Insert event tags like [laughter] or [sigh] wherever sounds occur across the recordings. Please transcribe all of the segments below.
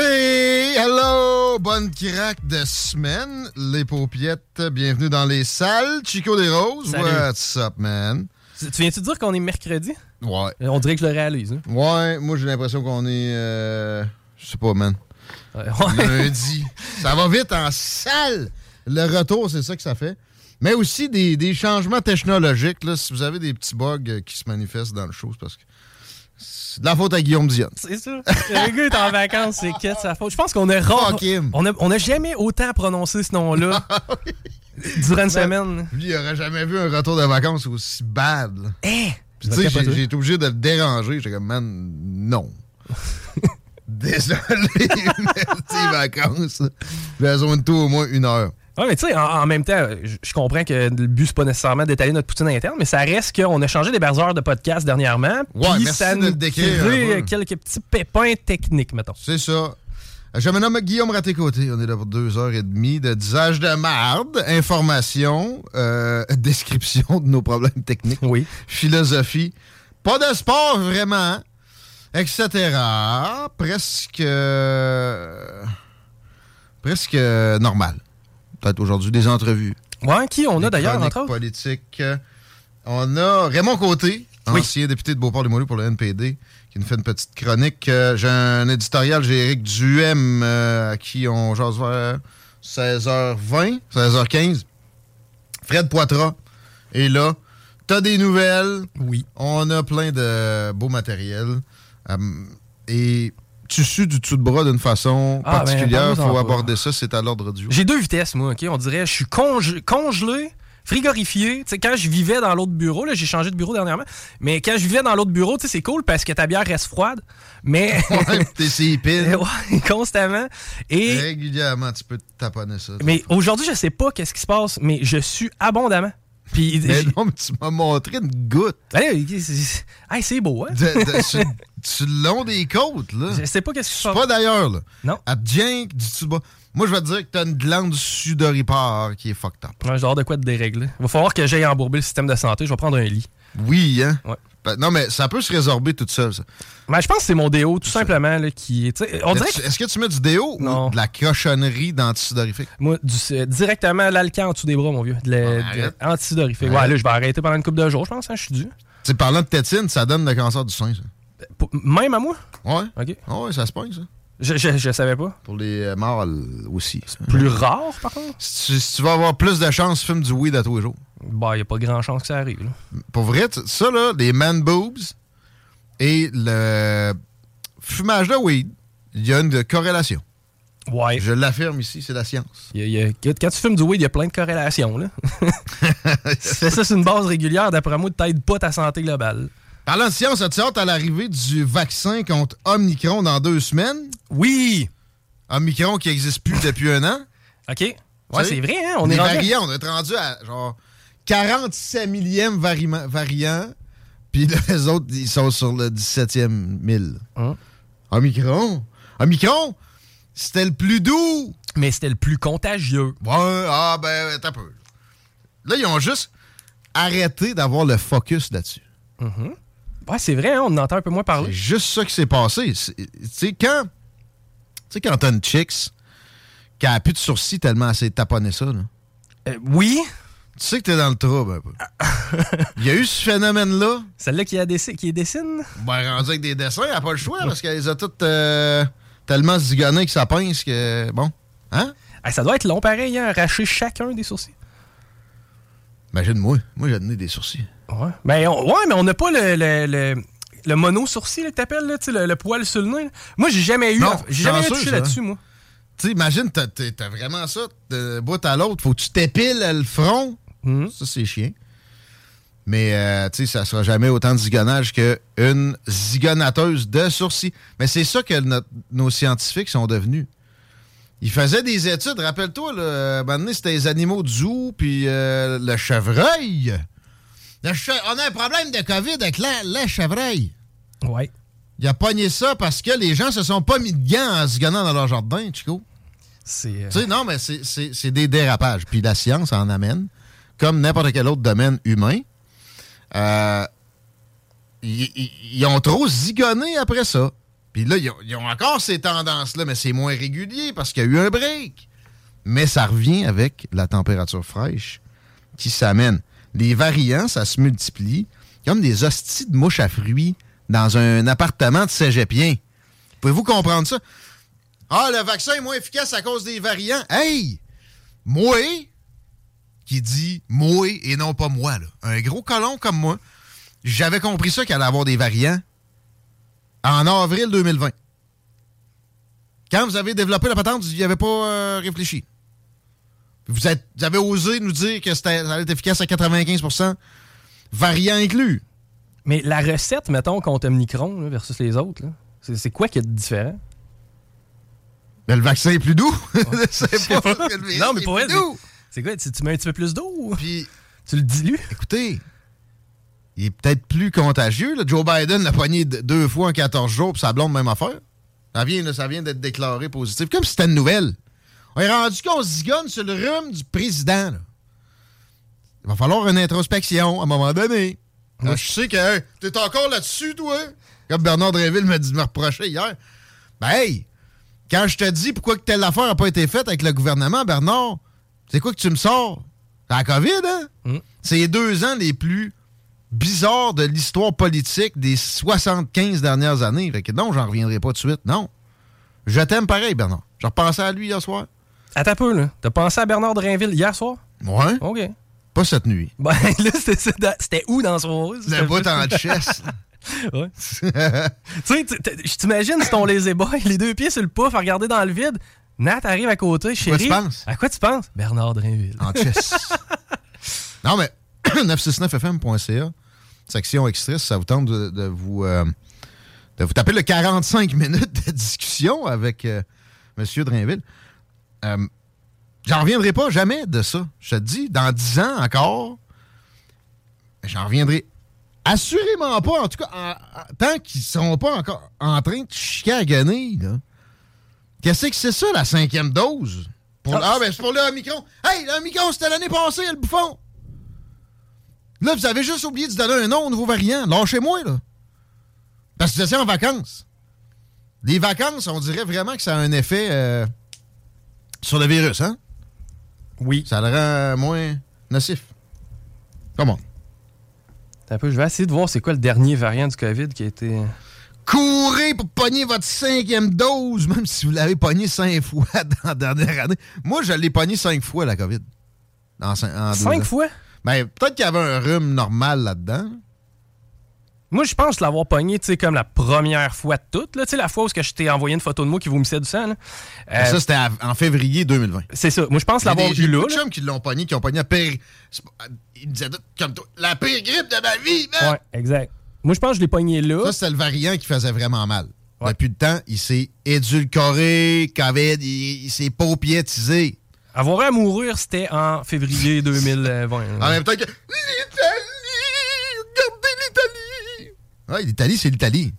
Hey, hello, bonne craque de semaine, les paupiettes, bienvenue dans les salles. Chico des Roses, Salut. what's up, man? Tu tu viens-tu de dire qu'on est mercredi? Ouais. On dirait que je le réalise. Hein? Ouais, moi j'ai l'impression qu'on est, euh, je sais pas, man, ouais. lundi. ça va vite en salle. Le retour, c'est ça que ça fait. Mais aussi des, des changements technologiques, là, si vous avez des petits bugs euh, qui se manifestent dans le show, c'est parce que c'est de la faute à Guillaume Dion. C'est ça. Le gars est en vacances, c'est qu'est sa faute. Je pense qu'on a rare. On a, on a jamais autant prononcé ce nom-là [laughs] durant une semaine. Lui, il aurait jamais vu un retour de vacances aussi bad. Eh! Puis, tu sais, j'ai été obligé de le déranger. J'étais comme, man, non. [laughs] Désolé, [laughs] mais tes vacances, j'ai besoin de tout au moins une heure. Ouais, mais tu sais, en, en même temps, je comprends que le but, c'est pas nécessairement d'étaler notre poutine interne, mais ça reste qu'on a changé d'hébergeur de podcast dernièrement. Ouais, puis merci ça nous décrire quelques petits pépins techniques, mettons. C'est ça. Je me nomme Guillaume Raté-Côté. On est là pour deux heures et demie de disage de marde, information, euh, [laughs] description de nos problèmes techniques, Oui. philosophie. Pas de sport vraiment, etc. Presque. euh, presque normal. Peut-être aujourd'hui des entrevues. Ouais, qui on a d'ailleurs, entre autres? politiques. On a Raymond Côté, Oui. ancien député de Beauport-les-Molleux pour le NPD, qui nous fait une petite chronique. Euh, J'ai un éditorial, j'ai Éric Duhem, euh, à qui on jase vers 16h20, 16h15. Fred Poitras est là. T'as des nouvelles? Oui. On a plein de beau matériel. Euh, et tu sues du dessous de bras d'une façon Ah, ben, particulière. parle-nous-en faut pas. aborder ça, c'est à l'ordre du jour. J'ai deux vitesses, moi, OK? On dirait, je suis conge- congelé, frigorifié. Tu sais, quand je vivais dans l'autre bureau, là, j'ai changé de bureau dernièrement, mais quand je vivais dans l'autre bureau, tu sais, c'est cool parce que ta bière reste froide, mais... [laughs] Ouais, [laughs] T'es piles. Ouais, constamment. Et... Régulièrement, tu peux te taponner ça. Mais aujourd'hui, je sais pas qu'est-ce qui se passe, mais je suis abondamment. Puis... Mais non, mais tu m'as montré une goutte hey, c'est beau, hein? de, de- sur, [laughs] sur le long des côtes, là. Je sais pas qu'est-ce passe. pas d'ailleurs, là. Non. À bien du bras. Moi, je vais te dire que t'as une glande sudoripare qui est fucked up. Ouais, genre de quoi de dérégler. Il va falloir que j'aille embourber le système de santé. Je vais prendre un lit. Oui, hein? Ouais. Ben, non, mais ça peut se résorber tout seul, ça. Mais je pense que c'est mon déo, tout simplement, là, qui... On dirait Est-ce que est-ce que tu mets du déo Non. ou de la cochonnerie d'antisudorifique? Moi, du, euh, directement l'alcan en dessous des bras, mon vieux. De, la- de- arrête. antidorifique. Ouais, là, je vais arrêter pendant une couple de jours, je pense. Hein, je suis dû. Tu sais, parlant de tétine, ça donne le cancer du sein, ça. Même à moi? Ouais. OK. Ah ouais, ça se pogne, ça. Je, je, je savais pas. Pour les euh, mâles aussi. Plus rare, par contre? Si tu, si tu vas avoir plus de chance, fume du weed à tous les jours. Bah, il a pas grand chance que ça arrive. là. Pour vrai, ça, là, les man boobs et le fumage de weed, il y a une corrélation. Ouais. Je l'affirme ici, c'est la science. Il y a- il y a- quand tu fumes du weed, il y a plein de corrélations. Là. [laughs] [laughs] tu fais ça sur une base régulière, d'après moi, t'aides pas ta santé globale. Parlant de science, as-tu hâte à l'arrivée du vaccin contre Omicron dans deux semaines? Oui! Omicron qui n'existe plus depuis un an. OK. Ouais, c'est vrai, hein? On est rendu... variants, on est rendu à genre 47 millième vari- variant, puis [laughs] les autres, ils sont sur le 17e mille. Hein? Omicron? Omicron, c'était le plus doux. Mais c'était le plus contagieux. Ouais, ah ben, t'as peu. Là, ils ont juste arrêté d'avoir le focus là-dessus. Ouais, c'est vrai, hein? on en entend un peu moins C'est parler. juste ça qui s'est passé. C'est- Tu sais, quand, tu sais, quand t'as une chicks qui a plus de sourcils tellement elle s'est taponné ça, là. Euh, oui, Tu sais que t'es dans le trouble un peu. [laughs] Il y a eu ce phénomène-là? celle-là qui, a dessi- qui dessine? Ben, rendu avec des dessins, elle n'a pas le choix parce qu'elle les a toutes euh, tellement zigonnées que ça pince que. Bon. Hein? Ça doit être long pareil, hein? arracher chacun des sourcils. Imagine-moi. Moi, j'ai donné des sourcils. Ouais. Mais on, ouais, mais on n'a pas le, le, le, le mono-sourcil là, que t'appelles, là, le, le poil sur le nez. Moi, j'ai jamais eu. J'ai jamais eu ça. là-dessus, moi. Tu sais, imagine, t'as, vraiment ça de bout à l'autre. Faut que tu t'épiles le front. Mhm. Ça, c'est chiant. Mais, euh, tu sais, ça sera jamais autant de zigonnage qu'une zigonateuse de sourcils. Mais c'est ça que notre- nos scientifiques sont devenus. Ils faisaient des études, rappelle-toi, à un moment donné, c'était les animaux de zoo, puis euh, le chevreuil. On a un problème de COVID avec la- le chevreuil. Ouais. Il a pogné ça parce que les gens se sont pas mis de gants en zigonnant dans leur jardin, Chico. C'est. euh, Tu sais, non, mais c'est- des dérapages. Puis la science en amène, comme n'importe quel autre domaine humain. Euh, ils, ont trop zigonné après ça. Puis là, ils ont, ils ont encore ces tendances-là, mais c'est moins régulier parce qu'il y a eu un break. Mais ça revient avec la température fraîche qui s'amène. Les variants, ça se multiplie comme des hosties de mouches à fruits dans un appartement de cégepien. Pouvez-vous comprendre ça? Ah, le vaccin est moins efficace à cause des variants. Hey! Moi, qui dit moi et non pas moi, là. un gros colon comme moi, j'avais compris ça qu'il allait avoir des variants en avril 2020. Quand vous avez développé la patente, vous n'y avez pas euh, réfléchi. Vous, êtes- vous avez osé nous dire que ça allait être efficace à 95% variants inclus. Mais la recette, mettons, contre Omicron là, versus les autres, c'est quoi qui est différent? Le vaccin est plus doux. [laughs] c'est pas, [laughs] virus Non, mais pour elle, doux. C'est quoi? Tu, tu mets un petit peu plus d'eau? Puis, tu le dilues? écoutez, il est peut-être plus contagieux. là. Joe Biden l'a pogné d- deux fois en 14 jours, puis sa blonde, même affaire. Ça vient, là, ça vient d'être déclaré positif. Comme si c'était une nouvelle. On est rendu qu'on se zigonne sur le rhume du président. là. Il va falloir une introspection à un moment donné. Je sais que hey, t'es encore là-dessus, toi? Comme Bernard Dréville m'a dit de me reprocher hier. Ben, hey, quand je te dis pourquoi que telle affaire n'a pas été faite avec le gouvernement, Bernard, c'est quoi que tu me sors? C'est la COVID, hein? Mm. C'est les deux ans les plus bizarres de l'histoire politique des 75 dernières années. Fait que non, j'en reviendrai pas tout de suite. Non. Je t'aime pareil, Bernard. Je repensais à lui hier soir. Attends un peu, là. T'as pensé à Bernard Drainville hier soir? Ouais. OK. Pas cette nuit. Ben [laughs] là, c'était- où dans son Le bout en chest. Ouais. tu sais, je t'imagine si ton lazy boy, les deux pieds sur le pouf, à regarder dans le vide. Nat arrive à côté, chérie. tu penses? À quoi tu penses? Bernard Drainville. en chess. [laughs] non, mais [clears throat] 969fm.ca, section extrait, ça vous tente de, de vous, euh, de vous taper le 45 minutes de discussion avec euh, M. Drainville. Euh, J'en reviendrai pas jamais de ça. Je te dis, dans 10 ans encore, j'en reviendrai assurément pas, en tout cas, en- en- tant qu'ils sont pas encore en train de chicaner, là. Qu'est-ce que c'est ça, la cinquième dose? Pour, Ah, ah, ben c'est pour le Omicron. Hey, le Omicron, c'était l'année passée, le bouffon. Là, vous avez juste oublié de donner un nom au nouveau variant. Lâchez-moi, là. Parce que vous étiez en vacances. Les vacances, on dirait vraiment que ça a un effet euh, sur le virus, hein? Oui. Ça le rend moins nocif. Comment? Un peu, je vais essayer de voir c'est quoi le dernier variant du COVID qui a été. Courez pour pogner votre cinquième dose, même si vous l'avez pogné cinq fois [laughs] dans la dernière année. Moi, je l'ai pogné cinq fois, la COVID. En, en Cinq fois? Ben, peut-être qu'il y avait un rhume normal là-dedans. Moi, je pense l'avoir pogné, tu sais, comme la première fois de toute. Là, tu sais, la fois où je t'ai envoyé une photo de moi qui vomissait du sang. là. Euh, Ça, c'était en février 2020. c'est ça. Moi, je pense Il y a l'avoir des- eu là. beaucoup de là. chums qui l'ont pogné, qui ont pogné la pire. c'est Ils me disaient comme toi, la pire grippe de ma vie, man! Ouais, exact. Moi, je pense que je l'ai pogné là. Ça, c'était le variant qui faisait vraiment mal. Depuis le temps, il s'est édulcoré, COVID, il, il s'est paupiétisé. Avoir à mourir, c'était en février 2020. En même temps que. L'Italie! Regardez l'Italie! Ouais, l'Italie, c'est l'Italie.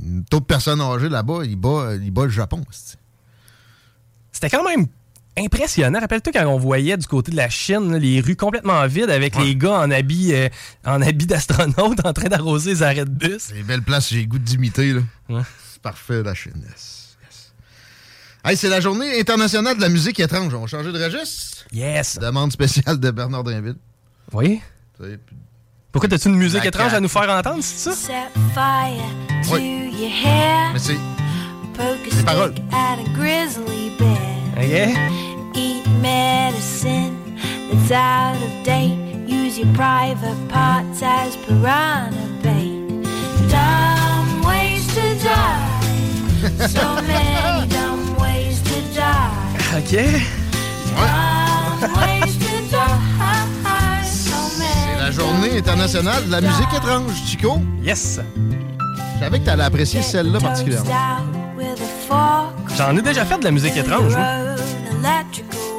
Le taux de personnes âgées là-bas, il bat, il bat le Japon. C'était quand même impressionnant. Rappelle-toi quand on voyait du côté de la Chine là, les rues complètement vides avec les gars en habits euh, en d'astronaute en train d'arroser les arrêts de bus. C'est une belle place, j'ai le goût d'imiter. là. Ouais. C'est parfait, la Chine. Yes. Yes. Hey, c'est la journée internationale de la musique étrange. On va changer de registre? Yes. Demande spéciale de Bernard Drinville. Oui. Pourquoi t'as-tu une musique La étrange à nous faire entendre, c'est ça? Set fire to Oui. your hair. Mais c'est. Poke a Les paroles. stick at a grizzly bear. OK. Eat medicine that's out of date. Use your private parts as piranha bait. Dumb ways to die. So [laughs] many dumb ways to die. OK. Internationale de la musique étrange, Chico. Yes. Je savais que t'allais apprécier celle-là particulièrement. J'en ai déjà fait de la musique étrange. moi.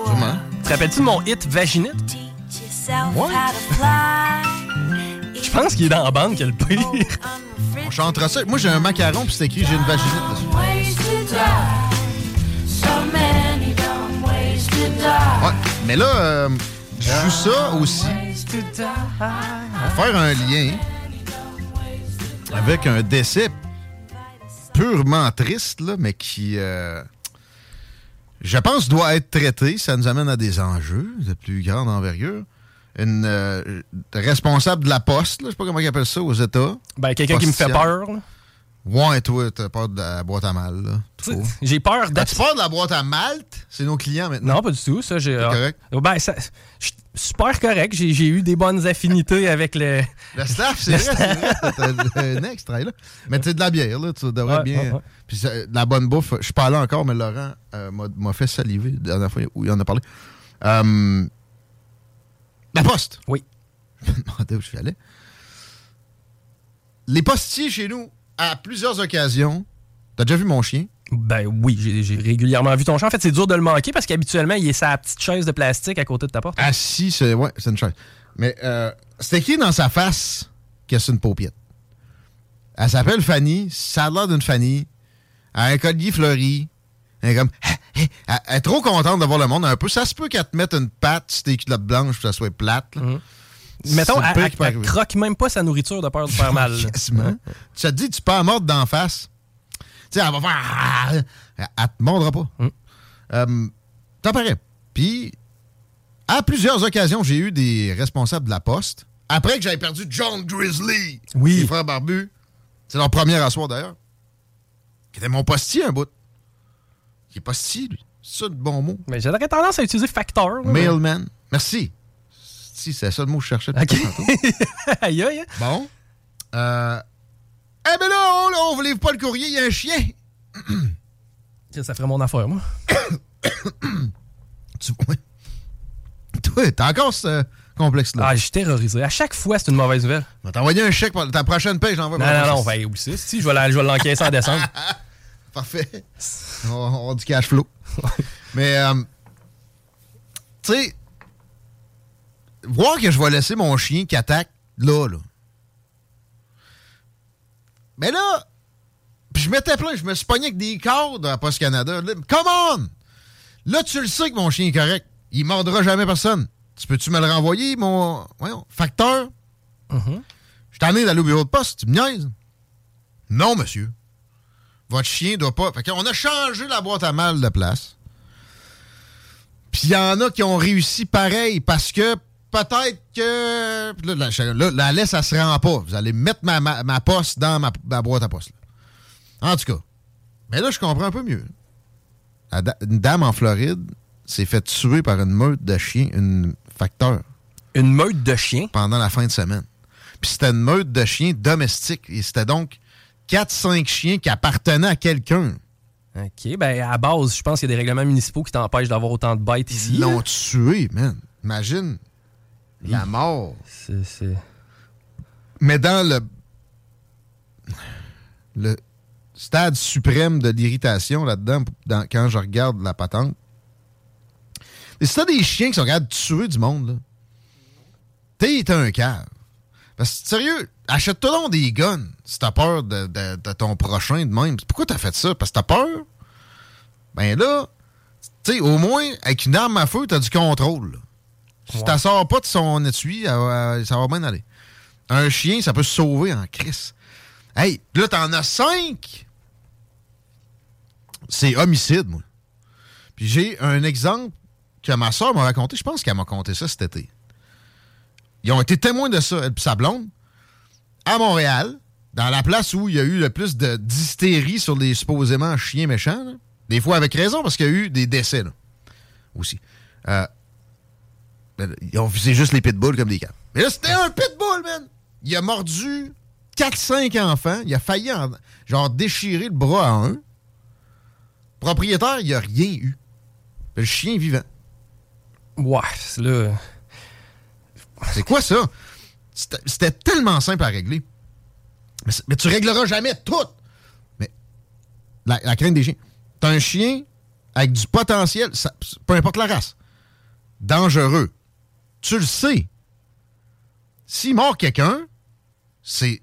Sûrement. Te rappelles-tu de mon hit yourself Ouais. how to fly. Je pense qu'il est dans la bande, quel pire. On chantera ça. Moi, j'ai un macaron, puis c'est écrit J'ai une vaginite dessus. Ouais. Mais là, euh, je joue ça aussi. Faire un lien avec un décès purement triste, là, mais qui, euh, je pense, doit être traité. Ça nous amène à des enjeux de plus grande envergure. Une euh, responsable de la poste, là, je sais pas comment ils appellent ça aux États. Ben, quelqu'un qui me fait peur. là. Ouais, toi, t'as peur de la boîte à mal. Tu. J'ai peur As-tu d'être. peur de la boîte à Malte? C'est nos clients maintenant? Non, pas du tout. Ça, j'ai. C'est correct? Ah, Ben, ça, je suis super correct. J'ai eu des bonnes affinités [laughs] avec le. Le staff, c'est vrai, c'est vrai. Un là. Mais tu sais, de la bière, là, tu devrais Ouais, bien. ouais. Puis de la bonne bouffe, je suis pas allé encore, mais Laurent euh, m'a- m'a fait saliver la dernière fois où il en a parlé. Euh, la poste. Oui. [laughs] Je me demandais où je suis allé. Les postiers chez nous, à plusieurs occasions, t'as déjà vu mon chien? Ben oui, j'ai régulièrement vu ton chat. En fait, c'est dur de le manquer parce qu'habituellement, il est sa petite chaise de plastique à côté de ta porte. Assis, c'est ouais, c'est une chaise. Mais euh, c'est écrit dans sa face que c'est une paupiette? Elle s'appelle Fanny, ça a l'air d'une Fanny. Elle a un collier fleuri. Elle est comme. Elle elle est trop contente de voir le monde un peu. Ça se peut qu'elle te mette une patte sur tes culottes blanches pour que ça soit plate. là. C'est le elle, croque même pas sa nourriture de peur de faire mal. Quasiment. Tu te dis, tu peux mordre d'en face. Tu sais, elle va faire. Ah! Elle, elle te mordra pas. Euh, T'en paraît. Puis, à plusieurs occasions, j'ai eu des responsables de la poste. Après que j'avais perdu John Grizzly, Oui. les frères barbus. C'est leur premier asseoir d'ailleurs. Qui était mon postier un bout. Il est postier, lui. C'est ça le bon mot. Mais j'aurais tendance à utiliser facteur. Mailman. Merci. Si, c'est ça le mot que je cherchais depuis [laughs] aïe, aïe. Bon. Euh. Eh ben là, on, là, on vous livre pas le courrier, il y a un chien. [coughs] Ça, Ça ferait mon affaire, moi. [coughs] Tu vois? Toi, t'as encore ce complexe-là. Ah, je suis terrorisé. À chaque fois, c'est une mauvaise nouvelle. Je vais t'envoyer un chèque pour ta prochaine paye, j'envoie Non, non, non, prochaine. ben, oublie ça. Si, je vais l'encaisser en décembre. [laughs] Parfait. On va avoir du cash flow. [laughs] Mais, euh, tu sais, voir que je vais laisser mon chien qui attaque là, là. Mais là, puis je m'étais plein, je me suis pogné avec des cordes à Post Canada. Là, Come on! Là, tu le sais que mon chien est correct. Il mordra jamais personne. Tu peux-tu me le renvoyer, mon voyons, facteur? Je t'en ai d'aller au bureau de poste, tu me niaises? Non, monsieur. Votre chien doit pas. Fait qu'on a changé la boîte à mal de place. Puis il y en a qui ont réussi pareil parce que peut-être que. Là, la, là, la laisse, ça se rend pas. Vous allez mettre ma, ma- ma poste dans ma, ma boîte à poste. là. En tout cas. Mais là, je comprends un peu mieux. La une dame en Floride s'est fait tuer par une meute de chiens, une facteur, Une meute de chiens? pendant la fin de semaine. Puis c'était une meute de chiens domestiques. Et c'était donc 4-5 chiens qui appartenaient à quelqu'un. OK, ben à base, je pense qu'il y a des règlements municipaux qui t'empêchent d'avoir autant de bêtes ici. Ils l'ont tué, man. Imagine la mort. C'est- Mais dans le, le stade suprême de l'irritation là-dedans, dans- quand je regarde la patente, c'est ça des chiens qui sont capables de tuer du monde, là. T'es t'es un cave. Parce que, sérieux, achète-toi donc des guns si t'as peur de, de- de ton prochain de même. Pourquoi t'as fait ça? Parce que t'as peur? Ben là, tu sais, au moins, avec une arme à feu, t'as du contrôle. là. Si t'en sors pas de son étui, elle va- ça va bien aller. Un chien, ça peut se sauver en crise. Hey, là, t'en as cinq! C'est homicide, moi. Puis j'ai un exemple que ma soeur m'a raconté. Je pense qu'elle m'a conté ça cet été. Ils ont été témoins de ça, elle et sa blonde, à Montréal, dans la place où il y a eu le plus de d'hystérie sur les supposément chiens méchants. là. Des fois avec raison, parce qu'il y a eu des décès, là, aussi. Euh, ils ont visé juste les pitbulls comme des câbles. Mais là, c'était un pitbull, man! Il a mordu 4-5 enfants. Il a failli en, genre déchirer le bras à un. Propriétaire, il a rien eu. Le chien vivant. Ouais, c'est là. C'est quoi ça? C'était tellement simple à régler. Mais, mais tu régleras jamais tout. Mais la, la crainte des chiens. T'as un chien avec du potentiel, ça- peu importe la race, dangereux. Tu le sais. S'il mord quelqu'un, c'est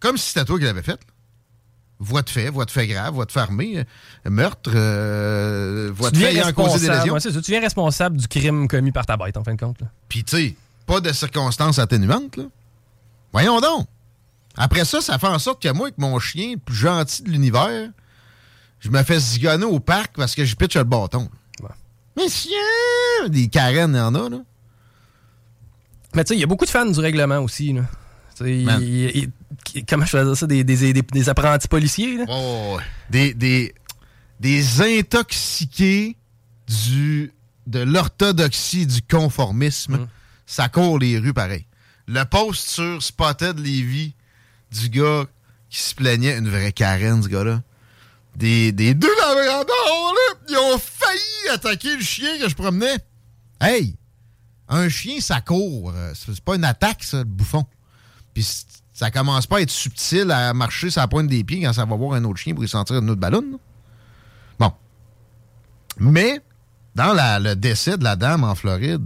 comme si c'était toi qui l'avais fait. Voie de fait, voie de fait grave, voie de fait armée, euh, meurtre, euh, voie Tu de fait ayant causé des lésions. ouais, c'est ça, tu deviens responsable du crime commis par ta bête, en fin de compte. Puis, tu sais, pas de circonstances atténuantes, là. Voyons donc. Après ça, ça fait en sorte que moi, avec mon chien le plus gentil de l'univers, je me fais zigonner au parc parce que je pitch le bâton. Ouais. Monsieur! Des carènes, il y en a, là. Mais tu sais, il y a beaucoup de fans du règlement aussi. Là. Il- il- comment je faisais ça? Des, des, des- des apprentis policiers. Là. Oh. Des, des, des intoxiqués du, de l'orthodoxie du conformisme. Mm. Ça court les rues pareil. Le post sur Spotted Levy du gars qui se plaignait, une vraie carène, ce gars-là. Des, des deux labradors, là, ils ont failli attaquer le chien que je promenais. Hey! Un chien, ça court. Euh, C'est pas une attaque, ça, le bouffon. Puis ça commence pas à être subtil à marcher sur la pointe des pieds quand ça va voir un autre chien pour y sentir une autre ballon. Bon. Mais, dans la- le décès de la dame en Floride,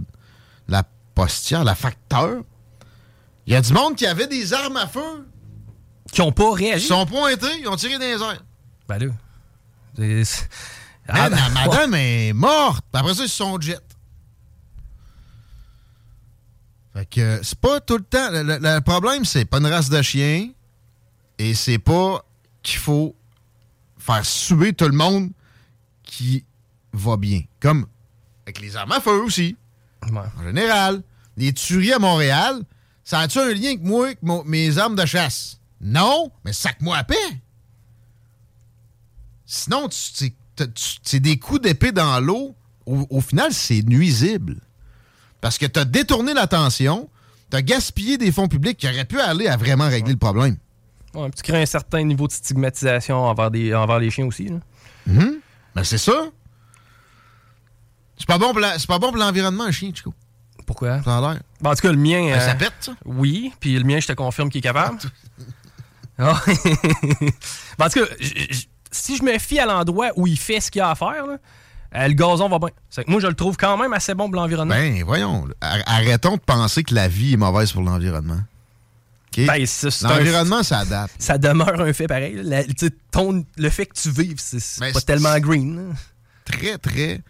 la postière, la facteur, il y a du monde qui avait des armes à feu. Qui ont pas Ils réagi. sont pointés, ils ont tiré des airs. Ben là. Ah, ben, la madame [laughs] est morte. Après ça, ils se sont jet. Fait que c'est pas tout le temps. Le, problème, c'est pas une race de chien. Et c'est pas qu'il faut faire suer tout le monde qui va bien. Comme avec les armes à feu aussi. ouais. En général. Les tueries à Montréal, ça a-tu un lien avec moi, avec mon- mes armes de chasse? Non, mais sac-moi à paix. Sinon, c'est des coups d'épée dans l'eau. Au, au final, c'est nuisible. Parce que tu as détourné l'attention, tu as gaspillé des fonds publics qui auraient pu aller à vraiment régler le problème. Ouais, puis tu crées un certain niveau de stigmatisation envers, des, envers les chiens aussi. Là. Ben, c'est ça. C'est pas bon pour pas bon l'environnement, un chien, Chico. Pourquoi? Ça a l'air. Ben, en tout cas, le mien. Ben, ça euh, pète, ça. Oui, puis le mien, je te confirme qu'il est capable. Ah. [laughs] Ben, en tout cas, si je me fie à l'endroit où il fait ce qu'il a à faire, là, euh, le gazon va bien. C'est que moi, je le trouve quand même assez bon pour l'environnement. Ben, voyons. Ar- Arrêtons de penser que la vie est mauvaise pour l'environnement. OK? Ben, c'est- c'est un- L'environnement s'adapte. ça demeure un fait pareil. La- ton- le fait que tu vives, c'est Ben, pas tellement green. Très, très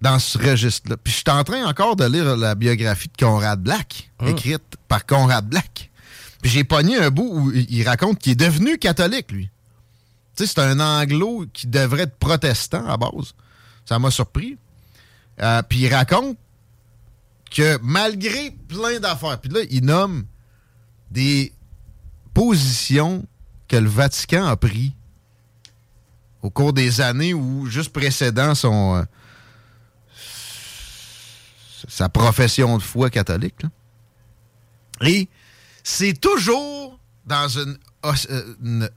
dans ce registre-là. Puis je suis en train encore de lire la biographie de Conrad Black, Hum. écrite par Conrad Black. Puis j'ai pogné un bout où il il raconte qu'il est devenu catholique, lui. Tu sais, c'est un anglo qui devrait être protestant à base. Ça m'a surpris. Euh, puis il raconte que malgré plein d'affaires, puis là, il nomme des positions que le Vatican a pris au cours des années ou juste précédant son euh, sa profession de foi catholique. Et c'est toujours dans une. euh, une,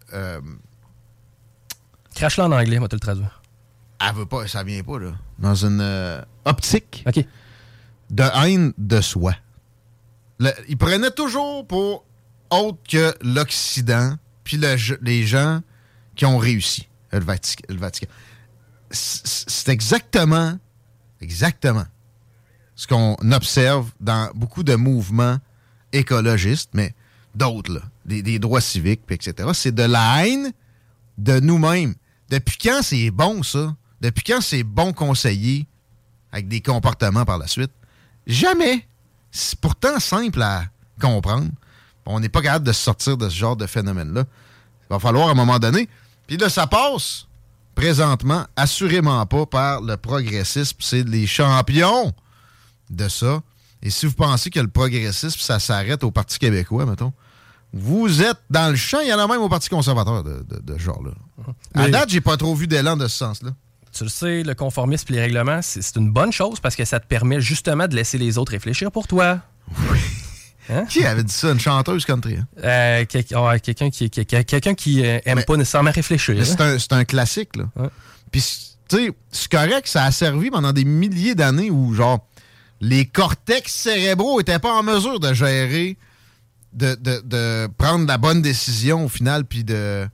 Crache-le en anglais, moi, te le traduire. Elle veut pas, ça vient pas, là. Dans une euh, optique de haine de soi. Le- il prenait toujours pour autre que l'Occident, puis le- les gens qui ont réussi, le, Vati- le Vatican. C'est exactement, exactement ce qu'on observe dans beaucoup de mouvements écologistes, mais d'autres, là, des, des droits civiques, puis etc. C'est de la haine de nous-mêmes. Depuis quand c'est bon, ça? Depuis quand c'est bon conseiller avec des comportements par la suite? Jamais. C'est pourtant simple à comprendre. On n'est pas capable de sortir de ce genre de phénomène-là. Il va falloir à un moment donné. Puis là, ça passe présentement, assurément pas par le progressisme. C'est les champions de ça. Et si vous pensez que le progressisme, ça s'arrête au Parti québécois, mettons, vous êtes dans le champ. Il y en a même au Parti conservateur de, de- de ce genre-là. À date, j'ai pas trop vu d'élan de ce sens-là. Tu le sais, le conformisme et les règlements, c'est une bonne chose parce que ça te permet justement de laisser les autres réfléchir pour toi. Qui avait dit ça? Une chanteuse country. hein? Euh, quel- Quelqu'un qui, quelqu'un qui euh, aime Mais- pas nécessairement réfléchir. Mais c'est un, classique, là. Ouais. Puis, tu sais, c'est correct, ça a servi pendant des milliers d'années où, genre, les cortex cérébraux étaient pas en mesure de gérer, de, de- de prendre la bonne décision au final, puis de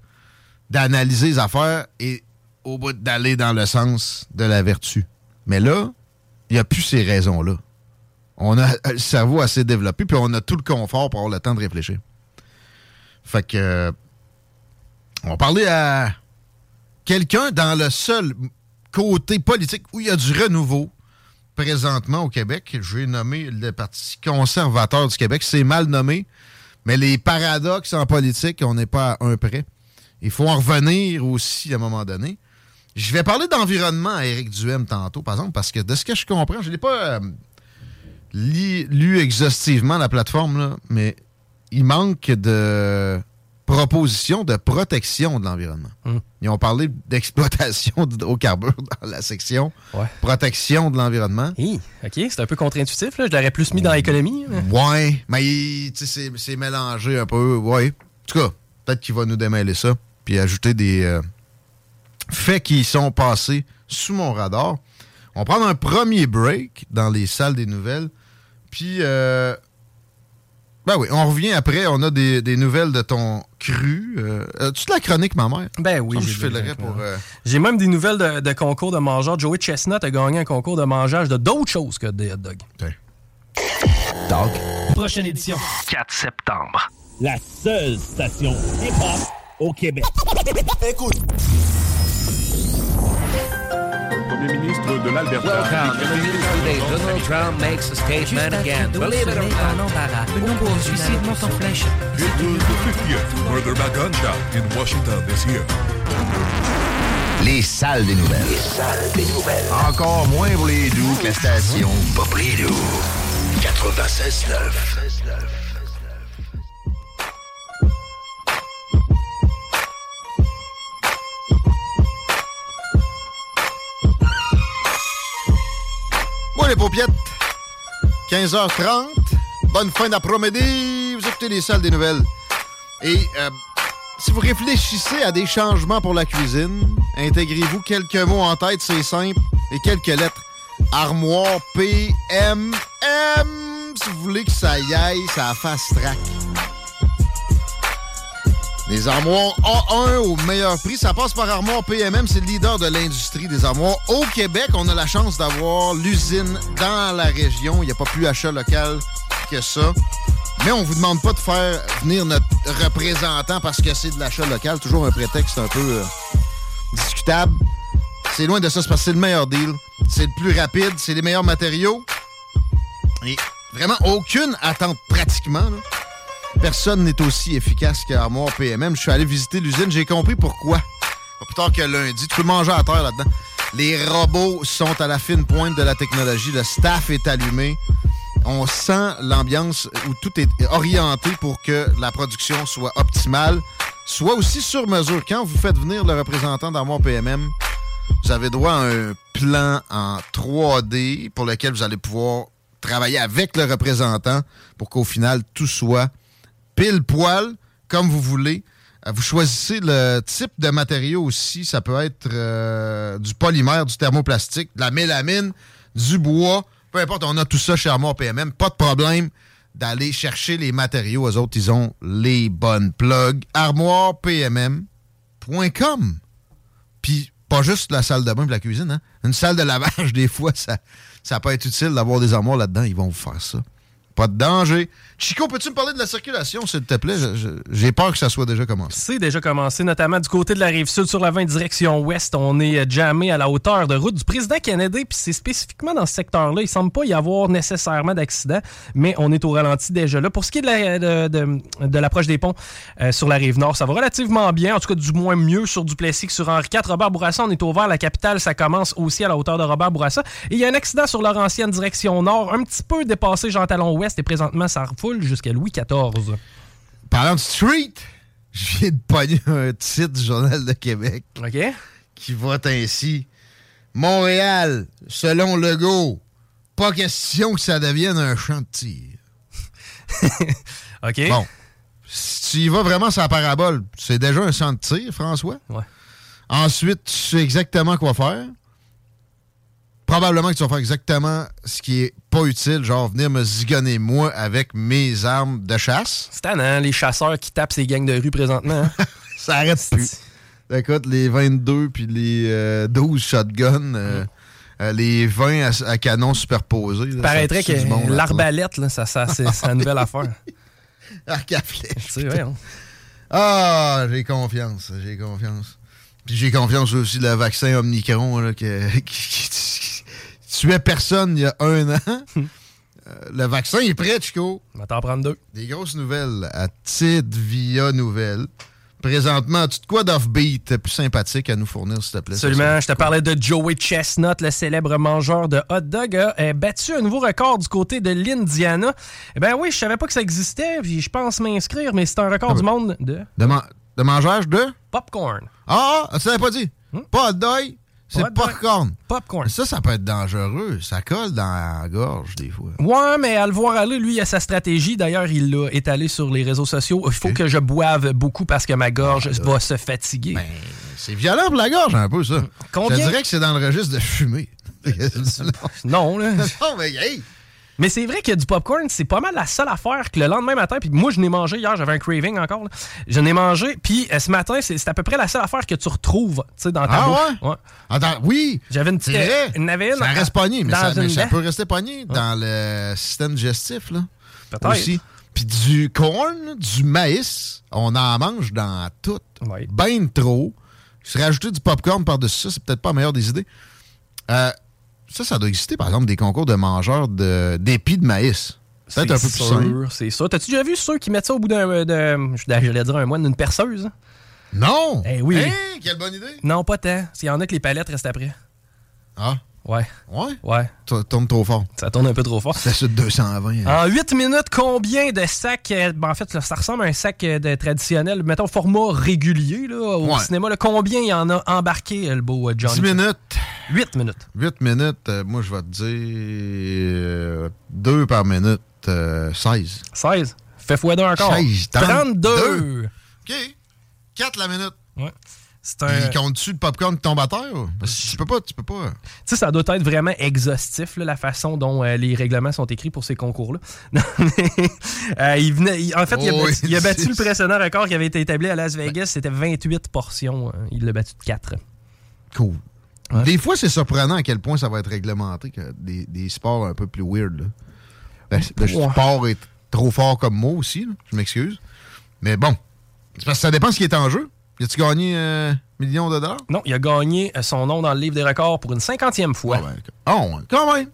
d'analyser les affaires et au bout d'aller dans le sens de la vertu. Mais là, il n'y a plus ces raisons-là. On a [laughs] le cerveau assez développé, puis on a tout le confort pour avoir le temps de réfléchir. Fait que... euh, on va parler à quelqu'un dans le seul côté politique où il y a du renouveau présentement au Québec. J'ai nommé le Parti conservateur du Québec. C'est mal nommé, mais les paradoxes en politique, on n'est pas à un près. Il faut en revenir aussi à un moment donné. Je vais parler d'environnement à Éric Duhem tantôt, par exemple, parce que de ce que je comprends, je ne l'ai pas euh, li- lu exhaustivement la plateforme, là, mais il manque de propositions de protection de l'environnement. Hmm. Ils ont parlé d'exploitation d'hydrocarbures dans la section Ouais. protection de l'environnement. Hi, OK, c'est un peu contre-intuitif. là. Je l'aurais plus mis dans l'économie. mais- Ouais, mais c'est mélangé un peu. Ouais. En tout cas, peut-être qu'il va nous démêler ça, puis ajouter des euh, faits qui sont passés sous mon radar. On prend un premier break dans les salles des nouvelles, puis euh, ben oui, on revient après. On a des, des nouvelles de ton cru. Euh, As-tu de la chronique, ma mère? Ben oui, Comme je filerais pour. euh, J'ai même des nouvelles de, de concours de mangeurs. Joey Chestnut a gagné un concours de mangeage de d'autres choses que des hot dogs. Prochaine édition. 4 septembre. La seule station hip-hop au Québec. Écoute. Premier ministre de l'Alberta. Welcome to the news today. Donald Trump makes a statement again. Believe it or not. Le nombre de suicides monte en flèche. It was the 50th murder by gunshot in Washington this year. Les salles des nouvelles. Les salles des nouvelles. Encore moins pour les doux que la station pas pris doux. 96.9. les paupiettes, 15h30, bonne fin d'après-midi, vous écoutez les salles des nouvelles. Et euh, si vous réfléchissez à des changements pour la cuisine, intégrez-vous quelques mots en tête, c'est simple, et quelques lettres. Armoire P, M, M, si vous voulez que ça y aille, ça fasse track. Les armoires A1 au meilleur prix, ça passe par Armoire PMM, c'est le leader de l'industrie des armoires. Au Québec, on a la chance d'avoir l'usine dans la région. Il n'y a pas plus achat local que ça. Mais on vous demande pas de faire venir notre représentant parce que c'est de l'achat local. Toujours un prétexte un peu euh, discutable. C'est loin de ça, c'est parce que c'est le meilleur deal. C'est le plus rapide, c'est les meilleurs matériaux. Et vraiment aucune attente pratiquement. Personne n'est aussi efficace qu'Armoire PMM. Je suis allé visiter l'usine, j'ai compris pourquoi. Pas plus tard que lundi. Tu peux manger à terre là-dedans. Les robots sont à la fine pointe de la technologie. Le staff est allumé. On sent l'ambiance où tout est orienté pour que la production soit optimale, soit aussi sur mesure. Quand vous faites venir le représentant d'Armoire PMM, vous avez droit à un plan en 3D pour lequel vous allez pouvoir travailler avec le représentant pour qu'au final, tout soit pile poil, comme vous voulez. Euh, Vous choisissez le type de matériau aussi. Ça peut être euh, du polymère, du thermoplastique, de la mélamine, du bois. Peu importe, on a tout ça chez Armoire PMM. Pas de problème d'aller chercher les matériaux. Eux autres, ils ont les bonnes plugs. ArmoirePMM.com. Puis pas juste la salle de bain et la cuisine. Hein? Une salle de lavage, [laughs] des fois, ça, ça peut être utile d'avoir des armoires là-dedans. Ils vont vous faire ça. Pas de danger. Chico, peux-tu me parler de la circulation, s'il te plaît? J'ai peur que ça soit déjà commencé. C'est déjà commencé, notamment du côté de la rive sud sur la 20 direction ouest. On est euh, jammé à la hauteur de route du président Kennedy, puis c'est spécifiquement dans ce secteur-là. Il semble pas y avoir nécessairement d'accident, mais on est au ralenti déjà là. Pour ce qui est de la- de, de- de l'approche des ponts euh, sur la rive nord, ça va relativement bien, en tout cas du moins mieux sur Duplessis que sur Henri IV. Robert Bourassa, on est au vert. La capitale, ça commence aussi à la hauteur de Robert Bourassa. Et il y a un accident sur Laurentienne direction nord, un petit peu dépassé Jean Talon ouest, et présentement, ça refoule jusqu'à Louis XIV. Parlant de street, je viens de pogner [laughs] un titre du Journal de Québec. OK. Qui vote ainsi. Montréal, selon Legault, pas question que ça devienne un champ de tir. [laughs] OK. Bon. Si tu y vas vraiment sur la parabole, c'est déjà un champ de tir, François. Ouais. Ensuite, tu sais exactement quoi faire. Probablement que tu vas faire exactement ce qui est pas utile, genre venir me zigonner moi avec mes armes de chasse. C'est tannant, les chasseurs qui tapent ces gangs de rue présentement. hein. [laughs] Ça arrête plus. Écoute, les 22 puis les euh, 12 shotguns, euh, euh, les 20 à, à canon superposés. là, Paraîtrait que l'arbalète, là, ça, ça, c'est la nouvelle [laughs] affaire. Arc à flèche. Hein. Ah, j'ai confiance, j'ai confiance. Puis j'ai confiance aussi le vaccin Omicron là, que- [laughs] qui tuait personne il y a un an. [laughs] Euh, le vaccin est prêt, Chico. On va t'en prendre deux. Des grosses nouvelles à titre via nouvelles. Présentement, tu de quoi d'offbeat plus sympathique à nous fournir, s'il te plaît? Absolument. Je te parlais de Joey Chestnut, le célèbre mangeur de hot dog, a euh, battu un nouveau record du côté de l'Indiana. Eh ben oui, je savais pas que ça existait, puis je pense m'inscrire, mais c'est un record du monde de De, man- de mangeage de? popcorn. Ah, ah, tu savais pas dit? Pas hot dog, c'est popcorn. Popcorn. Ça, ça peut être dangereux. Ça colle dans la gorge, des fois. Ouais, mais à le voir aller, lui, il a sa stratégie. D'ailleurs, il l'a étalé sur les réseaux sociaux. Il faut que je boive beaucoup parce que ma gorge va se fatiguer. C'est violent pour la gorge, un peu, ça. Combien- Je dirais que c'est dans le registre de fumer. [laughs] [laughs] non, là. non, mais hey! Mais c'est vrai que du popcorn, c'est pas mal la seule affaire que le lendemain matin, puis moi je n'ai mangé hier, j'avais un craving encore, là. je n'ai mangé, puis euh, ce matin, c'est à peu près la seule affaire que tu retrouves, tu sais, dans ta Ah bouche. ouais? Attends, oui! J'avais une petite... Vrai? Une Ça reste pogné, mais, ça, mais peut rester pogné dans le système digestif, là. Peut-être. Aussi. Puis du corn, du maïs, on en mange dans tout. Ben trop. Se rajouter du popcorn par-dessus ça, c'est peut-être pas la meilleure des idées. Euh, ça, ça doit exister, par exemple, des concours de mangeurs d'épis de, maïs. Peut-être un peu plus sûr, simple. C'est ça. T'as-tu déjà vu ceux qui mettent ça au bout d'un... de- J'allais dire un moine, d'une perceuse? Non! Eh oui. Hein? Quelle bonne idée! Non, pas tant. Il y en a que les palettes restent après. Ah? Ouais. Ouais? Ouais. Ça tourne trop fort. Ça tourne un peu trop fort. C'est sur 220. hein. En 8 minutes, combien de sacs... euh, ben, en fait, là, ça ressemble à un sac euh, de traditionnel, mettons format régulier là, au Ouais. cinéma. là. Combien il y en a embarqué, euh, le beau euh, Johnny? 10 minutes. 8 minutes. 8 minutes, euh, moi, je vais te dire 2 par minute, euh, 16. 16. Fais fois deux encore. 16, 32. OK. 4 la minute. Ouais. C'est un... Puis compte-tu le popcorn qui tombe à terre? Parce que tu peux pas, tu peux pas. Tu sais, ça doit être vraiment exhaustif, là, la façon dont euh, les règlements sont écrits pour ces concours-là. [laughs] Non, mais, euh, il venait, il- en fait, il a Oh, battu, oui, il a battu c'est- le précédent record qui avait été établi à Las Vegas. C'était 28 portions. hein. Il l'a battu de 4. Cool. Des fois, c'est surprenant à quel point ça va être réglementé que des, des sports un peu plus weird. là. Le, le Ouais. sport est trop fort comme moi aussi, là. je m'excuse. Mais bon, c'est parce que ça dépend ce qui est en jeu. As-tu gagné un million de dollars? Non, il a gagné euh, son nom dans le livre des records pour une cinquantième fois. Ah ouais, quand même.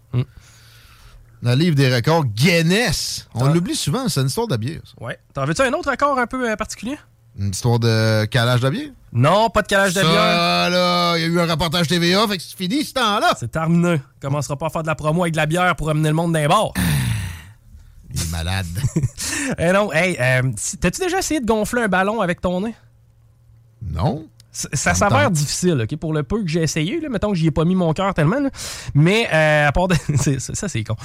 Dans le livre des records Guinness. On Ah. l'oublie souvent, c'est une histoire de bière. ça. Ouais. T'en veux-tu un autre record un peu euh, particulier? Une histoire de calage de bière? Non, pas de calage de Ça, bière. là, il y a eu un reportage TVA, fait que c'est fini ce temps-là. C'est terminé. Il commencera pas à faire de la promo avec de la bière pour amener le monde d'un bar. Il est malade. [laughs] Eh non, hey, euh, t'as-tu déjà essayé de gonfler un ballon avec ton nez? Non? Ça, s'avère difficile, OK? Pour le peu que j'ai essayé, là, mettons que j'y ai pas mis mon cœur tellement, là. mais euh, à part de... [laughs] ça, c'est con.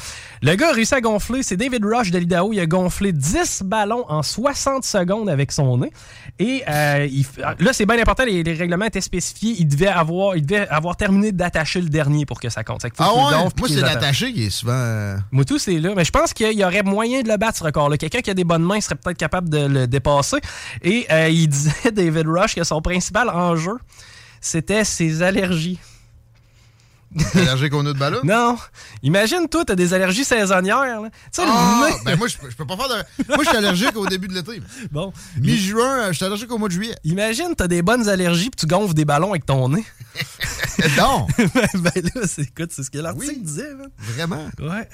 Le gars a réussi à gonfler, c'est David Rush de l'Idaho, il a gonflé 10 ballons en 60 secondes avec son nez. Et euh, il f- là, c'est bien important, les, les règlements étaient spécifiés, il devait avoir, il devait avoir terminé d'attacher le dernier pour que ça compte. Faut Ah ouais? gonfle Moi, c'est l'attaché qui est souvent. euh, Moi, tout, c'est là. Mais je pense qu'il y aurait moyen de le battre, ce record-là. Quelqu'un qui a des bonnes mains serait peut-être capable de le dépasser. Et euh, il [laughs] disait, David Rush, que son principal enjeu, c'était ses allergies. Allergique au nœud de ballon? [laughs] Non. Imagine, toi, t'as des allergies saisonnières. là. Le Ah, ben moi, je peux, je peux pas faire de. Moi, je suis allergique au début de l'été. [laughs] Bon. Mi-juin, euh, je suis allergique au mois de juillet. Imagine, t'as des bonnes allergies puis tu gonfles des ballons avec ton nez. [laughs] non! ben, ben là, c'est, écoute, c'est ce que l'article disait. man. Vraiment? Ouais.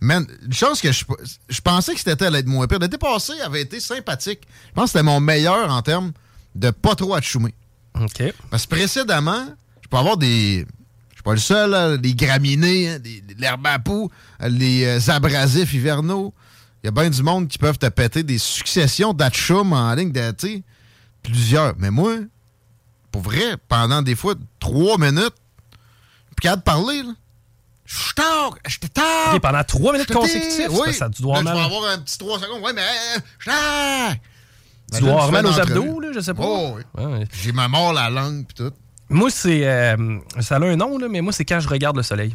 Man, une chose que je, je pensais que été allait être moins pire. L'été passé avait été sympathique. Je pense que c'était mon meilleur en termes de pas trop achoumer. OK. Parce que précédemment, je peux avoir des. Je suis pas le seul, là, des graminées, hein, des, l'herbe à poux, euh, les euh, abrasifs hivernaux. Il y a bien du monde qui peuvent te péter des successions d'atchoum en ligne de, plusieurs. Mais moi, pour vrai, pendant des fois trois minutes, puis capable de parler, là. Je suis tard, je suis tard. Pendant trois minutes consécutives, oui. ça, tu dois Là, avoir je vais mal. avoir un petit 3 secondes. Ouais, mais euh, je suis. Tu dois avoir mal aux abdos, là, je sais pas. Oh, oui. Ouais. J'ai ma mort la langue puis tout. Moi, c'est. euh, ça a un nom, là, mais moi, c'est quand je regarde le soleil.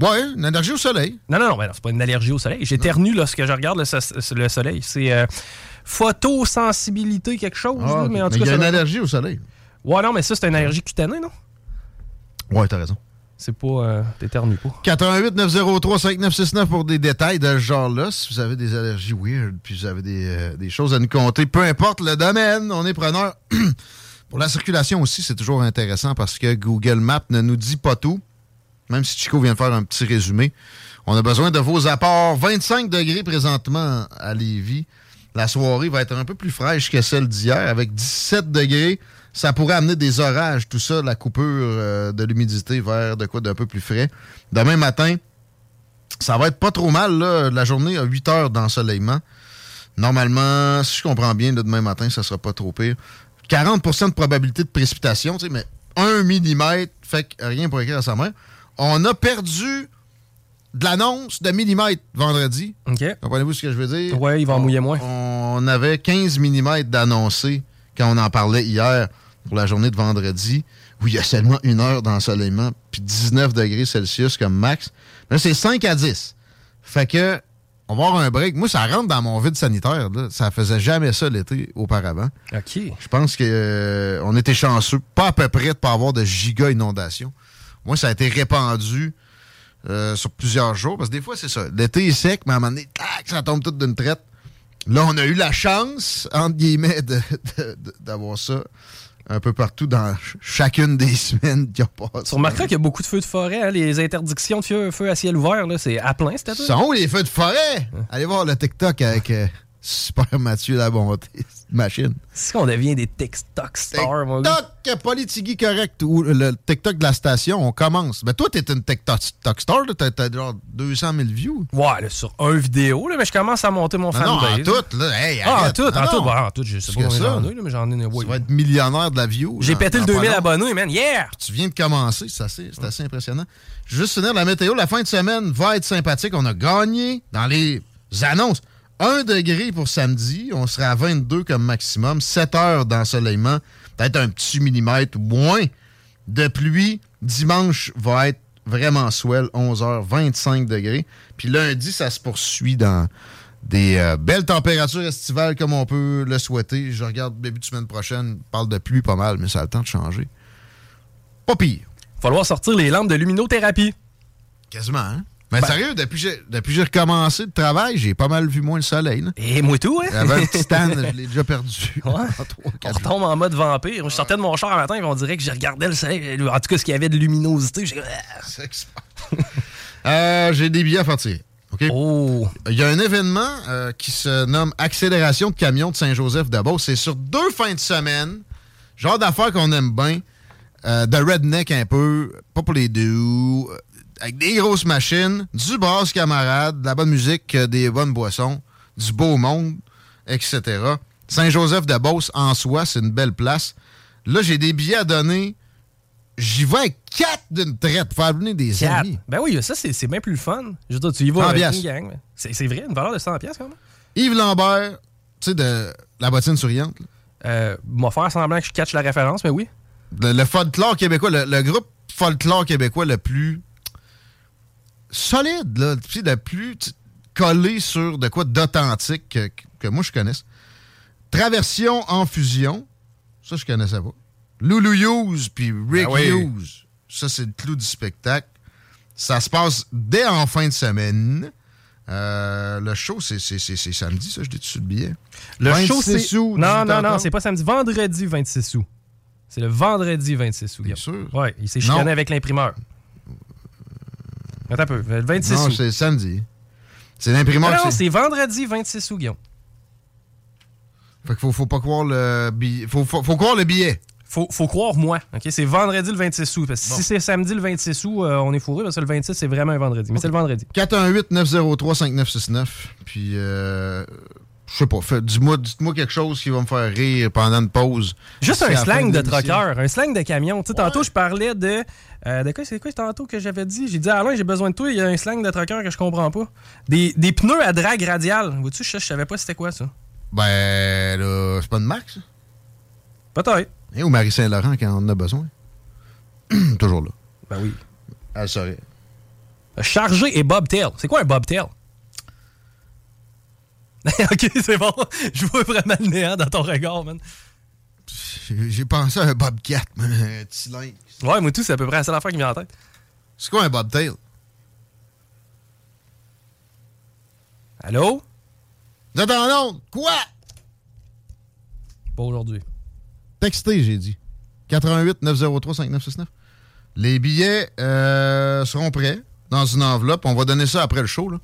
Ouais, une allergie au soleil. Non, non, non, mais non, c'est pas une allergie au soleil. J'éternue lorsque je regarde le, so- le soleil. C'est euh, photosensibilité quelque chose, Ah, là, mais en tout Mais il y cas. a une allergie au soleil. Ouais, non, mais ça, c'est une allergie cutanée, non? Ouais, t'as raison. C'est pas. Euh, T'éternues pas. 88 903 5969 pour des détails de ce genre-là. Si vous avez des allergies weird, puis vous avez des, euh, des choses à nous compter, peu importe le domaine, on est preneur. [clears throat] pour la circulation aussi, c'est toujours intéressant parce que Google Maps ne nous dit pas tout. Même si Chico vient de faire un petit résumé. On a besoin de vos apports. 25 degrés présentement à Lévis. La soirée va être un peu plus fraîche que celle d'hier, avec 17 degrés. Ça pourrait amener des orages, tout ça, la coupure euh, de l'humidité vers de quoi d'un peu plus frais. Demain matin, ça va être pas trop mal, là, la journée à 8 heures d'ensoleillement. Normalement, si je comprends bien, là, demain matin, ça sera pas trop pire. 40% de probabilité de précipitation, tu sais, mais 1 mm, fait que rien pour écrire à sa mère. On a perdu de l'annonce de millimètres vendredi. OK. Comprenez-vous ce que je veux dire? Ouais, il va en mouiller moins. On avait 15 mm d'annoncé quand on en parlait hier pour la journée de vendredi, où il y a seulement une heure d'ensoleillement, puis 19 degrés Celsius comme max. Là, c'est 5 à 10. Fait que, on va avoir un break. Moi, ça rentre dans mon vide sanitaire. Là. Ça faisait jamais ça l'été auparavant. OK. Je pense que euh, on était chanceux, pas à peu près de pas avoir de giga inondation. Moi, ça a été répandu euh, sur plusieurs jours, parce que des fois, c'est ça. L'été est sec, mais à un moment donné, tac, ça tombe tout d'une traite. Là, on a eu la chance, entre guillemets, d'avoir ça un peu partout dans ch- chacune des [laughs] semaines qui ont passé. Tu remarqueras qu'il y a beaucoup de feux de forêt. hein, les interdictions de feux, feux à ciel ouvert, c'est à plein, c'était Sont où les feux de forêt? Allez voir le TikTok avec euh, Super Mathieu La Bonté. Machine. C'est qu'on devient des TikTok stars, mon gars. TikTok, Politigui correct, ou le TikTok de la station, on commence. Mais toi, t'es une TikTok star, t'as genre 200 000 views. Ouais, là, sur un vidéo, là, mais je commence à monter mon Non, non, en tout, là, hey, Ah, en tout, en tout. en tout, je sais pas ça. mais j'en ai. ouais. Tu vas être millionnaire de la view. J'ai pété le dans pas 2000 long. abonnés, man. Yeah! Tu viens de commencer, c'est assez, c'est assez impressionnant. Juste finir la météo, la fin de semaine va être sympathique. On a gagné dans les annonces. 1 degré pour samedi, on sera à 22 comme maximum. 7 heures d'ensoleillement, peut-être un petit millimètre ou moins de pluie. Dimanche va être vraiment swell, 11 heures, 25 degrés. Puis lundi, ça se poursuit dans des euh, belles températures estivales comme on peut le souhaiter. Je regarde début de semaine prochaine, on parle de pluie pas mal, mais ça a le temps de changer. Pas pire. Falloir sortir les lampes de luminothérapie. Quasiment, hein? Mais Ben- sérieux, depuis que j'ai- depuis j'ai recommencé le travail, j'ai pas mal vu moins le soleil. là. Et moi tout, hein? J'avais un petit stand, [laughs] je l'ai déjà perdu. On retombe en mode vampire. Je sortais de mon char un matin, on dirait que je regardais le soleil. En tout cas, ce qu'il y avait de luminosité. j'ai- c'est- [laughs] Euh, j'ai des billets à faire tirer. Oh! Il y a un événement euh, qui se nomme Accélération de camions de Saint-Joseph d'abord. C'est sur deux fins de semaine. Genre d'affaires qu'on aime bien. euh, de redneck un peu. Pas pour les deux. Avec des grosses machines, du brasse camarade, de la bonne musique, euh, des bonnes boissons, du beau monde, etc. Saint-Joseph de Beauce, en soi, c'est une belle place. Là, j'ai des billets à donner. J'y vais avec quatre d'une traite pour faire venir des Quatre? amis. Ben oui, ça, c'est bien plus le fun. Je veux dire, tu y vas avec une gang. C'est vrai, une valeur de 100 pièces quand même. Yves Lambert, tu sais, de la bottine souriante. Euh, m'a faire semblant que je catch la référence, mais oui. Le, le folklore québécois, le, le groupe folklore québécois le plus solide, là, tu sais, le plus tu- collé sur de quoi d'authentique que, que moi je connaisse. Traversion en fusion, ça je connaissais pas. Loulou Hughes puis Rick oui. Hughes, ça c'est le clou du spectacle. Ça se passe dès en fin de semaine. Euh, le show, c'est samedi, ça, je dis dessus le billet. Le 26 show, c'est. sous, non, non, 18h30. non, c'est pas samedi. Vendredi 26 sous. C'est le vendredi 26 sous. Bien sûr? Ouais, il s'est Non. chicané avec l'imprimeur. Attends un peu. Le 26 Non, c'est samedi. C'est l'imprimeur Non, c'est vendredi 26 sous, Guillaume. Fait qu'il faut, faut pas croire le billet. Faut, faut, faut croire le billet. Faut, faut croire moi. ok? C'est vendredi le 26 août. Parce que si c'est samedi le 26 août, euh, on est fourré. Parce que le 26, c'est vraiment un vendredi. Mais c'est le vendredi. 418-903-5969. Puis, euh, je sais pas, dis-moi, dites-moi quelque chose qui va me faire rire pendant une pause. Juste un slang de l'émission. troqueur, un slang de camion. Tu sais, tantôt, je parlais de. euh, de quoi c'est quoi tantôt que j'avais dit? J'ai dit, Alain, j'ai besoin de toi. Il y a un slang de troqueur que je comprends pas. Des, des pneus à drague radiale. Vois-tu, je, je savais pas c'était quoi ça. Ben, là, c'est pas de Max. Peut-être. Et ou Marie-Saint-Laurent quand on en a besoin. [clears throat] Toujours là. Ben oui. Elle saurait. Chargé et bobtail. C'est quoi un bobtail? [laughs] ok, c'est bon. Je vois vraiment le néant dans ton regard, man. J'ai pensé à un Bobcat, mais un petit lynx. Ouais, moi tout, c'est à peu près la seule affaire qui me vient en tête. C'est quoi un Bobtail? Allô? Vous êtes en onde? Quoi? Pas aujourd'hui. Textez, j'ai dit. 88 903 5969. Les billets euh, seront prêts dans une enveloppe. On va donner ça après le show. Là.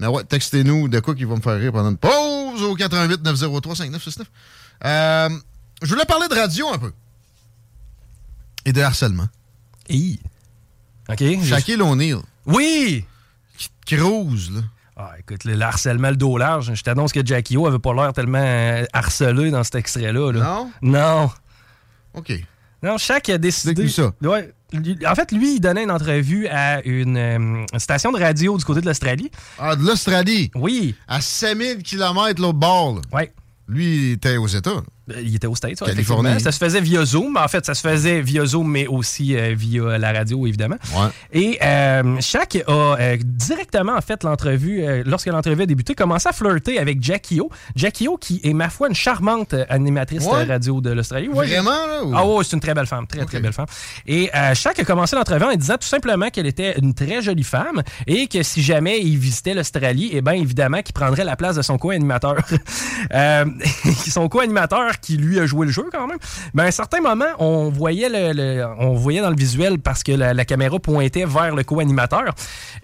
Mais ouais, textez-nous de quoi qui va me faire rire pendant une pause au 88 903 5969. Euh, je voulais parler de radio un peu. Et de harcèlement. Et. OK. Shaquille O'Neal. Oui! Qui cruise, là. Ah, écoute, le, le harcèlement, le dos large. Je t'annonce que Jackie O avait pas l'air tellement euh, harcelé dans cet extrait-là. là. Non? Non. OK. Non, Shaq a décidé. Ça. Ouais. En fait, lui, il donnait une entrevue à une, euh, une station de radio du côté de l'Australie. Ah, de l'Australie? Oui. À 5000 km l'autre bord. Oui. Lui, il était aux États. Euh, Il était aux States, ouais, Californie. effectivement. Ça se faisait via Zoom. En fait, ça se faisait via Zoom, mais aussi euh, via la radio, évidemment. Ouais. Et euh, Shaq a euh, directement, en fait, l'entrevue, euh, lorsque l'entrevue a débuté, commencé à flirter avec Jackie O. Jackie O, qui est, ma foi, une charmante animatrice Ouais. radio de l'Australie. Ouais, Vraiment, là? ou- Ah ouais, c'est une très belle femme, très très belle femme. Et Shaq a commencé l'entrevue en disant tout simplement qu'elle était une très jolie femme et que si jamais il visitait l'Australie, eh bien évidemment qu'il prendrait la place de son co-animateur. [laughs] [laughs] Son co-animateur qui lui a joué le jeu quand même. Mais à un certain moment, on voyait le, le- on voyait dans le visuel parce que la, la caméra pointait vers le co-animateur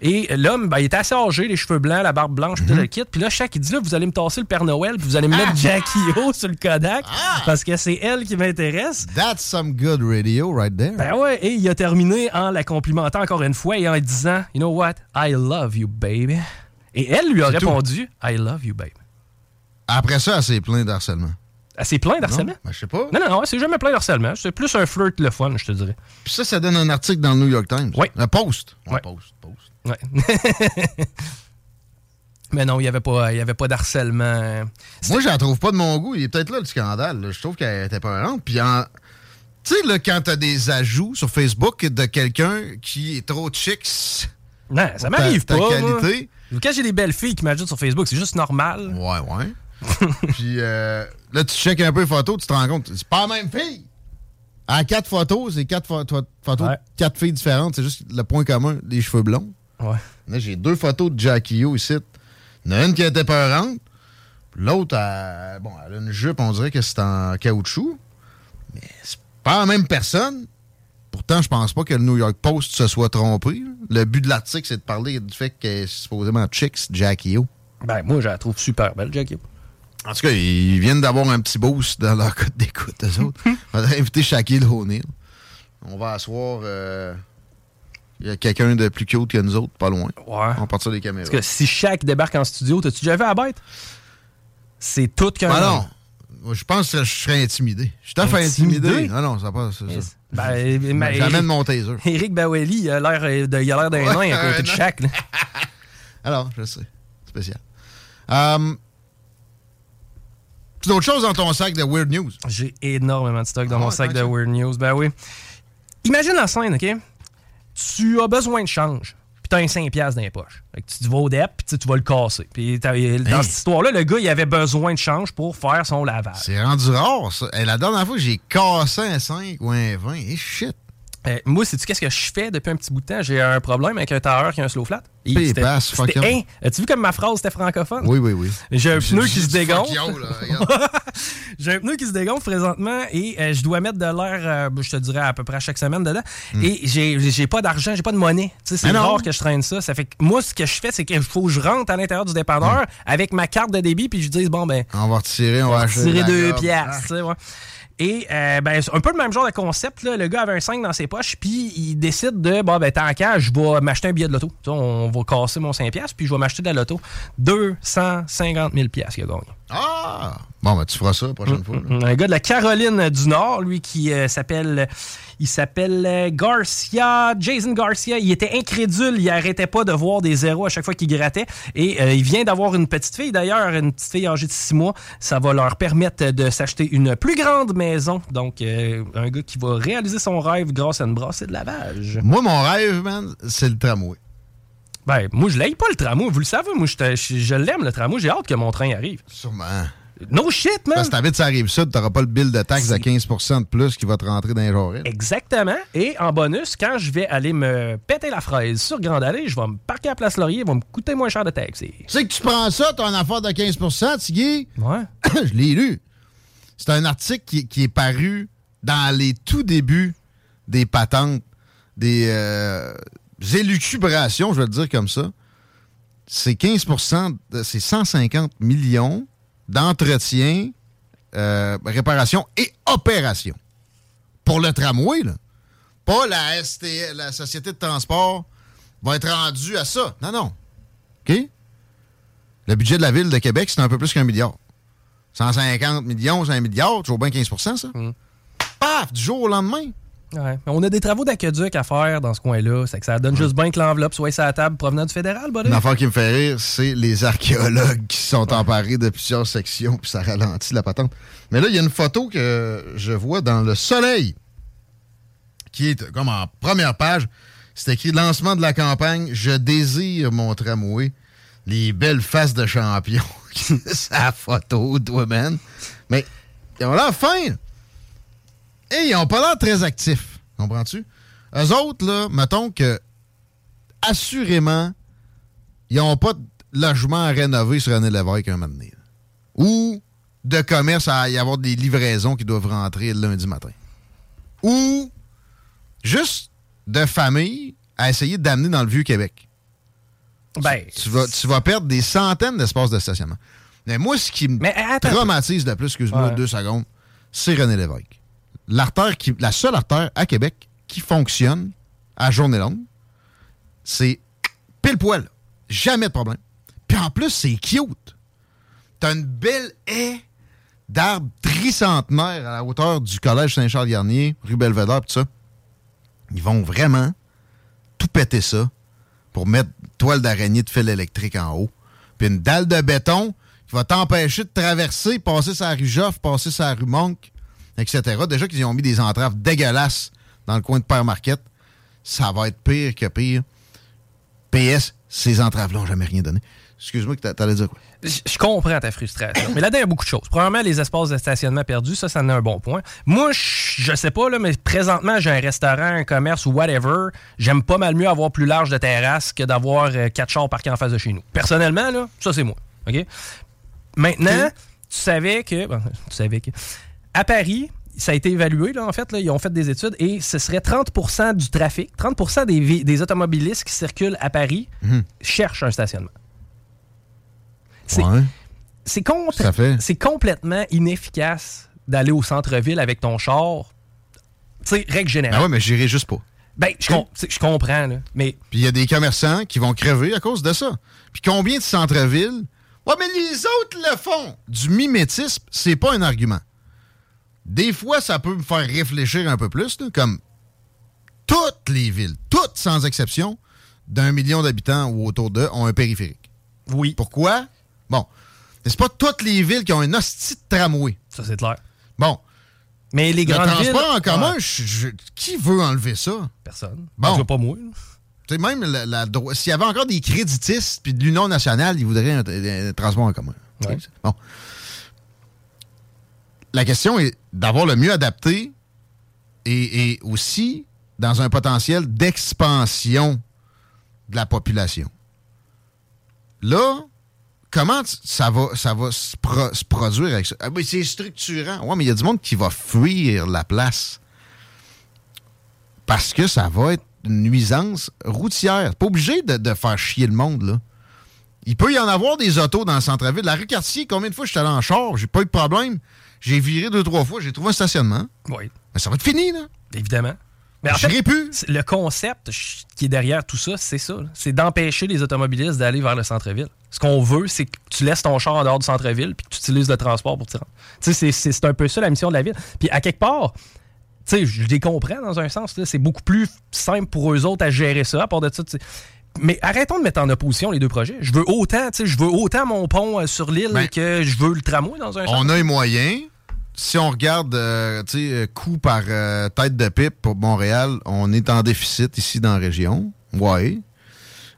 et l'homme ben, il était assez âgé, les cheveux blancs, la barbe blanche, tout le kit. Puis là Shaq il dit là vous allez me tasser le Père Noël, puis vous allez me mettre Jackie O sur le Kodak parce que c'est elle qui m'intéresse. That's some good radio right there. Ben ouais, et il a terminé en la complimentant encore une fois et en disant You know what? I love you, baby. Et elle lui a C'est tout. répondu I love you, baby. Après ça, elle s'est plein d'harcèlement. Elle s'est plein d'harcèlement? Ben, je sais pas. Non, non, non, c'est jamais plein d'harcèlement. C'est plus un flirt le fun, je te dirais. Puis ça, ça donne un article dans le New York Times. Oui. Un post. Ouais. post, post. Ouais. [laughs] Mais non, il n'y avait pas, y avait pas d'harcèlement. Moi, je la trouve pas de mon goût. Il est peut-être là le scandale. là. Je trouve qu'elle était peurante. Puis en... Tu sais, quand t'as des ajouts sur Facebook de quelqu'un qui est trop chicks. Non, ça m'arrive pas. moi. qualité. Quand j'ai des belles filles qui m'ajoutent sur Facebook, c'est juste normal. Ouais, ouais. [laughs] Puis euh, là, tu checkes un peu les photos, tu te rends compte, c'est pas la même fille. À quatre photos, c'est quatre pho- pho- photos Ouais. de quatre filles différentes. C'est juste le point commun, les cheveux blonds. Ouais. Là, j'ai deux photos de Jackie O ici. Il y en a une qui était peurante. L'autre, elle, bon, elle a une jupe, on dirait que c'est en caoutchouc. Mais c'est pas la même personne. Pourtant, je pense pas que le New York Post se soit trompé. Le but de l'article, c'est de parler du fait est supposément chicks, Jackie O. Ben, moi, je la trouve super belle, Jackie. En tout cas, ils viennent d'avoir un petit boost dans leur code d'écoute, eux autres. [laughs] On va inviter Shaquille O'Neal. On va asseoir. euh, Il y a quelqu'un de plus cute que nous autres, pas loin. Ouais. On va partir des caméras. Parce que si Shaq débarque en studio, t'as-tu déjà vu à la bête? C'est tout qu'un. Ah non. Moi, je pense que je serais intimidé. Je suis tout à fait intimidé. Non, non, ça passe. ça. Ben, J'amène mon taser. [laughs] Eric Baweli, il a l'air d'un nain à côté de chaque. là. [laughs] Alors, je sais. Spécial. Euh, tu as d'autres choses dans ton sac de Weird News? J'ai énormément de stock dans Ah mon sac de. Weird News. Ben oui. Imagine la scène, OK? Tu as besoin de change. Puis t'as un 5$ piastres dans les poches. Fait que tu vas au DEP, puis tu vas le casser. Puis t'as- dans Hey. cette histoire-là, le gars, il avait besoin de change pour faire son lavage. C'est rendu rare, ça. Et la dernière fois, j'ai cassé un 5 ou un 20. Et shit. Euh, moi, sais-tu qu'est-ce que je fais depuis un petit bout de temps? J'ai un problème avec un tailleur qui a un slow flat. C'était-. Hein? As-tu vu comme ma phrase était francophone? Oui, oui, oui. J'ai un pneu qui se dégonfle. [laughs] J'ai un pneu qui se dégonfle présentement et euh, je dois mettre de l'air, euh, je te dirais, à peu près à chaque semaine dedans. Et j'ai pas d'argent, j'ai pas de monnaie. Tu c'est Hmm. Rare que je traîne ça. Ça fait que moi, ce que je fais, c'est qu'il faut que je rentre à l'intérieur du dépanneur avec ma carte de débit puis je dis, bon, ben, On va retirer, on va acheter. tirer deux piastres. tu ouais. Et euh, ben, un peu le même genre de concept. Là. Le gars avait un 5 dans ses poches, puis il décide de, bon, ben, tant qu'à, je vais m'acheter un billet de loto. On va casser mon 5 piastres, puis je vais m'acheter de la loto. 250 000 piastres qu'il a gagné. Ah! Bon, ben, tu feras ça la prochaine fois. là. Un gars de la Caroline du Nord, lui, qui euh, s'appelle. Il s'appelle euh, Garcia, Jason Garcia. Il était incrédule, il arrêtait pas de voir des zéros à chaque fois qu'il grattait. Et euh, il vient d'avoir une petite fille, d'ailleurs, une petite fille âgée de 6 mois. Ça va leur permettre de s'acheter une plus grande maison. Donc, euh, un gars qui va réaliser son rêve grâce à une brassée de lavage. Moi, mon rêve, man, c'est le tramway. Ben, moi, je l'aime pas le tramway. Vous le savez, moi, je, l'aime, le tramway. J'ai hâte que mon train arrive. Sûrement. No shit, man! Parce que t'habites ça arrive sud, t'auras pas le bill de taxe de 15% de plus qui va te rentrer dans les oreilles. Exactement. Et en bonus, quand je vais aller me péter la fraise sur Grande Allée, je vais me parquer à Place Laurier, il va me coûter moins cher de taxi. Tu sais que tu prends ça, ton affaire de 15% Tigui? Ouais. [coughs] je l'ai lu. C'est un article qui, qui est paru dans les tout débuts des patentes, des euh, élucubrations, je vais le dire comme ça. C'est 15% de- c'est 150 millions d'entretien, euh, réparation et opération. Pour le tramway, là. Pas la ST, la Société de transport va être rendue à ça. Non, non. OK? Le budget de la ville de Québec, c'est un peu plus qu'un milliard. 150 millions, c'est un milliard, toujours bien 15% ça? Paf, du jour au lendemain. Ouais. Mais On a des travaux d'aqueduc à faire dans ce coin-là. C'est que ça donne juste bien que l'enveloppe soit sur la table provenant du fédéral, buddy. Une affaire qui me fait rire, c'est les archéologues qui sont emparés de plusieurs sections, puis ça ralentit la patente. Mais là, il y a une photo que je vois dans le soleil, qui est comme en première page. C'est écrit lancement de la campagne, je désire mon tramway. Les belles faces de champion. [laughs] Sa photo, toi, man. Mais ils ont l'air fins. Et ils ont pas l'air très actifs. Comprends-tu? Eux autres, là, mettons que assurément, ils n'ont pas de logement à rénover sur René Lévesque un moment donné. Ou de commerce à y avoir des livraisons qui doivent rentrer le lundi matin. Ou juste de famille à essayer d'amener dans le vieux Québec. Ben, Tu vas, tu vas perdre des centaines d'espaces de stationnement. Mais moi, ce qui me traumatise le plus, excuse-moi Ouais. deux secondes, c'est René Lévesque. La seule artère à Québec qui fonctionne à journée longue, c'est pile poil. Jamais de problème. Puis en plus, c'est cute. T'as une belle haie d'arbres tricentenaires à la hauteur du collège Saint-Charles-Garnier, rue Belvedere, tout ça. Ils vont vraiment tout péter ça pour mettre toile d'araignée de fil électrique en haut. Puis une dalle de béton qui va t'empêcher de traverser, passer sa rue Joffre, passer sa rue Monk, etc. Déjà qu'ils ont mis des entraves dégueulasses dans le coin de Père Marquette. Ça va être pire que pire. PS, ces entraves-là n'ont jamais rien donné. Excuse-moi que t'a- t'allais dire quoi? Je comprends ta frustration. mais là-dedans, il y a beaucoup de choses. Premièrement, les espaces de stationnement perdus, ça, ça en est un bon point. Moi, je je sais pas, là, mais présentement, j'ai un restaurant, un commerce ou whatever. J'aime pas mal mieux avoir plus large de terrasse que d'avoir euh, quatre chars parqués en face de chez nous. Personnellement, là, ça, c'est moi. OK? Maintenant, tu savais que. bon, tu savais que. À Paris, ça a été évalué, là, en fait. Là, ils ont fait des études et ce serait 30% du trafic, 30 des, des automobilistes qui circulent à Paris Mhm. cherchent un stationnement. C'est Ouais. fait. complètement inefficace d'aller au centre-ville avec ton char. Tu sais, règle générale. Ah ouais, mais j'irai juste pas. Ben, com- je comprends, là. Mais Puis il y a des commerçants qui vont crever à cause de ça. Puis combien de centres-villes? Ouais, mais les autres le font. Du mimétisme, c'est pas un argument. Des fois, ça peut me faire réfléchir un peu plus, là, comme toutes les villes, toutes sans exception, d'un million d'habitants ou autour d'eux, ont un périphérique. Oui. Pourquoi? Bon. C'est pas toutes les villes qui ont un hostie de tramway. Ça, c'est clair. Bon. Mais les Le grandes villes... transport en commun, Ouais. je- je- qui veut enlever ça? Personne. Bon. Je vois pas moi. Tu sais, même la, s'il y avait encore des créditistes puis de l'Union nationale, ils voudraient un, un transport en commun. Ouais. Bon. La question est d'avoir le mieux adapté et, aussi dans un potentiel d'expansion de la population. Là, comment ça va, ça va se, pro- se produire avec ça? Ah, c'est structurant. Ouais, mais il y a du monde qui va fuir la place parce que ça va être une nuisance routière. Pas obligé de, de faire chier le monde, là. Il peut y en avoir des autos dans le centre-ville. La rue Cartier, combien de fois je suis allé en char, j'ai pas eu de problème. J'ai viré deux, trois fois, j'ai trouvé un stationnement. Oui. Mais ça va être fini, là. Évidemment. Mais en Je fait, plus. le concept qui est derrière tout ça, c'est ça. C'est d'empêcher les automobilistes d'aller vers le centre-ville. Ce qu'on veut, c'est que tu laisses ton char en dehors du centre-ville puis que tu utilises le transport pour t'y rendre. Tu sais, c'est- un peu ça la mission de la ville. Puis à quelque part, tu sais, je les comprends dans un sens. C'est beaucoup plus simple pour eux autres à gérer ça, à part de ça. Mais arrêtons de mettre en opposition les deux projets. Je veux autant, tu sais, je veux autant mon pont euh, sur l'île Ben, que je veux le tramway dans un sens. On a les moyens. Si on regarde euh, tu sais, euh, coût par euh, tête de pipe pour Montréal, on est en déficit ici dans la région. Oui.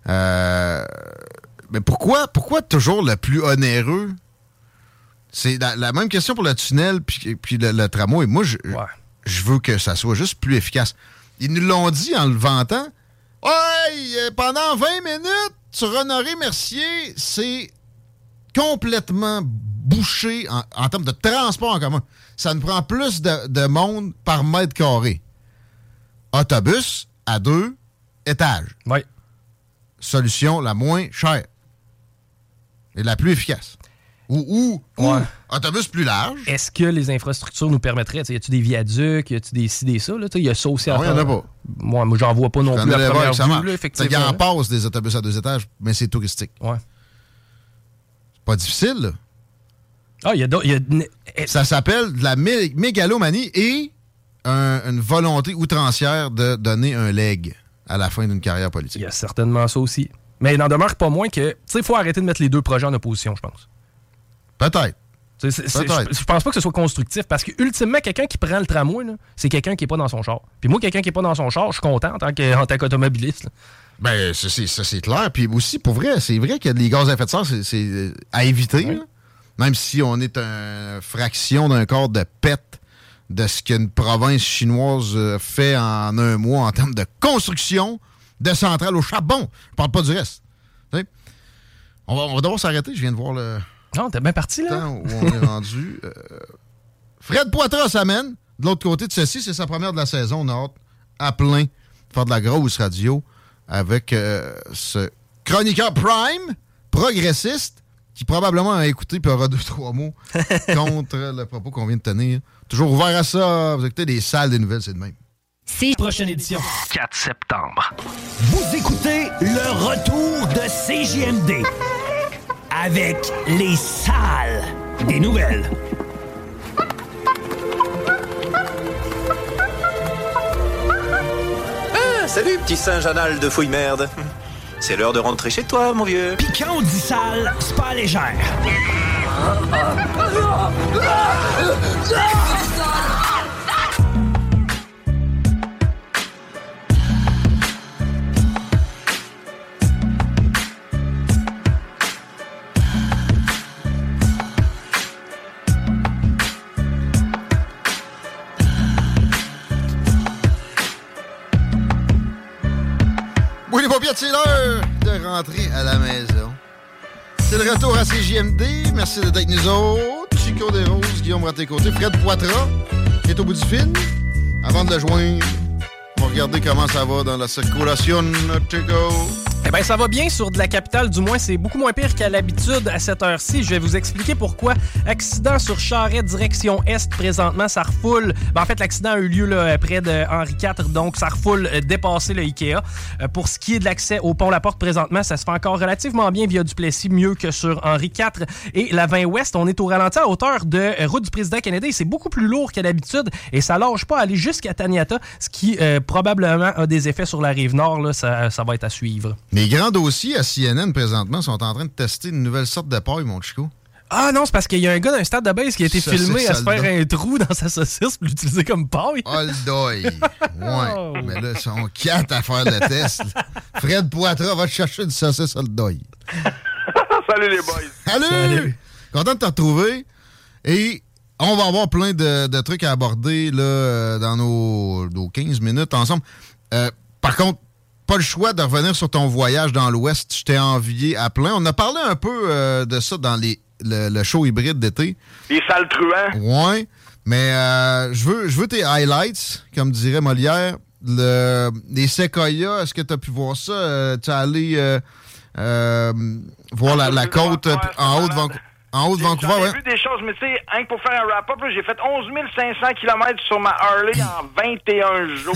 mais pourquoi, pourquoi toujours le plus onéreux? C'est la, la même question pour le tunnel puis, puis le, le tramway. Moi, je, je veux que ça soit juste plus efficace. Ils nous l'ont dit en le vantant. Ouais, euh, pendant 20 minutes, sur Honoré-Mercier, c'est complètement bouché en, en termes de transport en commun. Ça nous prend plus de, de monde par mètre carré. Autobus à deux étages. Oui. Solution la moins chère et la plus efficace. Ou, ou, ou autobus plus large. Est-ce que les infrastructures nous permettraient? Y a-tu des viaducs? Y a-tu des ci, des ça? Il y a ça aussi à Ah oui, y en a pas. Moi, moi j'en vois pas non plus première vue, effectivement. y en passe des autobus à deux étages, mais c'est touristique. Ouais. C'est pas difficile, là. Ah, il y a, il y a- Ça s'appelle de la mé- mégalomanie et un- une volonté outrancière de donner un leg à la fin d'une carrière politique. Il y a certainement ça aussi. Mais il n'en demeure pas moins que, tu sais, il faut arrêter de mettre les deux projets en opposition, je pense. Peut-être. Je, pense pas que ce soit constructif parce que, ultimement, quelqu'un qui prend le tramway, c'est quelqu'un qui est pas dans son char. Puis moi, quelqu'un qui est pas dans son char, je suis content en tant qu'automobiliste. Ben, ça, c'est- clair. Puis aussi, pour vrai, c'est vrai que les gaz à effet de serre, c'est- euh, à éviter. Même si on est une fraction d'un quart de pète de ce qu'une province chinoise euh, fait en un mois en termes de construction de centrales au charbon. Je parle pas du reste. On va, on va devoir s'arrêter. Je viens de voir le Non, t'es bien parti, là. temps où on est rendu. Euh, Fred Poitras s'amène. De l'autre côté de ceci, c'est sa première de la saison. On a hâte à plein de faire de la grosse radio avec euh, ce chroniqueur prime, progressiste, qui probablement a écouté et aura deux, trois mots [laughs] contre le propos qu'on vient de tenir. Toujours ouvert à ça. Vous écoutez les salles des nouvelles, c'est de même. C'est prochaine édition. 4 septembre. Vous écoutez le retour de CJMD avec les salles des nouvelles. Ah, salut, petit Saint-Janal de fouille-merde. C'est l'heure de rentrer chez toi, mon vieux. Puis quand on dit sale, c'est pas légère. C'est l'heure de rentrer à la maison? C'est le retour à CJMD. Merci d'être avec nous autres. Chico des Roses, Guillaume Raté-Côté, Fred Poitras, qui est au bout du fil. Avant de le joindre, on va regarder comment ça va dans la circulation, Chico. Eh ben, ça va bien sur de la capitale, du moins, c'est beaucoup moins pire qu'à l'habitude à cette heure-ci. Je vais vous expliquer pourquoi. Accident sur Charret, direction Est, présentement, ça refoule. Ben, en fait, l'accident a eu lieu là, près de Henri IV, donc ça refoule euh, dépasser le Ikea. Euh, pour ce qui est de l'accès au pont La Porte, présentement, ça se fait encore relativement bien via Duplessis, mieux que sur Henri IV. Et la 20 Ouest, on est au ralenti à hauteur de euh, route du président Kennedy. C'est beaucoup plus lourd qu'à l'habitude et ça lâche pas à aller jusqu'à Taniata, ce qui probablement a des effets sur la rive nord. Là, ça va être à suivre. Les grands dossiers à CNN présentement sont en train de tester une nouvelle sorte de paille, mon chico. Ah non, c'est parce qu'il y a un gars d'un stade de base qui a été filmé à se faire un trou dans sa saucisse pour l'utiliser comme paille. Oh le. [laughs] Ouais. Mais là, ils sont quatre à faire le test. Fred Poitras va te chercher une saucisse au [laughs] deuil. Salut les boys. Salut! Content de te retrouver. Et on va avoir plein de, de trucs à aborder là, euh, dans nos, nos 15 minutes ensemble. Euh, par contre, pas le choix de revenir sur ton voyage dans l'Ouest. Je t'ai envié à plein. On a parlé un peu euh, de ça dans les, le, le show hybride d'été. Les sales truands. Ouais, mais euh, je veux, je veux tes highlights, comme dirait Molière. Le, les séquoias, est-ce que tu as pu voir ça? Euh, tu es allé euh, voir la, la côte en haut de, Vanco- en haut de Vancouver, J'ai ouais. vu des choses, mais tu sais, rien que pour faire un wrap-up, j'ai fait 11 500 km sur ma Harley [laughs] en 21 jours.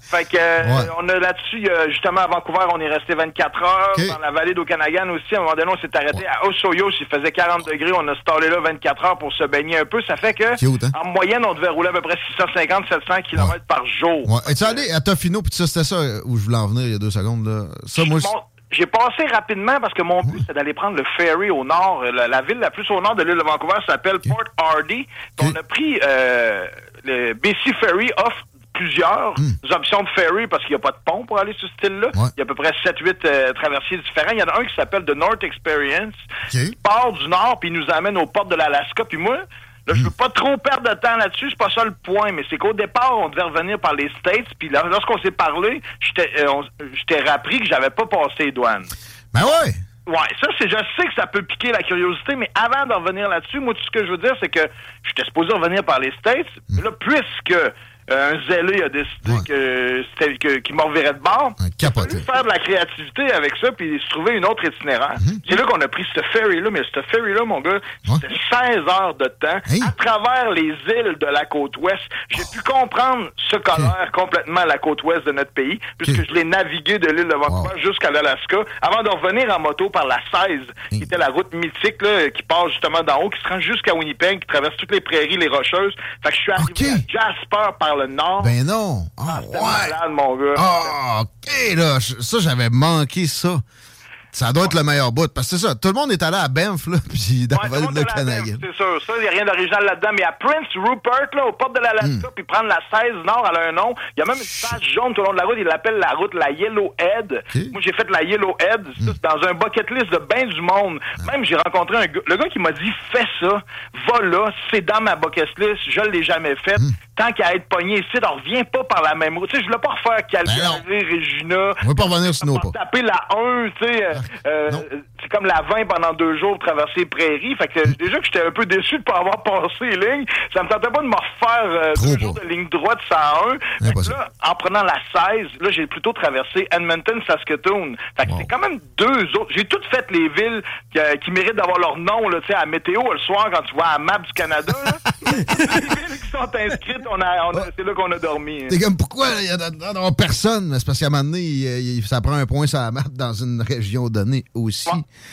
fait que, euh, Ouais. on a là-dessus, a- justement, à Vancouver, on est resté 24 heures. Dans la vallée d'Okanagan aussi, à un moment donné, on s'est arrêté à Osoyoos, il faisait 40 degrés, on a stallé là 24 heures pour se baigner un peu. Ça fait que, Cute, hein? en moyenne, on devait rouler à peu près 650-700 km par jour. Ouais. Es-tu allé à Tofino, puis ça, c'était ça euh, où je voulais en venir il y a deux secondes. Là? Ça, moi, J'ai passé rapidement parce que mon but, c'est d'aller prendre le ferry au nord. La, la ville la plus au nord de l'île de Vancouver s'appelle Port Hardy. On a pris euh, le BC Ferry offre plusieurs options de ferry parce qu'il n'y a pas de pont pour aller sur ce style-là. Il y a à peu près 7-8 euh, traversiers différents. Il y en a un qui s'appelle The North Experience. Il part du nord puis il nous amène aux portes de l'Alaska. Puis moi, Là, je veux pas trop perdre de temps là-dessus, c'est pas ça le point, mais c'est qu'au départ, on devait revenir par les States, puis là, lorsqu'on s'est parlé, je t'ai euh, rappris que j'avais pas passé les douanes. Ben ouais! Ouais, ça, c'est, je sais que ça peut piquer la curiosité, mais avant de revenir là-dessus, moi, tout ce que je veux dire, c'est que j'étais supposé revenir par les States, mais là, puisque un zélé a décidé que c'était, que, qu'il m'en reverrait de bord, capoté. faire de la créativité avec ça, puis se trouver une autre itinéraire. Mhm. C'est là qu'on a pris ce ferry-là, mais ce ferry-là, mon gars, c'était 16 heures de temps à travers les îles de la côte ouest. J'ai pu comprendre ce colère complètement la côte ouest de notre pays, puisque je l'ai navigué de l'île de Vancouver jusqu'à l'Alaska, avant de revenner en moto par la 16, qui était la route mythique, là, qui part justement d'en haut, qui se rend jusqu'à Winnipeg, qui traverse toutes les prairies, les rocheuses. Fait que je suis arrivé à Jasper par le nord. Ben non! Ah, C'était malade, mon gars. Ah, OK, là. Ça, j'avais manqué ça. Ça doit être le meilleur bout. Parce que c'est ça, tout le monde est allé à Banff, là, [laughs] puis dans Ouais, le monde de Canadian. C'est sûr, ça, il n'y a rien d'original là-dedans. Mais à Prince Rupert, là, aux portes de l'Alaska, Hmm. puis prendre la 16 Nord, elle a un nom. Il y a même une tache jaune tout le long de la route, il l'appelle la route la Yellowhead. Moi, j'ai fait la Yellowhead, Hmm. ça, c'est dans un bucket list de bien du monde. Ah. Même, j'ai rencontré un gars, le gars qui m'a dit, fais ça, va là, c'est dans ma bucket list, je l'ai jamais fait. Hmm. Tant qu'à être pogné ici, on revient pas par la même route. Tu sais, je voulais pas refaire Calgary, Regina. On va pas revenir sur nos pas. taper la 1, tu sais, euh, euh, c'est comme la 20 pendant deux jours, traverser les prairies. Fait que déjà que j'étais un peu déçu de pas avoir passé les lignes, ça me tentait pas de me refaire euh, deux jours de ligne droite 101. Fait que là, en prenant la 16, là, j'ai plutôt traversé Edmonton, Saskatoon. Fait que c'est quand même deux autres. J'ai toutes fait les villes qui, euh, qui méritent d'avoir leur nom, là, tu sais, à météo le soir quand tu vois la map du Canada, là. [laughs] les villes qui sont inscrites, on a, on a- c'est là qu'on a dormi. hein. T'es comme, pourquoi il y a personne? C'est parce qu'à un moment donné, il- il- ça prend un point sur la map dans une région donnée aussi.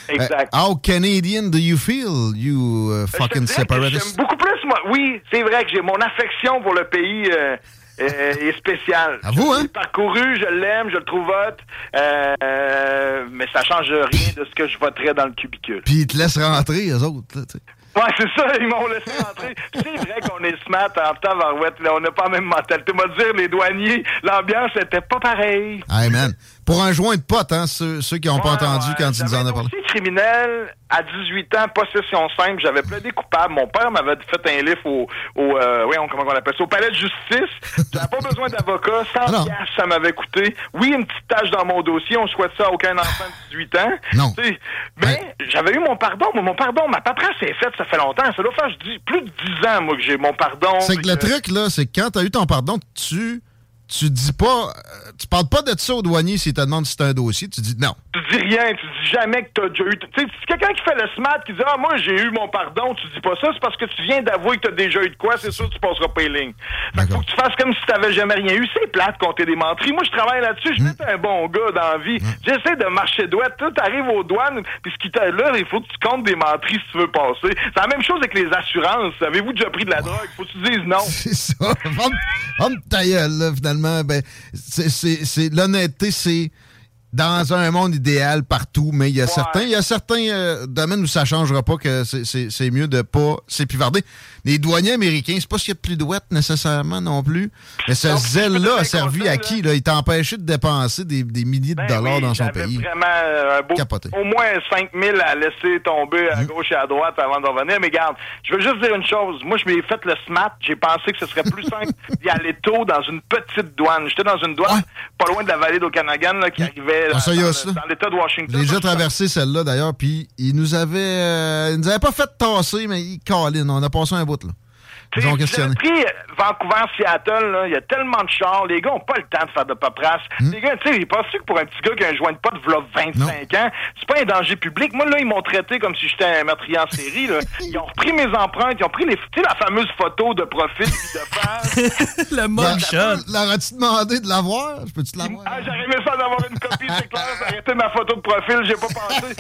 exact. Euh, how Canadian do you feel, you uh, fucking separatist? beaucoup plus, moi. Oui, c'est vrai que j'ai mon affection pour le pays euh, euh, est spéciale. vous, hein? Je parcouru, je l'aime, je le trouve hot, euh, euh, mais ça change rien de ce que je voterais dans le cubicule. Puis ils te laissent rentrer, eux autres. là, tu sais. Ouais, c'est ça, ils m'ont laissé rentrer. c'est vrai qu'on est smart en tabarouette, là, on n'a pas la même mentalité. Moi, dire, les douaniers, l'ambiance était pas pareille. Man. Pour un joint de potes, hein, ceux, ceux qui n'ont pas entendu quand ils nous en ont parlé. criminel à 18 ans, possession simple. J'avais plaidé coupable. Mon père m'avait fait un livre au, au euh, oui, on- comment on appelle ça, au palais de justice. J'avais pas besoin d'avocat. 100 piastres, ça m'avait coûté. Oui, une petite tâche dans mon dossier. On souhaite ça à aucun enfant de 18 ans. Non. Tu Mais j'avais eu mon pardon. Moi, mon pardon, ma paperasse est faite, ça fait longtemps. Ça doit faire, je dis, plus de 10 ans, moi, que j'ai mon pardon. C'est que le Fait truc, là, c'est que quand tu as eu ton pardon, tu tu dis pas, euh, tu parles pas de ça au douanier s'il te demande si c'est un dossier. Tu dis non. Tu dis rien, tu dis jamais que t'as déjà eu. Tu sais, si quelqu'un qui fait le SMAT qui dit Ah, moi, j'ai eu mon pardon, tu dis pas ça, c'est parce que tu viens d'avouer que t'as déjà eu de quoi, c'est sûr que tu passeras pas les lignes. Fait que faut que tu fasses comme si t'avais jamais rien eu. C'est plate compter des menteries. Moi, je travaille là-dessus, je suis un bon gars dans la vie. J'essaie de marcher droit. Tout arrive aux douanes, puis ce qui t'a là, il faut que tu comptes des menteries si tu veux passer. C'est la même chose avec les assurances. Avez-vous déjà pris de la drogue? Faut que tu dises non. [laughs] C'est ça. Vendre ta gueule, là, finalement. Ben, c'est- c'est c'est- l'honnêteté, c'est dans un monde idéal partout, mais il y a certains, il y a certains euh, domaines où ça changera pas que c'est- mieux de pas s'épivarder. Les douaniers américains, c'est pas ce qu'il y a de plus douette nécessairement non plus. Mais ce zèle-là a servi à qui? Là? Il t'a empêché de dépenser des, des milliers de dollars Ben Oui, dans son pays. Vraiment, euh, un beau- Capoté. au moins 5 000 à laisser tomber à gauche et à droite avant de revenir. Mais garde, je veux juste dire une chose. Moi, je m'ai fait le SMAT. J'ai pensé que ce serait plus simple [laughs] d'y aller tôt dans une petite douane. J'étais dans une douane pas loin de la vallée d'Okanagan qui arrivait Dans, l'État de Washington. J'ai déjà traversé celle-là d'ailleurs, puis ils nous avaient. euh, ils nous avaient pas fait tasser, mais ils câlinent. On a passé un bout, là. Ils ont J'ai questionné. pris Vancouver, Seattle, là, il y a tellement de chars, les gars ont pas le temps de faire de paperasse. Hmm. Les gars, tu sais, ils pensent que pour un petit gars qui a un joint de pot de v'là 25 ans, c'est pas un danger public? Moi, là, ils m'ont traité comme si j'étais un meurtrier en série, là. [laughs] Ils ont repris mes empreintes, ils ont pris les, tu sais, la fameuse photo de profil puis de face. [laughs] le mugshot. L'aurais-tu demandé de l'avoir? Je peux-tu l'avoir? Ah, j'aurais aimé ça d'avoir une copie, c'est clair. [laughs] Arrêtez ma photo de profil, j'ai pas pensé.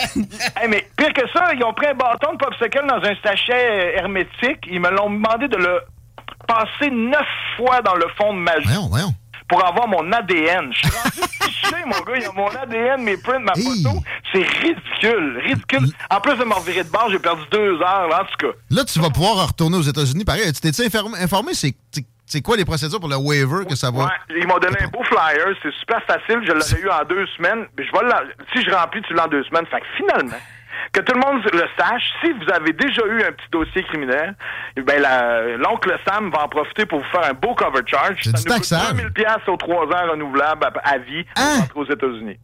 Hey, mais pire que ça, ils ont pris un bâton de popsicle dans un sachet euh, hermétique. Ils me l'ont demandé de le passer neuf fois dans le fond de ma joue. Pour avoir mon ADN. Je suis rendu [laughs] fiché, mon gars. Il y a mon ADN, mes prints, ma photo. C'est ridicule. Ridicule. En plus de me revirer de bord, j'ai perdu deux heures, là, en tout cas. Là, tu vas pouvoir retourner aux États-Unis. Pareil, tu t'es informé, informé? C'est, c'est- quoi les procédures pour le waiver que ça va? Ouais, ils m'ont donné un beau flyer, c'est super facile, je l'avais eu en deux semaines. Mais je vais si je remplis, tu l'as en deux semaines. Fait que finalement, que tout le monde le sache, si vous avez déjà eu un petit dossier criminel, eh ben l'oncle Sam va en profiter pour vous faire un beau cover charge. C'est Ça nous coûte taxable. 2000 pièces aux trois ans renouvelables à, à vie Hein? aux États-Unis.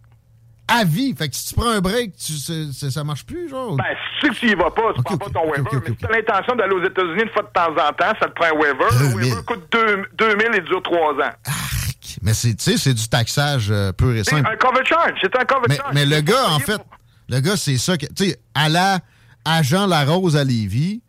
À vie? Fait que si tu prends un break, tu, ça marche plus, genre? Ben, si tu y vas pas, tu prends pas ton waiver. mais si tu as l'intention d'aller aux États-Unis une fois de temps en temps, ça te prend un waiver. Le waiver coûte deux- 2000 et dure trois ans. Mais c'est, tu sais, c'est du taxage euh, pur et C'est simple. un cover charge, c'est un cover Mais, charge. mais le gars, en fait, le gars, c'est ça que. Tu sais, à la agent Larose à Lévis,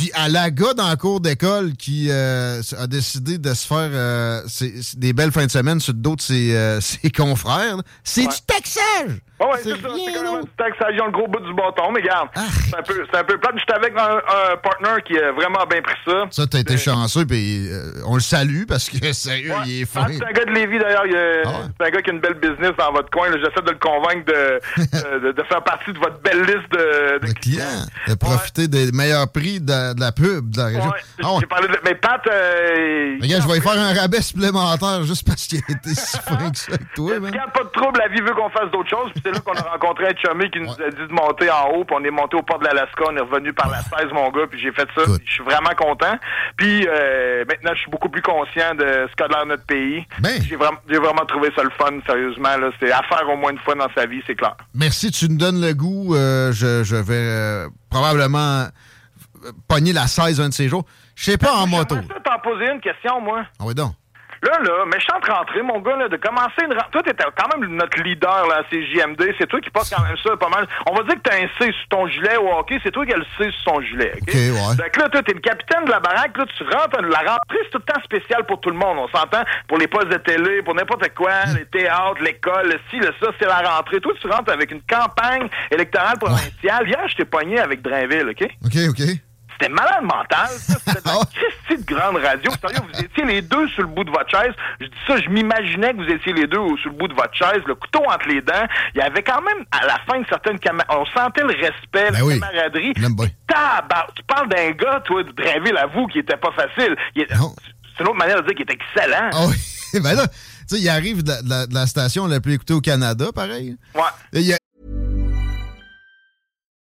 puis à la gars dans la cour d'école qui euh, a décidé de se faire euh, ses- ses- des belles fins de semaine sur de ses, euh, [laughs] ses confrères, c'est du taxage! Ouais, ouais, c'est ça. C'est du taxation, le gros bout du bâton. Mais regarde, c'est un peu, c'est un peu plate. J'étais avec un, un partner qui a vraiment bien pris ça. Ça, t'as été chanceux, puis on le salue parce que, [laughs] sérieux, il est Ah, fin. c'est un gars de Lévis d'ailleurs. Ah C'est un gars qui a une belle business dans votre coin. J'essaie de le convaincre de, [laughs] de, de faire partie de votre belle liste de, de clients. De profiter des meilleurs prix de, de la pub de la région. Ouais, Ah ouais. Parlé de. Mais Pat, euh, il- Regarde, je vais y faire un rabais supplémentaire juste parce qu'il a été si fin que ça avec toi, man. Regarde, pas de trouble, la vie veut qu'on fasse d'autres choses? Puis c'est là qu'on a rencontré un chummy qui nous a dit de monter en haut. Puis on est monté au port de l'Alaska. On est revenu par la 16, mon gars. Puis j'ai fait ça. Je suis vraiment content. Puis euh, maintenant, je suis beaucoup plus conscient de ce qu'a l'air notre pays. Ben. J'ai vraiment, trouvé ça le fun, sérieusement. C'est à faire au moins une fois dans sa vie, c'est clair. Merci, tu nous donnes le goût. euh, je, je vais euh, probablement euh, pogner la 16 un de ces jours. Je sais pas en moto. Je vais t'en poser une question, moi. Ah oui, donc. Là, là, méchante rentrée, mon gars, là, de commencer une rentrée. Toi, t'étais quand même notre leader, là, à CJMD. C'est toi qui portes quand même ça pas mal. On va dire que t'as un C sur ton gilet au hockey. C'est toi qui as le C sur son gilet, OK? OK, ouais. Donc là, toi, t'es le capitaine de la baraque. Là, tu rentres. La rentrée, c'est tout le temps spécial pour tout le monde. On s'entend? Pour les postes de télé, pour n'importe quoi, les théâtres, l'école, le ci, le ça, c'est la rentrée. Toi, tu rentres avec une campagne électorale provinciale. Hier, je t'ai pogné avec Drainville, OK? OK, OK. C'était malade mental. [laughs] C'était la Christie de grande radio. Sérieux, vous étiez les deux sur le bout de votre chaise. Je dis ça, je m'imaginais que vous étiez les deux sur le bout de votre chaise, le couteau entre les dents. Il y avait quand même, à la fin, une certaine. On sentait le respect, la Ben oui. camaraderie. Tu parles d'un gars, toi, de Drainville, à vous, qui était pas facile. Il est- C'est une autre manière de dire qu'il était excellent. Ah oui. [laughs] ben là, tu sais, il arrive la, la- de la station la plus écoutée au Canada, pareil. Ouais.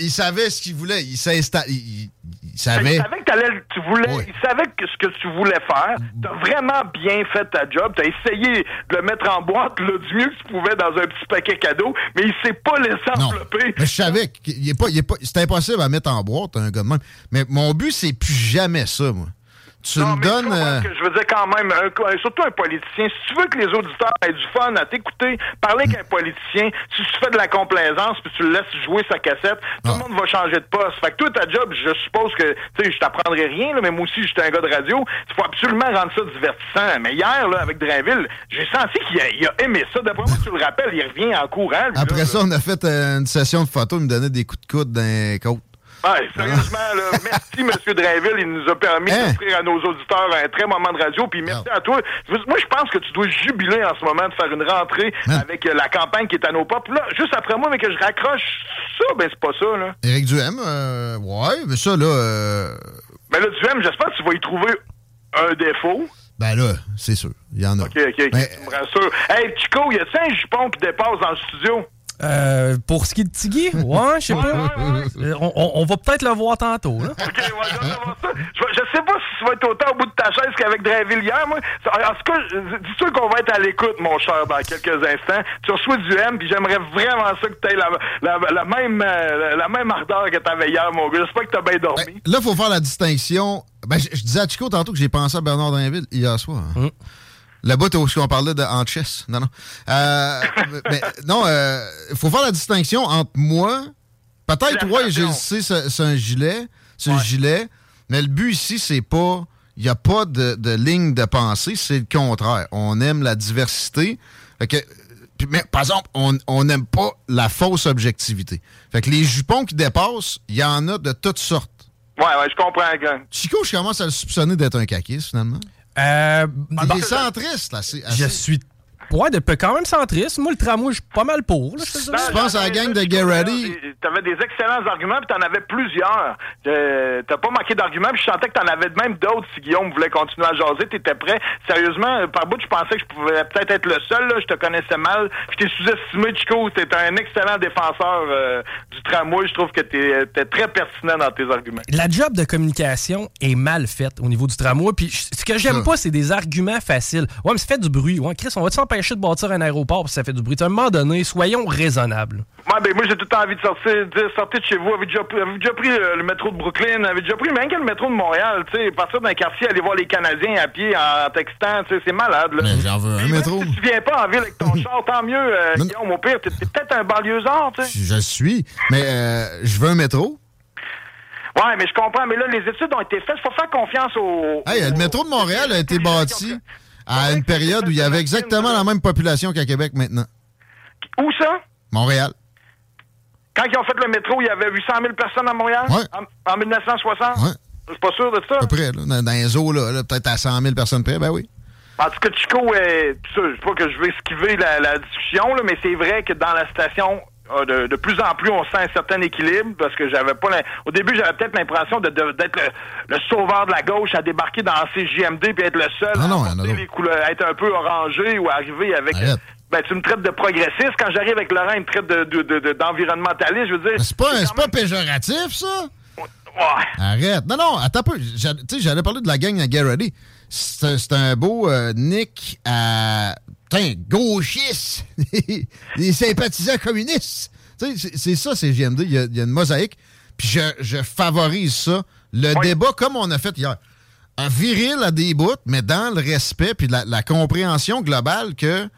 Il savait ce qu'il voulait. Il s'installe. Il, il- savait. Il savait que tu voulais, il savait que ce que tu voulais faire. T'as vraiment bien fait ta job. T'as essayé de le mettre en boîte là, du mieux que tu pouvais dans un petit paquet cadeau, mais il s'est pas laissé envelopper. Mais je savais qu'il est pas, il est pas, c'est impossible à mettre en boîte, un gars de même. Mais mon but, c'est plus jamais ça, moi. Tu Non, me mais donnes. euh, que je veux dire quand même, un- surtout un politicien, si tu veux que les auditeurs aient du fun à t'écouter, parler qu'un politicien, si tu fais de la complaisance puis tu le laisses jouer sa cassette, tout Ah. le monde va changer de poste. Fait que toi, ta job, je suppose que, tu sais, je t'apprendrai rien, là, mais moi aussi, j'étais un gars de radio. Il faut absolument rendre ça divertissant. Mais hier, là, avec Drainville, j'ai senti qu'il a, aimé ça. D'après moi, tu le rappelles, il revient en courant. Après là, ça, on a fait euh, une session de photos. Il me donnait des coups de coude dans les côtes. Ouais, sérieusement, là, [laughs] merci, M. Drainville. Il nous a permis Hein? d'offrir à nos auditeurs un très moment de radio. Puis merci à toi. Moi, je pense que tu dois jubiler en ce moment de faire une rentrée avec euh, la campagne qui est à nos. Puis là, juste après moi, mais que je raccroche ça, ben c'est pas ça, là. Éric Duhem, euh, ouais, mais ça, là. euh, Mais là, Duhem, j'espère que tu vas y trouver un défaut. ben là, c'est sûr. Il y en a. OK, OK, OK, Mais- tu me rassures. Hey, Chico, y a-tu un jupon qui dépasse dans le studio? Euh, pour ce qui est de Tiggy, ouais, je sais pas. Euh, On, on- on va peut-être le voir tantôt. Là. OK, ouais, je ça. Je, vais- je sais pas si tu vas être autant au bout de ta chaise qu'avec Drainville hier, moi. En tout cas, je- dis sûr qu'on va être à l'écoute, mon cher, dans quelques instants? Tu reçois du M, puis j'aimerais vraiment ça que tu aies la, la, la même, euh, la même ardeur que t'avais hier, mon gars. J'espère que t'as bien dormi. Là, il faut faire la distinction. Ben, je, je disais à Chico tantôt que j'ai pensé à Bernard Drinville hier soir. Mm. Le bout où on parlait de en chess. Non, non. Euh, [laughs] mais non, il faut faire la distinction entre moi. Peut-être, ouais, je le sais, c'est un gilet. C'est un gilet. Mais le but ici, c'est pas. Il n'y a pas de, de ligne de pensée, c'est le contraire. On aime la diversité. Fait que, mais par exemple, on n'aime pas la fausse objectivité. Fait que les jupons qui dépassent, il y en a de toutes sortes. Ouais, ouais, je comprends. Chico, je commence à le soupçonner d'être un caquiste, finalement. Euh, Il est centriste, là. c'est Je assez- suis. Ouais, depuis quand même centriste. Moi, le tramway, je suis pas mal pour. Là, je penses à la gang de Get Ready? T'avais des excellents arguments, puis t'en avais plusieurs. Euh, T'as pas manqué d'arguments, puis je sentais que t'en avais même d'autres si Guillaume voulait continuer à jaser. T'étais prêt. Sérieusement, euh, par bout, je pensais que je pouvais peut-être être le seul. Là. Je te connaissais mal. Je t'ai sous-estimé, Chico. T'es un excellent défenseur euh, du tramway. Je trouve que t'es t'es très pertinent dans tes arguments. La job de communication est mal faite au niveau du tramway. Puis ce que j'aime pas, c'est des arguments faciles. Ouais, mais ça fait du bruit. Ouais, Chris, on va s'empêcher de bâtir un aéroport parce que ça fait du bruit. À un moment donné, soyons raisonnables. Ouais, ben moi j'ai tout le temps envie de sortir, de sortez de chez vous. Avez déjà, avez déjà pris euh, le métro de Brooklyn, avez déjà pris même que le métro de Montréal, tu sais, partir d'un quartier, aller voir les Canadiens à pied en textant, tu sais, c'est malade. Là. Mais j'en veux un métro. Si tu viens pas en ville avec ton [laughs] char, tant mieux, euh, Guillaume, au pire, t'es t'es peut-être un banlieusard, tu sais. Je suis. Mais euh, je veux un métro. Ouais, mais je comprends, mais là, les études ont été faites, faut faire confiance aux... Hey, le métro de Montréal a été bâti à une période où il y avait exactement la même population qu'à Québec maintenant. Où ça? Montréal. Quand ils ont fait le métro, il y avait 800 000 personnes à Montréal? Ouais. En, en 1960? Ouais. Je suis pas sûr de ça. À peu près, là, dans, les eaux, là, là, peut-être à 100 000 personnes près, ben oui. En tout cas, Chico, ça, je sais pas que je veux esquiver la, la discussion, là, mais c'est vrai que dans la station, de, de plus en plus, on sent un certain équilibre parce que j'avais pas. Au début, j'avais peut-être l'impression de- de- d'être le, le sauveur de la gauche à débarquer dans CJMD puis être le seul Ah non, à les couleurs, à être un peu orangé ou arriver avec. Arrête. Ben, tu me traites de progressiste. Quand j'arrive avec Laurent, il me traite de, de- de- de- d'environnementaliste. je veux dire. C'est pas, c'est pas péjoratif, ça? Ouais. Arrête. Non, non, attends un peu. Tu sais, j'allais parler de la gang à un- c'est un beau euh, nick à. Putain, gauchiste! [laughs] Des sympathisants communistes! C'est- ça, c'est GMD. Il y, a, il y a une mosaïque. Puis je, je favorise ça. Le débat, comme on a fait hier, un viril à des bouts, mais dans le respect puis la, la compréhension globale que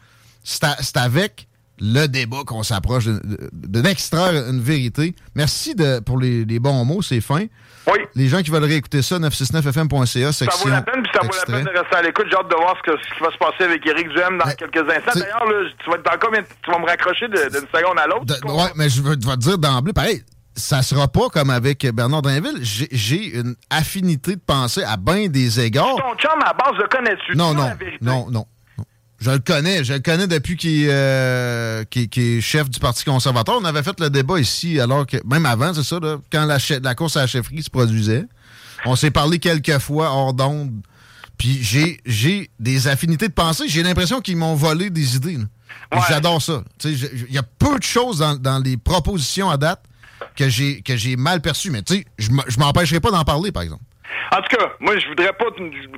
c'est avec le débat qu'on s'approche de, de- d'extraire une vérité. Merci de, pour les, les bons mots, c'est fin. Oui. Les gens qui veulent réécouter ça, 969fm.ca, Ça section vaut la peine, puis ça vaut la extrait. peine de rester à l'écoute. J'ai hâte de voir ce, que- ce qui va se passer avec Éric Duhem dans quelques instants. D'ailleurs, tu vas être dans combien tu vas me raccrocher de- d'une seconde à l'autre? De- ouais, mais je veux, je vais te dire d'emblée, pareil, ça sera pas comme avec Bernard Drinville. J'ai- une affinité de penser à bien des égards. Ton chum, à base, le connais-tu? Non, Dis-moi non, la vérité? non, non, non. Je le connais. Je le connais depuis qu'il euh, qu'il- qu'il est chef du Parti conservateur. On avait fait le débat ici, alors que, même avant, c'est ça, là, quand la, la course à la chefferie se produisait. On s'est parlé quelques fois hors d'onde. Puis j'ai des affinités de pensée. J'ai l'impression qu'ils m'ont volé des idées. J'adore ça. Il y a peu de choses dans, dans les propositions à date que j'ai mal perçues. Mais tu sais, je m'empêcherai pas d'en parler, par exemple. En tout cas, moi, je voudrais pas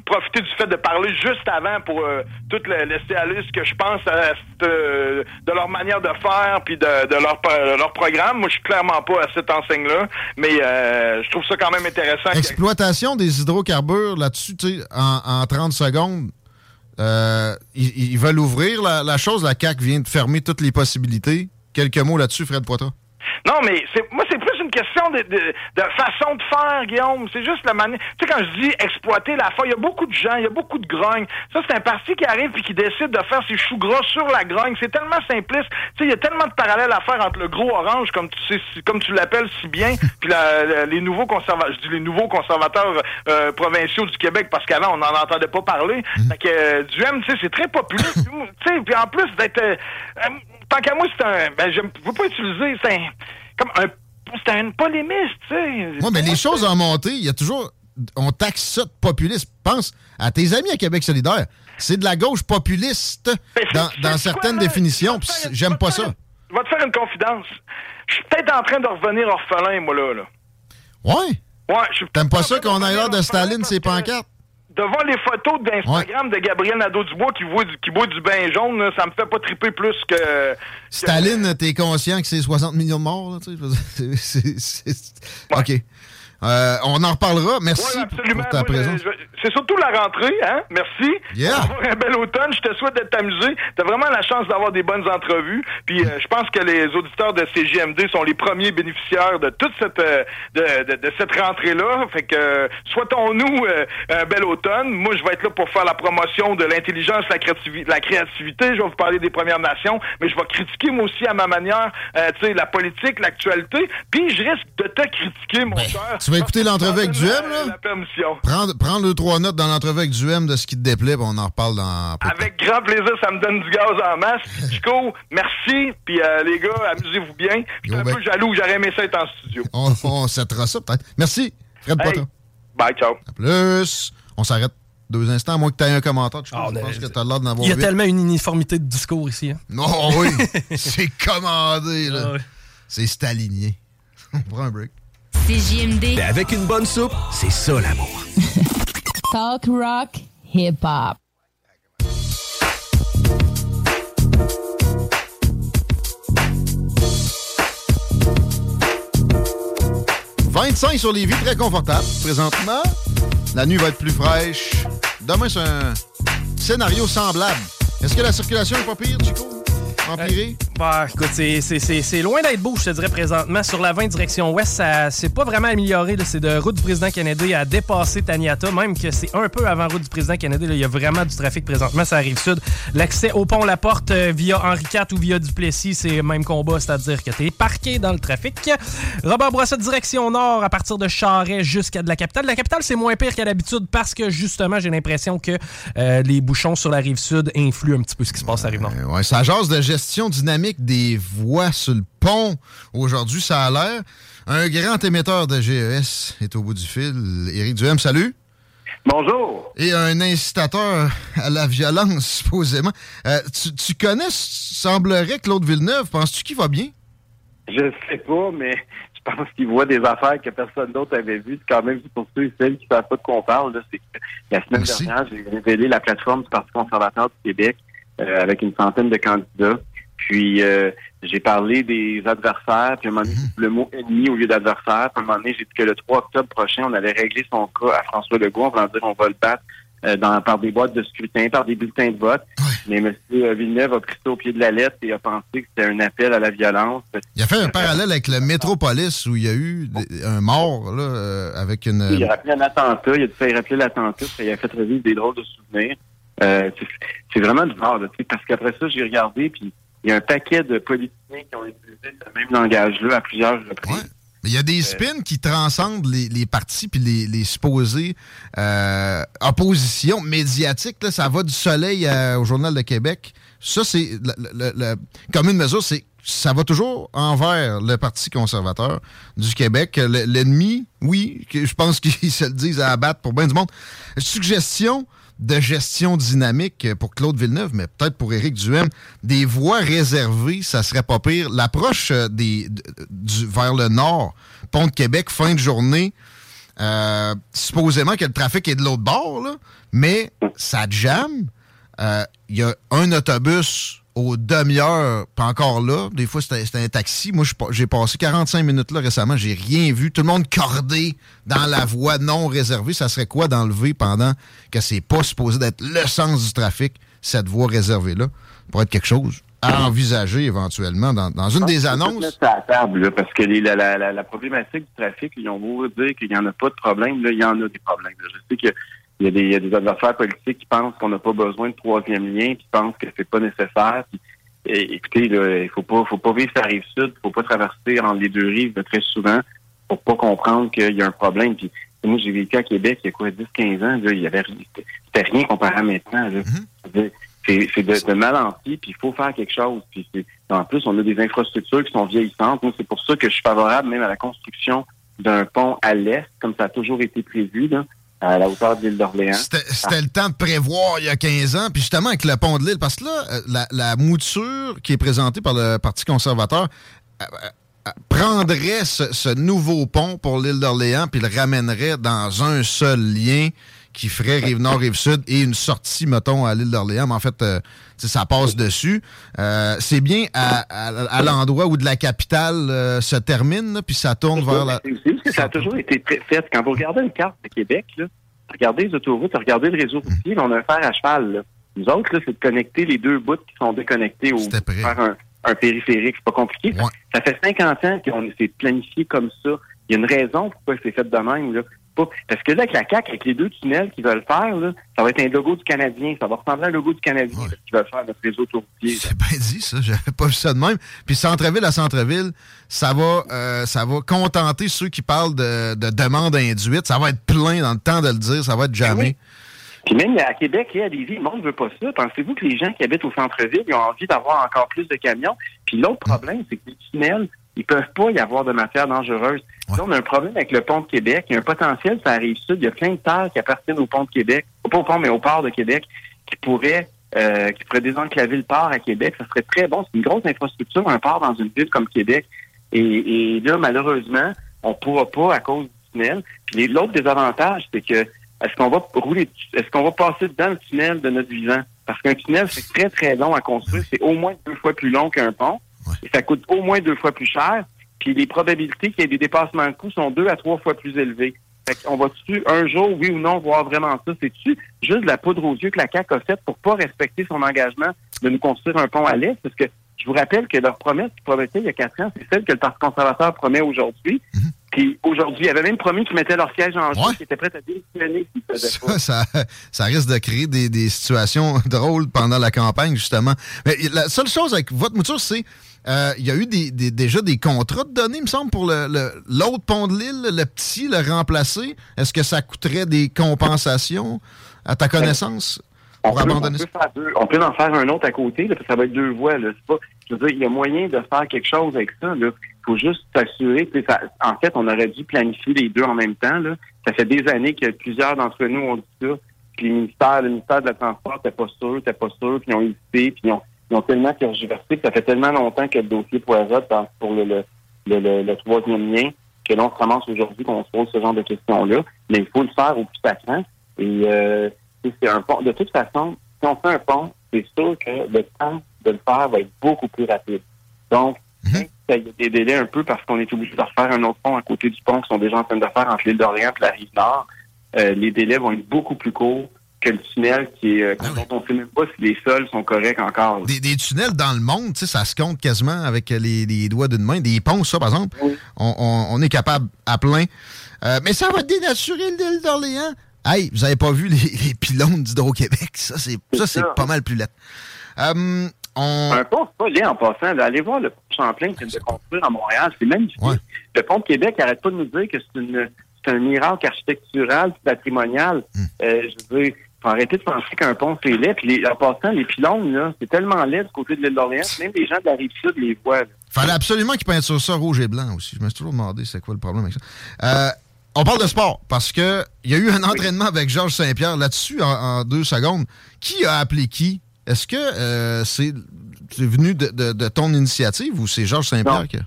profiter du fait de parler juste avant pour euh, tout le- laisser aller ce que je pense à euh, de leur manière de faire puis de, de leur, leur programme. Moi, je suis clairement pas à cette enseigne-là, mais euh, je trouve ça quand même intéressant. que- Exploitation des hydrocarbures là-dessus, tu sais, en, en 30 secondes, euh, ils, ils veulent ouvrir la, la chose. La CAQ vient de fermer toutes les possibilités. Quelques mots là-dessus, Fred Poitras. Non, mais moi, c'est plus une question de, de, de façon de faire, Guillaume. C'est juste la manière. Tu sais, quand je dis exploiter la foi, il y a beaucoup de gens, il y a beaucoup de grognes. Ça, c'est un parti qui arrive puis qui décide de faire ses choux gras sur la grogne. C'est tellement simpliste. Tu sais, il y a tellement de parallèles à faire entre le gros orange, comme tu sais, si- comme tu l'appelles si bien, [laughs] puis la- la- les nouveaux conservateurs, je dis les nouveaux conservateurs euh, provinciaux du Québec, parce qu'avant, on n'en entendait pas parler. Fait que euh, Duhem, tu sais, c'est très populaire. [laughs] tu sais, puis en plus d'être... euh, euh, tant qu'à moi, c'est un... Ben, je ne veux pas utiliser... C'est un... Comme un... C'est un polémiste, tu sais. Moi, mais les choses en montée, il y a toujours. On taxe ça de populiste. Pense à tes amis à Québec solidaire. C'est de la gauche populiste dans, dans certaines définitions. J'aime pas ça. Je vais te faire une confidence. Je suis peut-être en train de revenir orphelin, moi, là. là. Ouais? Ouais, je suis T'aimes pas ça qu'on aille l'air de Staline, ses pancartes? De voir les photos d'Instagram de Gabriel Nadeau-Dubois qui boit du, qui boit du bain jaune, là, ça me fait pas triper plus que... Staline, t'es conscient que c'est 60 millions de morts, là, tu sais? [laughs] c'est- OK. Euh, on en reparlera. Merci Ouais, pour- absolument. pour ta présence. C'est surtout la rentrée, hein? Merci. Yeah. Avoir un bel automne. Je te souhaite d'être amusé. T'as vraiment la chance d'avoir des bonnes entrevues. Puis euh, je pense que les auditeurs de CGMD sont les premiers bénéficiaires de toute cette euh, de, de- de cette rentrée-là. Fait que euh, souhaitons-nous euh, un bel automne. Moi, je vais être là pour faire la promotion de l'intelligence, la, créativi- la créativité. Je vais vous parler des Premières Nations, mais je vais critiquer moi aussi à ma manière, euh, tu sais, la politique, l'actualité. Puis je risque de te critiquer, mon cher. Ben, Tu vas écouter l'entrevue avec Duhem, là? La permission. Prends, prends deux, trois notes dans l'entrevue avec Duhem de ce qui te déplaît, puis on en reparle dans. Avec grand plaisir, ça me donne du gaz en masse. [laughs] Chico, merci. Puis euh, les gars, amusez-vous bien. Je suis un ben. peu jaloux, j'aurais aimé ça être en studio. On, on ça peut-être. Merci, Fred Hey. Bye, ciao. À plus. On s'arrête deux instants, à moins que tu aies un commentaire. Je pense que tu as l'air d'en avoir Il y a tellement une uniformité de discours ici. hein. Non, oui. [laughs] c'est commandé, là. C'est stalinien. [laughs] On prend un break. CJMD. Avec une bonne soupe, c'est ça l'amour. [laughs] Talk rock hip hop. 25 sur les vies, très confortable présentement. La nuit va être plus fraîche. Demain, c'est un scénario semblable. Est-ce que la circulation est pas pire, Chico? Empirée? Bah, écoute, c'est- loin d'être beau, je te dirais, présentement. Sur la 20 direction ouest, ça c'est pas vraiment amélioré. C'est de route du président Kennedy à dépasser Taniata, même que c'est un peu avant route du président Kennedy. Il y a vraiment du trafic présentement, ça arrive sud. L'accès au pont La Porte euh, via Henri IV ou via Duplessis, c'est le même combat, c'est-à-dire que tu es parqué dans le trafic. Robert Bourassa, direction nord, à partir de Charest jusqu'à de la capitale. La capitale, c'est moins pire qu'à l'habitude parce que, justement, j'ai l'impression que euh, les bouchons sur la rive sud influent un petit peu ce qui se passe à la rive nord. Euh, Ouais, ça jase de gestion dynamique des voies sur le pont. Aujourd'hui, ça a l'air. Un grand émetteur de GES est au bout du fil. Éric Duhem, salut. Bonjour. Et un incitateur à la violence, supposément. Euh, tu, tu connais, semblerait, Claude Villeneuve. Penses-tu qu'il va bien? Je sais pas, mais je pense qu'il voit des affaires que personne d'autre avait vues. C'est quand même pour ceux et celles qui ne savent pas de quoi on parle. là, C'est que la semaine Merci. dernière, j'ai révélé la plateforme du Parti conservateur du Québec euh, avec une centaine de candidats. Puis euh, j'ai parlé des adversaires, puis à un moment donné, le mot ennemi au lieu d'adversaire. Puis à un moment donné, j'ai dit que le 3 octobre prochain, on allait régler son cas à François Legault en voulant dire on va le battre euh, dans, par des boîtes de scrutin, par des bulletins de vote. Mais M. Villeneuve a pris ça au pied de la lettre et a pensé que c'était un appel à la violence. Il a fait un parallèle avec le Métropolis où il y a eu un mort là, euh, avec une. Il a rappelé un attentat, il a dû faire rappeler l'attentat, il a fait revivre des drôles de souvenirs. Euh, c'est- vraiment bizarre, là, tu sais, parce qu'après ça, j'ai regardé, puis il y a un paquet de politiciens qui ont utilisé ce même langage-là à plusieurs reprises. Il y a des spins qui transcendent les, les partis puis les, les supposées euh, oppositions médiatiques. Là, ça va du soleil à- au Journal de Québec. Ça, c'est comme une mesure, c'est ça va toujours envers le Parti conservateur du Québec. Le- L'ennemi, oui, je pense [laughs] qu'ils se le disent à abattre pour bien du monde. Suggestion de gestion dynamique pour Claude Villeneuve, mais peut-être pour Éric Duhem, des voies réservées, ça serait pas pire. L'approche euh, des du, vers le nord, pont de Québec, fin de journée, euh, supposément que le trafic est de l'autre bord, là, mais ça jamme. Euh, Il y a un autobus aux demi-heures, pas encore là. Des fois, c'était un taxi. Moi, j'ai passé 45 minutes là récemment. J'ai rien vu. Tout le monde cordé dans la voie non réservée. Ça serait quoi d'enlever pendant que c'est pas supposé d'être le sens du trafic, cette voie réservée-là? Pour être quelque chose à envisager éventuellement dans, dans une des qu'on peut annonces? mettre ça à table, là, parce que les- la, la, la, la problématique du trafic, ils ont beau dire qu'il n'y en a pas de problème, là, il y en a des problèmes. là. Je sais qu'il y a des, il y a des adversaires politiques qui pensent qu'on n'a pas besoin de troisième lien, qui pensent que c'est pas nécessaire. Puis, et- écoutez, là, il faut pas, faut pas vivre sa rive sud, faut pas traverser entre les deux rives là, très souvent pour pas comprendre qu'il y a un problème. Puis, moi, j'ai vécu à Québec il y a quoi, 10-15 ans, là, il y avait c'était c'était rien comparé à maintenant. là. Dire, C'est c'est de, de mal en pis, puis il faut faire quelque chose. Puis c'est- en plus, on a des infrastructures qui sont vieillissantes. Moi, c'est pour ça que je suis favorable même à la construction d'un pont à l'est, comme ça a toujours été prévu, là, à la hauteur de l'île d'Orléans. C'était le temps de prévoir il y a 15 ans, puis justement avec le pont de l'île, parce que là, euh, la, la mouture qui est présentée par le Parti conservateur euh, euh, prendrait ce, ce nouveau pont pour l'île d'Orléans, puis le ramènerait dans un seul lien qui ferait Rive-Nord, Rive-Sud et une sortie, mettons, à l'île d'Orléans. Mais en fait, euh, ça passe dessus. Euh, C'est bien à, à- à l'endroit où de la capitale euh, se termine, là, puis ça tourne vers la... C'est aussi parce que ça a toujours été fait. Quand vous regardez une carte de Québec, là, regardez les autoroutes, regardez le réseau routier, on a un fer à cheval. là. Nous autres, c'est de connecter les deux bouts qui sont déconnectés au faire un, un périphérique. C'est pas compliqué. Ça, ça fait 50 ans qu'on s'est planifié comme ça. Il y a une raison pourquoi c'est fait de même. Là. Pas- Parce que là, avec la CAQ, avec les deux tunnels qu'ils veulent faire, là, ça va être un logo du Canadien. Ça va ressembler à un logo du Canadien qu'ils veulent faire notre réseau autoroutier. C'est bien dit, ça. J'avais pas vu ça de même. Puis centre-ville à centre-ville, ça va, euh, ça va contenter ceux qui parlent de, de demande induite. Ça va être plein dans le temps de le dire. Ça va être jamais. Puis même à Québec et à Lévis, le monde ne veut pas ça. Pensez-vous que les gens qui habitent au centre-ville, ils ont envie d'avoir encore plus de camions? Puis l'autre problème, c'est que les tunnels, ils peuvent pas y avoir de matière dangereuse. Là, on a un problème avec le pont de Québec. Il y a un potentiel, ça arrive sud. Il y a plein de terres qui appartiennent au pont de Québec. Pas au pont, mais au port de Québec, qui pourraient euh, qui pourrait désenclaver le port à Québec. Ça serait très bon. C'est une grosse infrastructure, un port dans une ville comme Québec. Et, et là, malheureusement, on pourra pas à cause du tunnel. Puis l'autre désavantage, c'est que est-ce qu'on va rouler, est-ce qu'on va passer dans le tunnel de notre vivant? Parce qu'un tunnel, c'est très, très long à construire. C'est au moins deux fois plus long qu'un pont. Et ça coûte au moins deux fois plus cher. Puis les probabilités qu'il y ait des dépassements de coûts sont deux à trois fois plus élevées. Fait qu'on va-tu un jour, oui ou non, voir vraiment ça? C'est-tu juste de la poudre aux yeux que la CAQ a faite pour pas respecter son engagement de nous construire un pont à l'Est? Parce que je vous rappelle que leur promesse qu'ils promettaient il y a quatre ans, c'est celle que le Parti conservateur promet aujourd'hui. Puis aujourd'hui, ils avaient même promis qu'ils mettaient leur siège en jeu, qu'ils étaient prêts à démissionner pas. Ça, ça risque de créer des, des situations [laughs] drôles pendant la campagne, justement. Mais la seule chose avec votre mouture, c'est euh, il y a eu des, des- déjà des contrats de données, il me semble, pour le- le- l'autre pont de l'île, le petit, le remplacer. Est-ce que ça coûterait des compensations, à ta connaissance, On pour peut, abandonner on peut deux- on peut en faire un autre à côté, là, parce que ça va être deux voies. Là. Pas, je veux dire, il y a moyen de faire quelque chose avec ça. Il faut juste s'assurer. En fait, on aurait dû planifier les deux en même temps. Là. Ça fait des années que plusieurs d'entre nous ont dit ça. Puis les ministères, le ministère de la Transport n'était pas sûr, n'était pas sûr, puis ils ont hésité, puis ils ont, ils ont tellement tergiversé, puis ça fait tellement longtemps que le dossier poirote dans- pour le, le, le, le- le troisième lien que l'on se ramasse aujourd'hui qu'on se pose ce genre de questions-là. Mais il faut le faire au plus sacrant. Et euh, c'est un pont. De toute façon, si on fait un pont, c'est sûr que le temps de le faire va être beaucoup plus rapide. Donc, même si ça y a des délais un peu parce qu'on est obligé de refaire un autre pont à côté du pont qu'ils sont déjà en train de faire entre l'île d'Orléans et la rive nord, euh, les délais vont être beaucoup plus courts que le tunnel qui est, euh, dont on ne sait même pas si les sols sont corrects encore. Des, des tunnels dans le monde, tu sais, ça se compte quasiment avec les, les doigts d'une main. Des ponts, ça, par exemple, on, on- on est capable à plein. Euh, mais ça va dénaturer l'île d'Orléans. Hey, vous avez pas vu les, [laughs] les pylônes d'Hydro-Québec? Ça, c'est ça, c'est pas mal plus laid. Euh, on... Un pont, c'est pas laid en passant. Allez voir le pont Champlain qui vient de construire à Montréal. C'est magnifique. Le pont de Québec n'arrête pas de nous dire que c'est une c'est un miracle architectural, patrimonial. Hmm. Euh, je veux dire, faut arrêter de penser qu'un pont, c'est laid. Puis les- en passant, les pylônes, là, c'est tellement laid du côté de l'île d'Orléans, même les gens de la rive sud les voient. là. Fallait absolument qu'ils peinturent ça rouge et blanc aussi. Je me suis toujours demandé c'est quoi le problème avec ça. Euh, on parle de sport parce que il y a eu un entraînement avec Georges Saint-Pierre là-dessus en, en deux secondes. Qui a appelé qui? Est-ce que euh, c'est c'est venu de, de- de ton initiative ou c'est Georges Saint-Pierre qui a-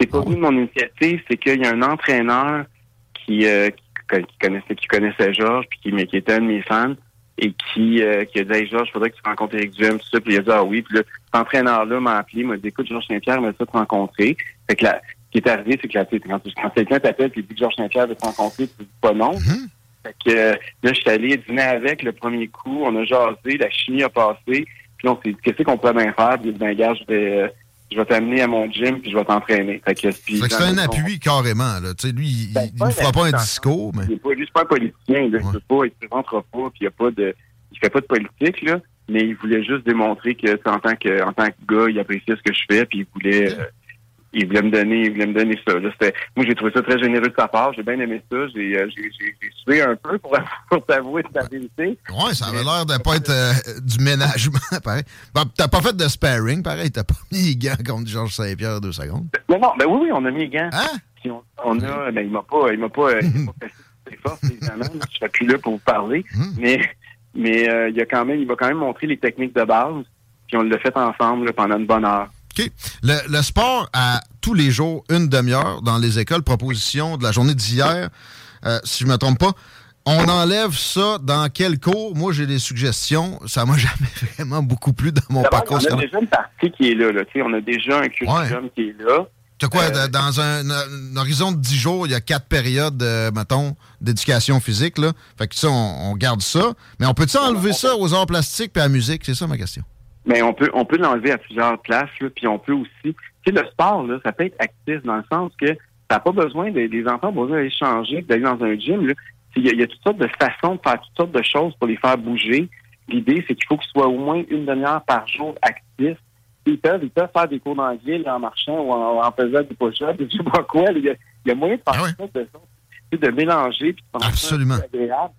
C'est pas venu de mon initiative, c'est qu'il y a un entraîneur qui, euh, qui, qui connaissait, qui connaissait Georges, puis qui, mais qui était un de mes fans, et qui, euh, qui a dit Hey Georges, il faudrait que tu rencontres Eric Duhem, tout ça, puis il a dit Ah oui, puis là, cet entraîneur-là m'a appelé, m'a dit Écoute, Georges Saint-Pierre m'a fait te rencontrer. Fait que là, ce qui est arrivé, c'est que là, quand, quand quelqu'un t'appelle et dit que Georges Saint-Pierre veut te rencontrer, tu dis pas non. Fait que euh, là, je suis allé dîner avec le premier coup, on a jasé, la chimie a passé, puis on s'est dit qu'est-ce qu'on pourrait bien faire, puis ben gars, je vais, euh, je vais t'amener à mon gym, puis je vais t'entraîner. Fait que, puis, Fait que c'est un appui carrément. Là. Tu sais, Lui, il Ben, ne fera pas un discours, mais. il est pas, lui, c'est pas un politicien, là. Il peut pas, il se présentera pas, puis il y a pas de, il fait pas de politique, là. Mais il voulait juste démontrer que, tu sais, en tant que, en tant que gars, il appréciait ce que je fais, puis il voulait, euh, il voulait me donner, il voulait me donner ça. Là, moi, j'ai trouvé ça très généreux de sa part. J'ai bien aimé ça. J'ai, euh, j'ai, j'ai, j'ai sué un peu pour, [laughs] pour t'avouer la vérité. Ouais, ça avait l'air de pas être euh, du ménagement, [laughs] pareil. Bon, t'as pas fait de sparring, pareil. T'as pas [laughs] mis les gants contre Georges Saint-Pierre deux secondes. Mais non, ben oui, oui, on a mis les gants. Hein? Puis on, on a, ben, il m'a pas, il m'a pas, euh, il m'a pas fait ses forces, évidemment. Je serais plus là pour vous parler. Hum. Mais, mais, euh, il a quand même, il m'a quand même montré les techniques de base. Puis on l'a fait ensemble, là, pendant une bonne heure. OK. Le, le sport à tous les jours, une demi-heure dans les écoles, proposition de la journée d'hier, euh, si je me trompe pas. On enlève ça dans quel cours? Moi, j'ai des suggestions. Ça m'a [laughs] jamais vraiment beaucoup plu dans mon parcours on a déjà une partie qui est là, là. On a déjà un curriculum qui est là. Quoi, Euh, dans un, un horizon de 10 jours, il y a quatre périodes, euh, mettons, d'éducation physique, là. Fait que ça, on, on garde ça. Mais on peut-tu enlever ça aux arts plastiques et à la musique? C'est ça ma question. Mais on peut, on peut l'enlever à plusieurs places, là, puis on peut aussi. Tu sais, le sport, là, ça peut être actif dans le sens que ça n'a pas besoin de, les enfants ont besoin d'aller changer, d'aller dans un gym. là. Il y, y a toutes sortes de façons de faire toutes sortes de choses pour les faire bouger. L'idée, c'est qu'il faut qu'ils soient au moins une demi-heure par jour actifs. Ils peuvent, ils peuvent faire des cours d'anglais en marchant ou en, en faisant du push-up, je sais pas quoi. Il y a, il y a moyen de faire ça, de, de, de mélanger, puis de ça Absolument. agréable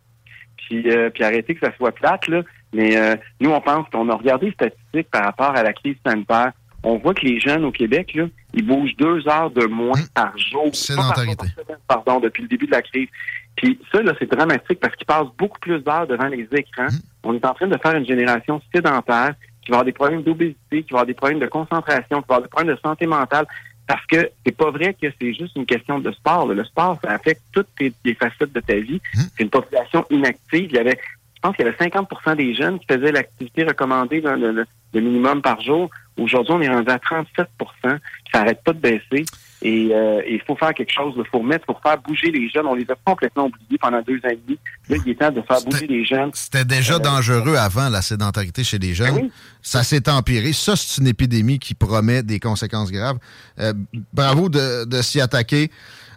puis, euh, puis arrêter que ça soit plate. Là. Mais euh, nous, on pense qu'on a regardé les statistiques par rapport à la crise sanitaire. On voit que les jeunes au Québec, là, ils bougent deux heures de moins par jour. Pas par jour, Sédentarité. par semaine, Pardon, depuis le début de la crise. Puis ça, là, c'est dramatique parce qu'ils passent beaucoup plus d'heures devant les écrans. On est en train de faire une génération sédentaire qui va avoir des problèmes d'obésité, qui va avoir des problèmes de concentration, qui va avoir des problèmes de santé mentale. Parce que c'est pas vrai que c'est juste une question de sport. là. Le sport, ça affecte toutes les, les facettes de ta vie. C'est une population inactive. Il y avait, je pense qu'il y avait 50% des jeunes qui faisaient l'activité recommandée, là, le, minimum par jour. Aujourd'hui, on est rendu à 37% Ça n'arrête pas de baisser. Et euh, et il faut faire quelque chose. Il faut remettre, faut faire bouger les jeunes. On les a complètement oubliés pendant deux ans et demi. Là, il est temps de faire bouger les jeunes. C'était déjà dangereux avant la sédentarité chez les jeunes. Ça s'est empiré. Ça, c'est une épidémie qui promet des conséquences graves. Euh, bravo de, de s'y attaquer.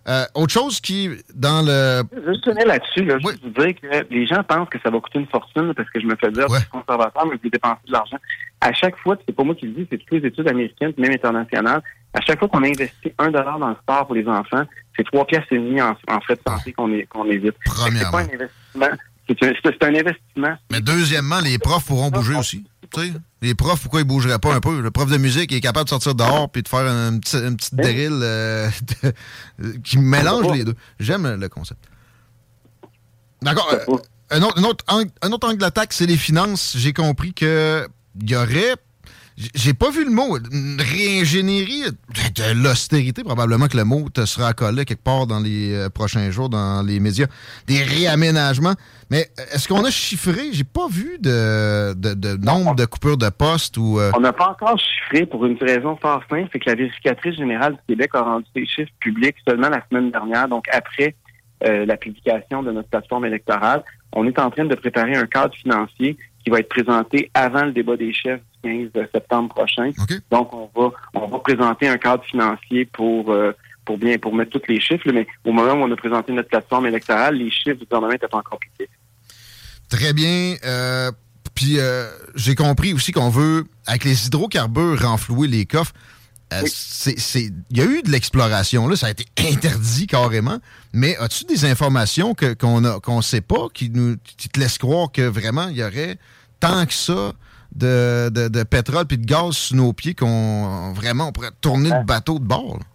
Euh, autre chose qui, dans le... Je veux tenir là-dessus, là, juste vous dire que les gens pensent que ça va coûter une fortune parce que je me fais dire, je suis conservateur, mais vous dépensez de l'argent. À chaque fois, c'est pas moi qui le dis, c'est toutes les études américaines, même internationales. À chaque fois qu'on investit un dollar dans le sport pour les enfants, c'est trois pièces et demi en, en frais de santé qu'on qu'on évite. Que C'est pas un investissement. C'est un, un investissement. Mais deuxièmement, les profs pourront bouger aussi. Tu sais, les profs, pourquoi ils bougeraient pas un peu? Le prof de musique il est capable de sortir dehors puis de faire un petit- une petite drill euh, de- qui mélange les deux. J'aime le concept. D'accord. euh, un, autre, un autre angle, un autre angle d'attaque, c'est les finances. J'ai compris que il y aurait. J'ai pas vu le mot. Une réingénierie de, de l'austérité. Probablement que le mot te sera collé quelque part dans les euh, prochains jours dans les médias. Des réaménagements. Mais euh, est-ce qu'on a chiffré? J'ai pas vu de, de, de nombre de coupures de postes ou. euh, On n'a pas encore chiffré pour une raison fort simple, c'est que la vérificatrice générale du Québec a rendu ses chiffres publics seulement la semaine dernière, donc après euh, la publication de notre plateforme électorale. on est en train de préparer un cadre financier qui va être présenté avant le débat des chefs 15 septembre prochain. Donc, on va, on va présenter un cadre financier pour, euh, pour bien, pour mettre tous les chiffres, là, mais au moment où on a présenté notre plateforme électorale, les chiffres du gouvernement n'étaient pas encore publiés. Très bien. Euh, puis euh, j'ai compris aussi qu'on veut, avec les hydrocarbures, renflouer les coffres. Euh, Il y a eu de l'exploration, là, ça a été [laughs] interdit carrément. Mais as-tu des informations qu'on qu'on sait pas qui, nous, qui te laissent croire que vraiment il y aurait tant que ça de, de, de pétrole puis de gaz sous nos pieds qu'on vraiment on pourrait tourner le bateau de bord? là?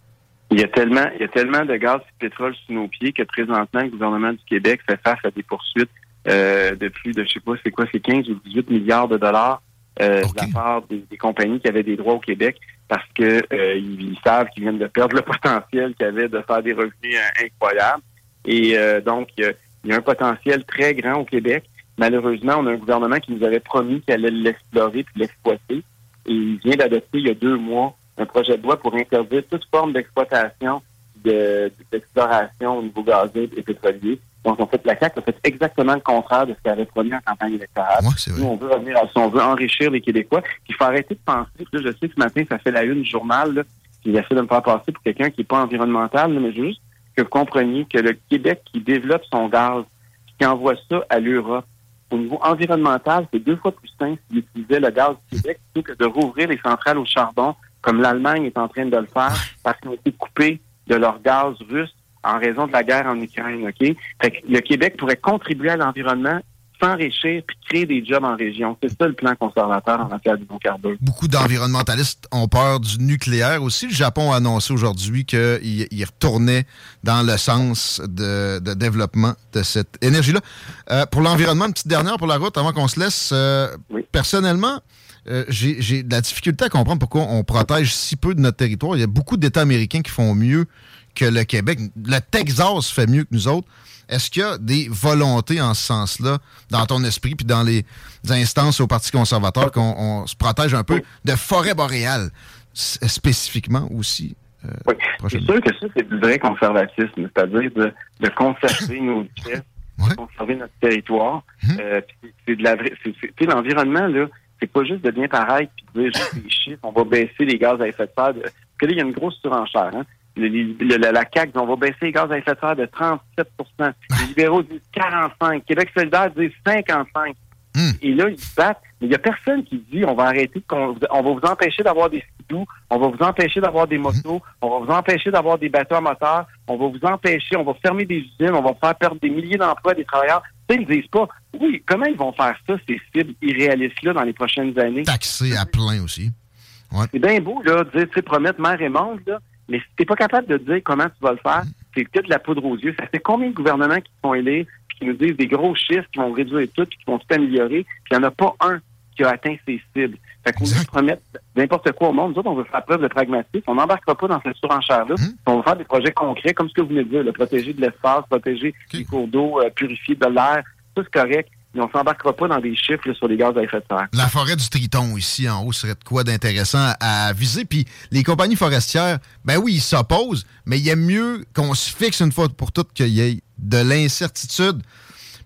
Il y a tellement, il y a tellement de gaz et de pétrole sous nos pieds que présentement, le gouvernement du Québec fait face à des poursuites euh, de plus de, je sais pas, c'est quoi, c'est 15 ou 18 milliards de dollars euh, de la part des, des compagnies qui avaient des droits au Québec parce que euh, ils, ils savent qu'ils viennent de perdre le [laughs] potentiel qu'ils avaient de faire des revenus euh, incroyables. Et donc, il y, a, il y a un potentiel très grand au Québec. Malheureusement, on a un gouvernement qui nous avait promis qu'il allait l'explorer puis l'exploiter. Et il vient d'adopter il y a deux mois un projet de loi pour interdire toute forme d'exploitation de- d'exploration au niveau gazé et pétrolier. Donc, en fait, la CAQ a fait exactement le contraire de ce qu'elle avait promis en campagne électorale. Nous, on veut revenir à ça, on veut enrichir les Québécois. Puis il faut arrêter de penser, puis là, je sais que ce matin, ça fait la une du journal, là, puis il essaie de me faire passer pour quelqu'un qui n'est pas environnemental, là, mais juste que vous compreniez que le Québec qui développe son gaz, qui envoie ça à l'Europe, au niveau environnemental, c'est deux fois plus simple d'utiliser le gaz du Québec plutôt que de rouvrir les centrales au charbon, comme l'Allemagne est en train de le faire, parce qu'ils ont été coupés de leur gaz russe en raison de la guerre en Ukraine, OK? Fait que le Québec pourrait contribuer à l'environnement, s'enrichir puis créer des jobs en région. C'est ça le plan conservateur en matière d'hydrocarbures. Beaucoup d'environnementalistes ont peur du nucléaire aussi. Le Japon a annoncé aujourd'hui qu'il il retournait dans le sens de, de développement de cette énergie-là. Euh, pour l'environnement, une petite dernière pour la route avant qu'on se laisse. Euh, Personnellement, euh, j'ai j'ai de la difficulté à comprendre pourquoi on protège si peu de notre territoire. Il y a beaucoup d'États américains qui font mieux que le Québec. Le Texas fait mieux que nous autres. Est-ce qu'il y a des volontés en ce sens-là dans ton esprit puis dans les instances au Parti conservateur qu'on on se protège un peu de forêt boréale spécifiquement aussi? euh, C'est sûr que ça, c'est du vrai conservatisme, c'est-à-dire de, de conserver [laughs] nos richesses, de conserver notre territoire. Euh, puis c'est- de la vraie. l'environnement, là, c'est pas juste de bien paraître puis de dire juste des chiffres, on va baisser les gaz à effet de serre. Parce que là, il y a une grosse surenchère. Hein? Le- le- la CAQ, dit, on va baisser les gaz à effet de serre de 37% Les libéraux disent 45 Québec solidaire dit 55 Et là, ils se battent. Mais il n'y a personne qui dit on va arrêter, on va vous empêcher d'avoir des skidoo, on va vous empêcher d'avoir des motos, on va vous empêcher d'avoir des bateaux à moteur, on va vous empêcher, on va fermer des usines, on va faire perdre des milliers d'emplois des travailleurs. Ça, ils ne disent pas, oui, comment ils vont faire ça, ces cibles irréalistes-là, dans les prochaines années? Taxé à plein aussi. C'est bien beau, là, de dire, tu sais, promettre mer et monde, là, mais si t'es pas capable de dire comment tu vas le faire, c'est de la poudre aux yeux. Ça fait combien de gouvernements qui font élire, puis qui nous disent des gros chiffres, qui vont réduire tout, puis qui vont tout améliorer, puis il n'y en a pas un qui a atteint ses cibles. Fait qu'on veut promettre n'importe quoi au monde. Nous autres, on veut faire preuve de pragmatisme. On n'embarquera pas dans cette surenchère-là. On va faire des projets concrets, comme ce que vous venez de dire, le protéger de l'espace, protéger les cours d'eau, euh, purifier de l'air. Tout c'est correct. Mais on s'embarquera pas dans des chiffres là, sur les gaz à effet de serre. La forêt du Triton ici en haut serait de quoi d'intéressant à viser. Puis les compagnies forestières, ben oui, ils s'opposent, mais il y a mieux qu'on se fixe une fois pour toutes qu'il y ait de l'incertitude.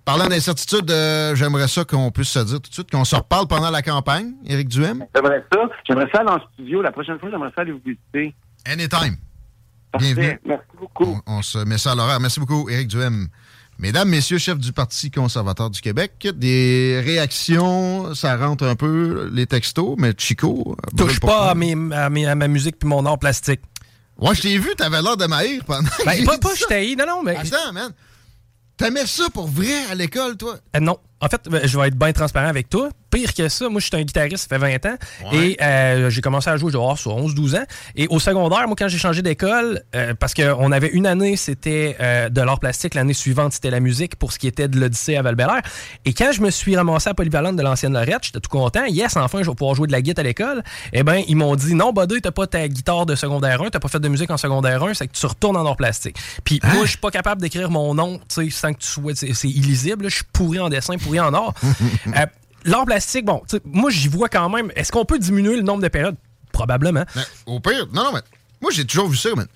Parlant d'incertitude, euh, j'aimerais ça qu'on puisse se dire tout de suite qu'on se reparle pendant la campagne, Éric Duhem. J'aimerais ça. J'aimerais ça dans le studio. La prochaine fois, j'aimerais ça aller vous visiter. Anytime. Parfait. Bienvenue. Merci beaucoup. On, on se met ça à l'horaire. Merci beaucoup, Éric Duhem. Mesdames, messieurs, chefs du Parti conservateur du Québec, des réactions, ça rentre un peu, les textos, mais Chico... euh, Touche pas à, mes- à mes- à ma musique puis mon art plastique. Ouais, je t'ai vu, t'avais l'air de m'haïr pendant. que Ben, j'ai pas, pas je t'haïs, non, non, mais. Attends, man. T'aimais ça pour vrai à l'école, toi? Euh, non. En fait, ben, je vais être bien transparent avec toi. Pire que ça, moi, je suis un guitariste, ça fait 20 ans. Ouais. Et euh, j'ai commencé à jouer, je dois avoir sur 11-12 ans. Et au secondaire, moi, quand j'ai changé d'école, euh, parce qu'on avait une année, c'était euh, de l'art plastique. L'année suivante, c'était la musique pour ce qui était de l'Odyssée à val Et quand je me suis ramassé à Polyvalente de l'ancienne Lorette, j'étais tout content. Yes, enfin, je vais pouvoir jouer de la guitare à l'école. Eh bien, ils m'ont dit non, Buddy, t'as pas ta guitare de secondaire 1, t'as pas fait de musique en secondaire 1, c'est que tu retournes en art plastique. Puis moi, je suis pas capable d'écrire mon nom, tu sais, sans que tu sois. C'est illisible. Je suis pourri en dessin, pourri en art. [laughs] L'art plastique, bon, moi, j'y vois quand même. Est-ce qu'on peut diminuer le nombre de périodes? Probablement. Au pire, non, non, mais moi, j'ai toujours vu ça une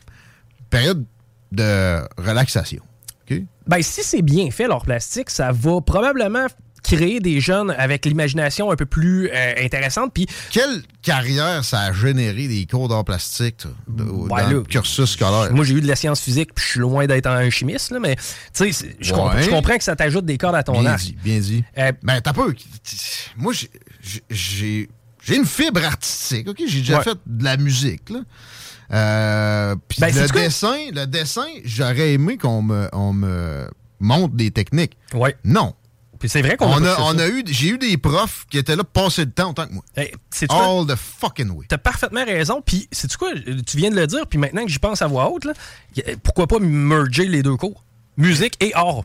période de relaxation. OK? Ben, si c'est bien fait, l'art plastique, ça va probablement créer des jeunes avec l'imagination un peu plus euh, intéressante. Puis Quelle carrière ça a généré des cours d'art plastique toi, de- dans le cursus scolaire? Moi, j'ai eu de la science physique, puis je suis loin d'être un chimiste, là, mais tu sais, je Ouais. comprends que ça t'ajoute des cordes à ton Bien arc. dit, bien dit. Euh, ben, t'as peu. Moi, j'ai- j'ai une fibre artistique, OK? J'ai déjà Ouais. fait de la musique, là. Euh, puis Ben, le quoi? dessin, le dessin, j'aurais aimé qu'on me, on me montre des techniques. Ouais. Non. Puis c'est vrai qu'on on a, on a eu, j'ai eu des profs qui étaient là pour passer le temps autant que moi. Hey, sais-tu quoi? All the fucking way. T'as parfaitement raison. Puis, c'est quoi? Tu viens de le dire, puis maintenant que j'y pense à voix haute, là, pourquoi pas merger les deux cours? Musique et art.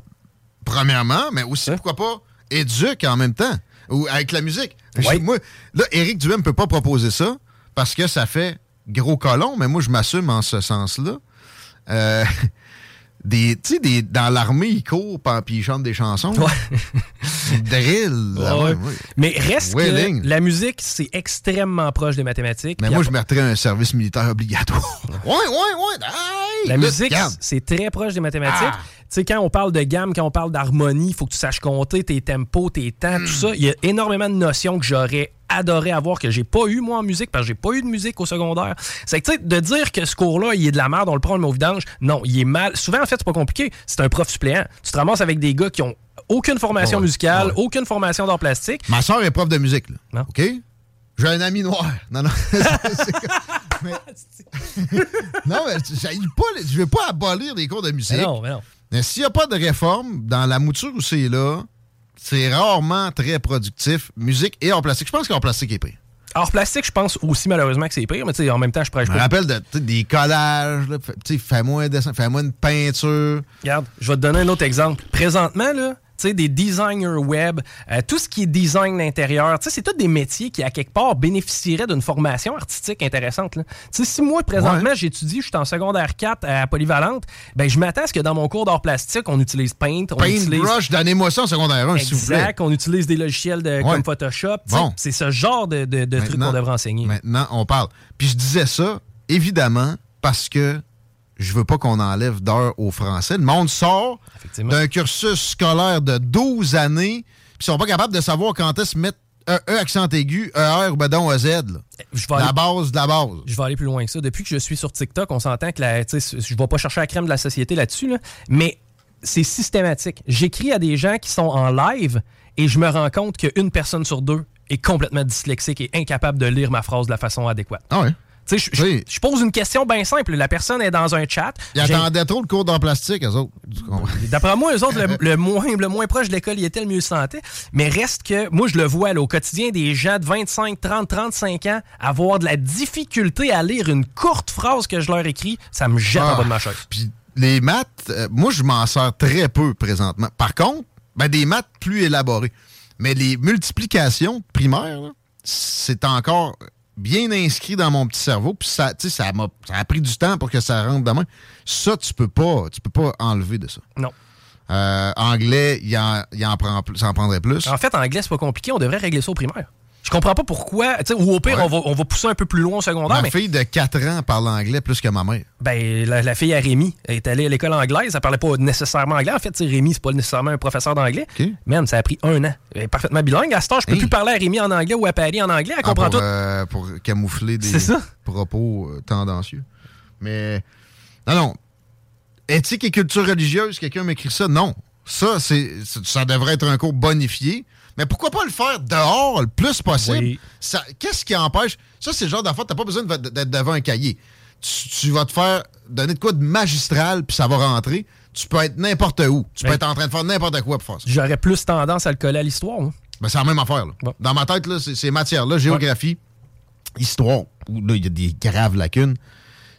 Premièrement, mais aussi, pourquoi pas, éduque en même temps. Ou avec la musique. Ouais. Moi, là, Éric Duhem ne peut pas proposer ça parce que ça fait gros colon, mais moi, je m'assume en ce sens-là. Euh, [laughs] des, tu sais, des- dans l'armée, ils courent puis ils chantent des chansons. Drill. là, Ouais. ouais, ouais. Mais reste Wailing. que la musique, c'est extrêmement proche des mathématiques. Mais moi, je mettrais un service militaire obligatoire. ouais, ouais, ouais. Hey, La musique, c'est très proche des mathématiques. Ah. Tu sais, quand on parle de gamme, quand on parle d'harmonie, il faut que tu saches compter tes tempos, tes temps, tout ça. Il y a énormément de notions que j'aurais adoré avoir, que j'ai pas eu, moi, en musique, parce que j'ai pas eu de musique au secondaire. C'est que, tu sais, de dire que ce cours-là, il est de la merde, on le prend, on le met au vidange, non, il est mal. Souvent, en fait, c'est pas compliqué. C'est un prof suppléant. Tu te ramasses avec des gars qui ont aucune formation Ouais, musicale, ouais. aucune formation d'art plastique. Ma soeur est prof de musique, là. Non. OK? J'ai un ami noir. Non, non. [laughs] [laughs] Mais- [laughs] non, mais les- je veux pas abolir des cours de musique. Mais non, mais non. Mais s'il n'y a pas de réforme dans la mouture où c'est là, c'est rarement très productif. Musique et hors plastique. Je pense qu'en plastique est pire. Art plastique, je pense aussi malheureusement que c'est pire, mais en même temps, je prêche Je me pas. rappelle de, des collages. Fais-moi un dessin, fais-moi une peinture. Regarde, je vais te donner un autre exemple. Présentement, là, des designers web, euh, tout ce qui est design d'intérieur, c'est tous des métiers qui, à quelque part, bénéficieraient d'une formation artistique intéressante. là. Si moi, présentement, j'étudie, je suis en secondaire 4 à Polyvalente, ben, je m'attends à ce que dans mon cours d'art plastique, on utilise Paint, on utilise... Paintbrush, donnez-moi ça en secondaire 1, s'il vous plaît. Exact, on utilise des logiciels de, Ouais. comme Photoshop. Bon. C'est ce genre de, de, de trucs qu'on devrait enseigner. Maintenant, on parle. Puis je disais ça, évidemment, parce que je veux pas qu'on enlève d'heures au français. Le monde sort d'un cursus scolaire de 12 années, puis ils sont pas capables de savoir quand est-ce mettre un E accent aigu, ER ou ben donc un Z. là. Je vais La aller- base de la base. Je vais aller plus loin que ça. Depuis que je suis sur TikTok, on s'entend que la, je vais pas chercher la crème de la société là-dessus, là, mais c'est systématique. J'écris à des gens qui sont en live et je me rends compte qu'une personne sur deux est complètement dyslexique et incapable de lire ma phrase de la façon adéquate. Ah ouais. Je- je je pose une question bien simple. La personne est dans un chat. Ils attendaient trop le cours d'art plastique, eux autres. [laughs] D'après moi, eux autres, le, le moins, le moins proche de l'école, il était le mieux santé. Mais reste que, moi, je le vois là, au quotidien, des gens de 25, 30, 35 ans avoir de la difficulté à lire une courte phrase que je leur écris. Ça me jette en Ah, bas de ma chaise. Puis les maths, euh, moi, je m'en sers très peu présentement. Par contre, ben, des maths plus élaborées. Mais les multiplications primaires, là, c'est encore bien inscrit dans mon petit cerveau. Puis ça, tu sais, ça, m'a- ça a pris du temps pour que ça rentre demain. Ça, tu peux pas, tu peux pas enlever de ça. Non. Euh, anglais, il en, il en prend ça en prendrait plus. En fait, en anglais, c'est pas compliqué. On devrait régler ça au primaire. Je comprends pas pourquoi. Ou au pire, Ouais. on, va, on va pousser un peu plus loin au secondaire. Ma mais fille de 4 ans parle anglais plus que ma mère. ben, la, la fille à Rémi est allée à l'école anglaise. Elle parlait pas nécessairement anglais. En fait, Rémi, c'est pas nécessairement un professeur d'anglais. Même, ça a pris un an. Elle est parfaitement bilingue. À ce temps, je peux plus parler à Rémi en anglais ou à Paris en anglais. Elle Ah, comprend pour, tout. euh, pour camoufler des propos euh, tendancieux. Mais, non, non. Éthique et culture religieuse, quelqu'un m'écrit ça? Non. Ça, c'est- ça devrait être un cours bonifié. Mais pourquoi pas le faire dehors le plus possible? Oui. Ça- Qu'est-ce qui empêche? Ça, c'est le genre d'affaire, t'as pas besoin de- d'être devant un cahier. Tu, tu vas te faire donner de quoi de magistral, puis ça va rentrer. Tu peux être n'importe où. Tu peux Ben- être en train de faire n'importe quoi pour faire ça. J'aurais plus tendance à le coller à l'histoire. moi. Ben, c'est la même affaire. là. Dans ma tête, là, c'est- ces matières-là, géographie, histoire, où là, il y a des graves lacunes,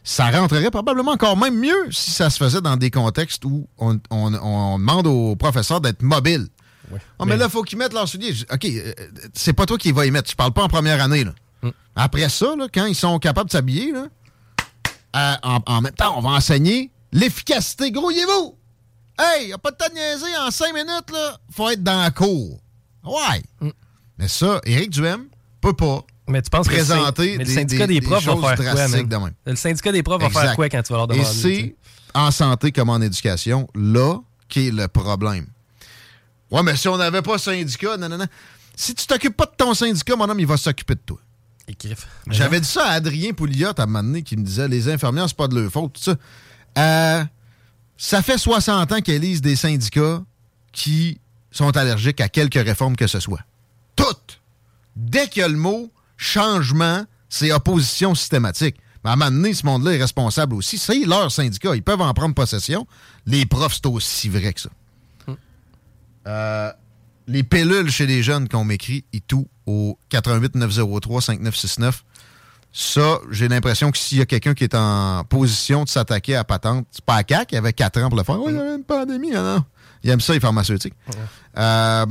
ça rentrerait probablement encore même mieux si ça se faisait dans des contextes où on, on- on demande aux professeurs d'être mobiles. Ah, mais, là, il faut qu'ils mettent leurs souliers. Je- OK, euh, c'est pas toi qui va y mettre. Je parle pas en première année. Là. Après ça, là, quand ils sont capables de s'habiller, là, euh, en, en même temps, on va enseigner l'efficacité. Grouillez-vous! Hey, y a pas de temps de niaiser. En cinq minutes, là, faut être dans la cour. Ouais. Mais ça, Éric Duhem peut pas Mais tu penses que présenter mais le des, syndicat des, des profs va choses faire drastiques. Le syndicat des profs va faire quoi quand tu vas leur Et demander? sais? c'est en santé comme en éducation, là qui est le problème. Ouais, mais si on n'avait pas syndicat, non, non, non. Si tu t'occupes pas de ton syndicat, mon homme, il va s'occuper de toi. J'avais dit ça à Adrien Pouliot à un moment donné qui me disait les infirmières, c'est pas de leur faute, tout ça. Euh, ça fait 60 ans qu'elles lisent des syndicats qui sont allergiques à quelque réforme que ce soit. Toutes! Dès qu'il y a le mot changement, c'est opposition systématique. Mais à un moment donné, ce monde-là est responsable aussi. C'est leur syndicat. Ils peuvent en prendre possession. Les profs, c'est aussi vrai que ça. Euh, les pilules chez les jeunes qu'on m'écrit et tout au 88 903 5969. Ça, j'ai l'impression que s'il y a quelqu'un qui est en position de s'attaquer à patente, c'est pas à CAC, il avait 4 ans pour le faire. Oui, il y avait une pandémie, non, non. Il aime ça, les pharmaceutiques. Euh,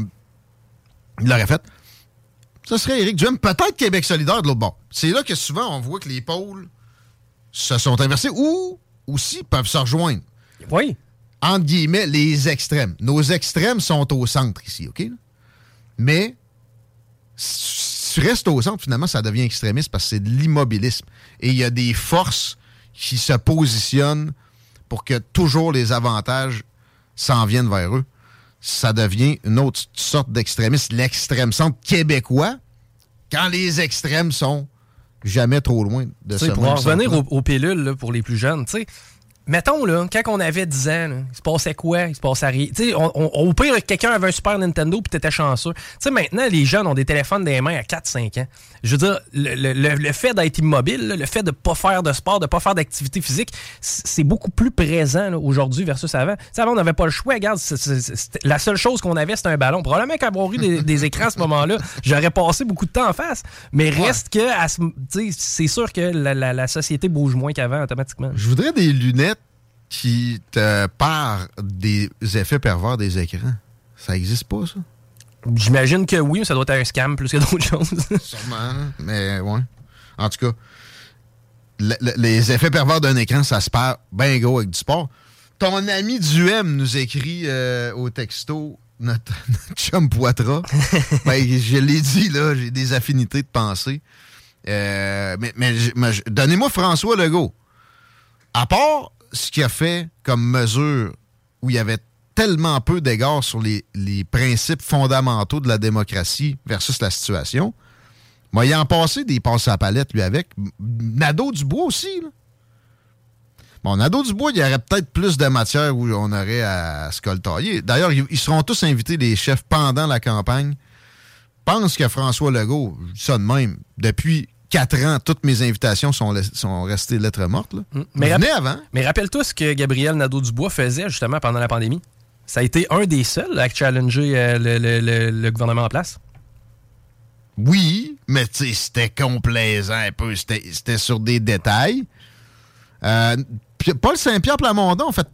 il l'aurait fait. Ce serait Éric Duhem, peut-être Québec solidaire de l'autre bord. C'est là que souvent on voit que les pôles se sont inversés ou aussi peuvent se rejoindre. Oui. Entre guillemets, les extrêmes. Nos extrêmes sont au centre ici, OK? Mais si tu restes au centre, finalement, ça devient extrémiste parce que c'est de l'immobilisme. Et il y a des forces qui se positionnent pour que toujours les avantages s'en viennent vers eux. Ça devient une autre sorte d'extrémisme, l'extrême centre québécois, quand les extrêmes sont jamais trop loin de sais, pour en revenir aux, aux pilules là, pour les plus jeunes, tu sais, mettons, là, quand on avait 10 ans, là, il se passait quoi? Il se passait rien. Tu sais, on- on- au pire, quelqu'un avait un Super Nintendo puis t'étais chanceux. Tu sais, maintenant, les jeunes ont des téléphones les mains à 4-5 ans. Je veux dire, le, le- le- fait d'être immobile, là, le fait de pas faire de sport, de pas faire d'activité physique, c'est beaucoup plus présent aujourd'hui versus avant. Tu sais, avant, on n'avait pas le choix. Regarde, la seule chose qu'on avait, c'était un ballon. Probablement qu'avoir eu des, des écrans à ce moment-là, [laughs] j'aurais passé beaucoup de temps en face. Mais reste que, c'est sûr que la, la- la société bouge moins qu'avant automatiquement. Je voudrais des lunettes qui te parent des effets pervers des écrans. Ça existe pas, ça? J'imagine que oui, mais ça doit être un scam plus que d'autres [laughs] choses. Sûrement, mais ouais. En tout cas, le- le- les effets pervers d'un écran, ça se perd bien gros avec du sport. Ton ami Duhem nous écrit euh, au texto, notre, [laughs] notre chum Poitras. [laughs] ben, je l'ai dit, là, j'ai des affinités de pensée. Euh, mais mais, donnez-moi François Legault. À part ce qu'il a fait comme mesure où il y avait tellement peu d'égards sur les, principes fondamentaux de la démocratie versus la situation, moi, il en passé des passes à palette, lui, avec. Nadeau Dubois aussi, là. Bon, Nadeau Dubois, il y aurait peut-être plus de matière où on aurait à se coltailler. D'ailleurs, ils seront tous invités, les chefs, pendant la campagne. pense que François Legault, ça de même, depuis quatre ans, toutes mes invitations sont, sont restées lettres mortes. Là. Mais, Venez avant. mais rappelle-toi ce que Gabriel Nadeau-Dubois faisait justement pendant la pandémie. Ça a été un des seuls à challenger euh, le, le- le- le gouvernement en place. Oui, mais tu sais, c'était complaisant un peu. C'était sur des détails. Euh, Paul Saint-Pierre Plamondon a fait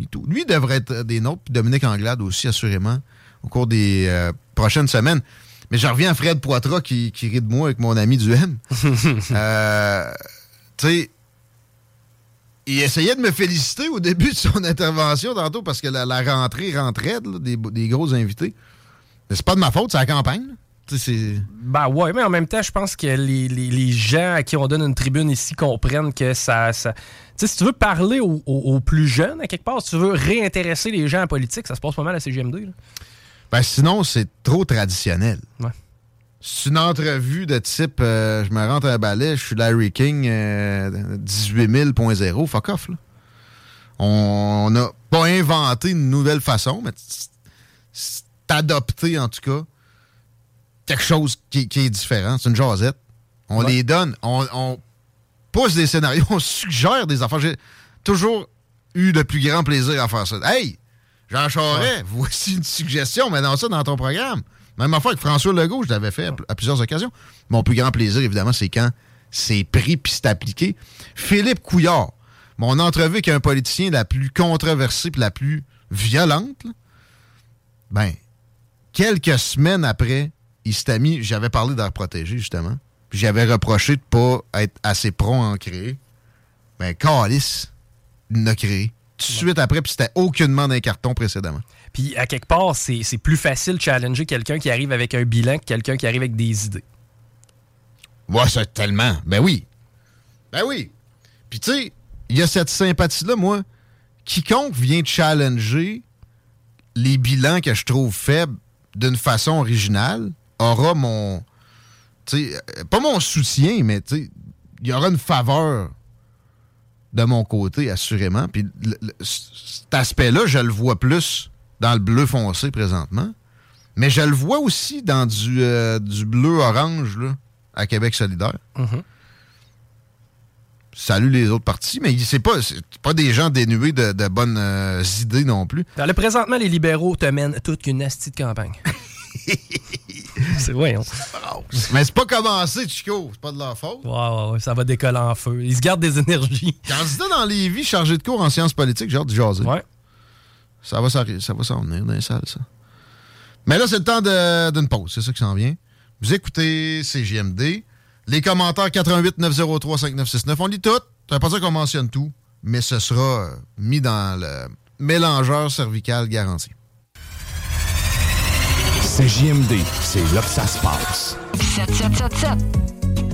et tout. Lui devrait être des nôtres. Puis Dominique Anglade aussi, assurément, au cours des euh, prochaines semaines. Mais je reviens à Fred Poitras qui, qui rit de moi avec mon ami du M. [laughs] euh, tu sais, il essayait de me féliciter au début de son intervention tantôt parce que la, la rentrée rentrait là, des, des gros invités. Mais c'est pas de ma faute, c'est la campagne. Ben ouais, mais en même temps, je pense que les, les- les gens à qui on donne une tribune ici comprennent que ça. ça- Tu sais, si tu veux parler aux, aux- aux plus jeunes, à quelque part, si tu veux réintéresser les gens en politique, ça se passe pas mal à CGMD. là. Ben sinon, c'est trop traditionnel. Ouais. C'est une entrevue de type euh, je me rentre un balai, je suis Larry King euh, 18000.0, fuck off. Là. On n'a pas inventé une nouvelle façon, mais c'est adopté en tout cas quelque chose qui, qui est différent. C'est une jasette. On Ouais. les donne, on, on pousse des scénarios, [laughs] on suggère des affaires. J'ai toujours eu le plus grand plaisir à faire ça. Hey, Jean Charest, voici une suggestion, mais dans ça dans ton programme. Même affaire que François Legault, je l'avais fait à, à plusieurs occasions. Mon plus grand plaisir, évidemment, c'est quand c'est pris puis c'est appliqué. Philippe Couillard, mon entrevue avec un politicien la plus controversée puis la plus violente, là, ben, quelques semaines après, il s'était mis, j'avais parlé d'art protégé, justement, puis j'avais reproché de pas être assez prompt à en créer. Ben, Calis, il l'a créé. Tout de suite après, puis c'était aucunement d'un carton précédemment. Puis à quelque part, c'est c'est plus facile de challenger quelqu'un qui arrive avec un bilan que quelqu'un qui arrive avec des idées. Ouais, ça, tellement. Ben oui. Ben oui. Puis tu sais, il y a cette sympathie-là, moi, quiconque vient challenger les bilans que je trouve faibles d'une façon originale aura mon. tu sais, euh, pas mon soutien, mais tu sais, il y aura une faveur de mon côté, assurément. Puis le- le- cet aspect-là, je le vois plus dans le bleu foncé présentement. Mais je le vois aussi dans du, euh, du bleu-orange là, à Québec solidaire. Mhm. Salut les autres partis, mais c'est pas, c'est pas des gens dénués de, de bonnes euh, idées non plus. Là, présentement, les libéraux te mènent toute une astie de campagne. [laughs] [laughs] c'est? [laughs] Mais c'est pas commencé, Chico. C'est pas de leur faute. Ouais, ouais, ouais, ça va décoller en feu. Ils se gardent des énergies. [laughs] Candidat dans les vies chargé de cours en sciences politiques, j'ai hâte de jaser. Ouais. Ça va, s'en venir dans les salles, ça. Mais là, c'est le temps d'une pause. C'est ça qui s'en vient. Vous écoutez CJMD. Les commentaires 88 903 5969. On lit tout. Ça veut pas dire qu'on mentionne tout, mais ce sera euh, mis dans le mélangeur cervical garanti. C'est JMD, c'est là que ça se passe. 7777.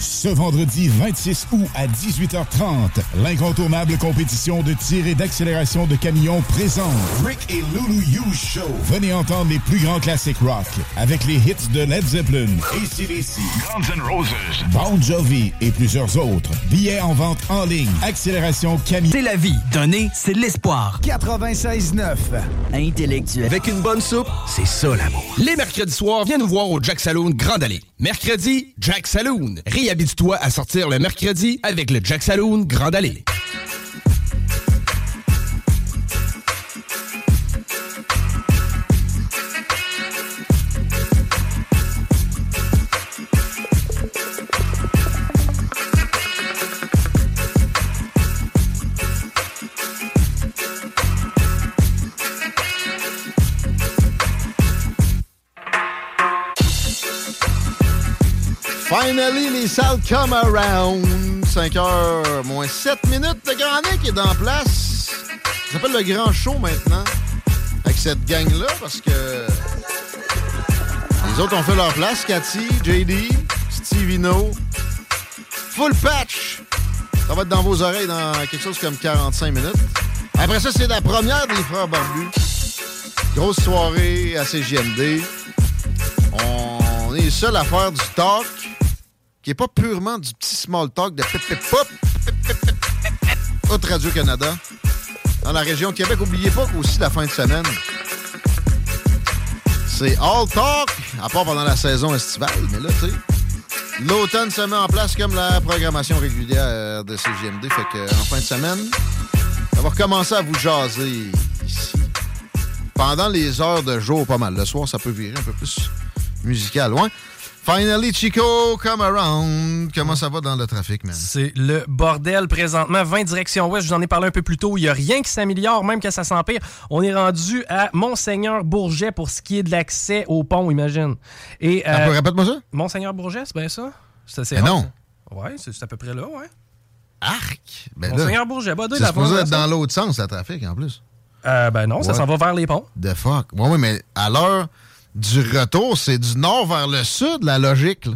Ce vendredi 26 août à 18h30, l'incontournable compétition de tir et d'accélération de camions présente Rick et Lulu You Show. Venez entendre les plus grands classiques rock avec les hits de Led Zeppelin, ACDC, Guns N' Roses, Bon Jovi et plusieurs autres. Billets en vente en ligne. Accélération camion. C'est la vie. Donner, c'est l'espoir. 96.9. Intellectuel. Avec une bonne soupe, c'est ça l'amour. Les mercredis soirs, viens nous voir au Jack Saloon Grande Allée. Mercredi, Jack Saloon. Réhabite-toi à sortir le mercredi avec le Jack Saloon Grande Allée. Finally, les salles come around. 5 heures moins 7 minutes. Le Grand Nick est dans place. Ça s'appelle le Grand Show maintenant. Avec cette gang-là, parce que les autres ont fait leur place. Cathy, JD, Stevino. Full patch. Ça va être dans vos oreilles dans quelque chose comme 45 minutes. Après ça, c'est la première des Frères Barbus. Grosse soirée à CJMD. On est seul à faire du talk qui est pas purement du petit small talk de pip pop. Radio-Canada. Dans la région de Québec, oubliez pas qu'aussi la fin de semaine, c'est all talk, à part pendant la saison estivale, mais là, tu sais, l'automne se met en place comme la programmation régulière de CGMD, fait que en fin de semaine, ça va recommencer à vous jaser ici. Pendant les heures de jour, pas mal. Le soir, ça peut virer un peu plus musical, ouais. Finally, Chico, come around. Comment ça va dans le trafic, man? C'est le bordel présentement. 20 directions ouest, je vous en ai parlé un peu plus tôt. Il n'y a rien qui s'améliore, même que ça s'empire. On est rendu à Monseigneur Bourget pour ce qui est de l'accès au pont, imagine. Et, Ah, peu, répète-moi ça. Monseigneur Bourget, c'est bien ça? C'est non. Ouais, c'est à peu près là, ouais. Arc! Ben là, Monseigneur Bourget, bah, deux, c'est la supposé être dans l'autre sens, le trafic, en plus. Euh, ben non, ça s'en va vers les ponts. The fuck. Oui, oui, mais à l'heure du retour, c'est du nord vers le sud, la logique.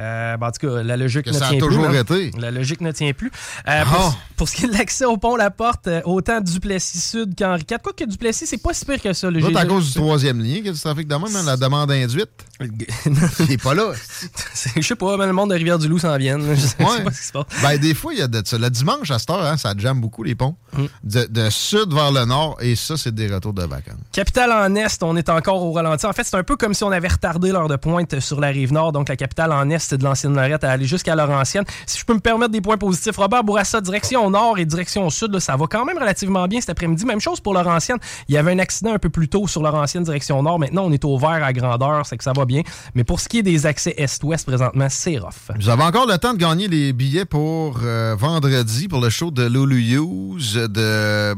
Euh, ben, en tout cas, la logique Que ne ça a tient toujours plus. été. La logique ne tient plus. Euh, pour, Ah. pour ce qui est de l'accès au pont La Porte, euh, autant Duplessis Sud qu'Henri IV. Quoi que Duplessis, c'est pas si pire que ça. j'ai- à cause du troisième lien, qu'il y a du trafic de même, hein, la demande induite? Il est pas là. [laughs] Je sais pas, mais le monde de Rivière-du-Loup s'en vient. Je sais Ouais. pas ce qui se passe. Ben, des fois, il y a de ça. Le dimanche, à cette heure, hein, ça jamme beaucoup les ponts. Mm. De, de sud vers le nord, et ça, c'est des retours de vacances. Capitale en Est, on est encore au ralenti. En fait, c'est un peu comme si on avait retardé l'heure de pointe sur la rive nord. Donc, la capitale en Est de l'ancienne Lorette à aller jusqu'à Laurentienne. Si je peux me permettre des points positifs, Robert Bourassa, direction nord et direction sud, là, ça va quand même relativement bien cet après-midi. Même chose pour Laurentienne. Il y avait un accident un peu plus tôt sur Laurentienne, direction nord. Maintenant, on est au vert à grandeur, c'est que ça va bien. Mais pour ce qui est des accès est-ouest, présentement, c'est rough. Vous avez encore le temps de gagner les billets pour euh, vendredi pour le show de Lulu Hughes de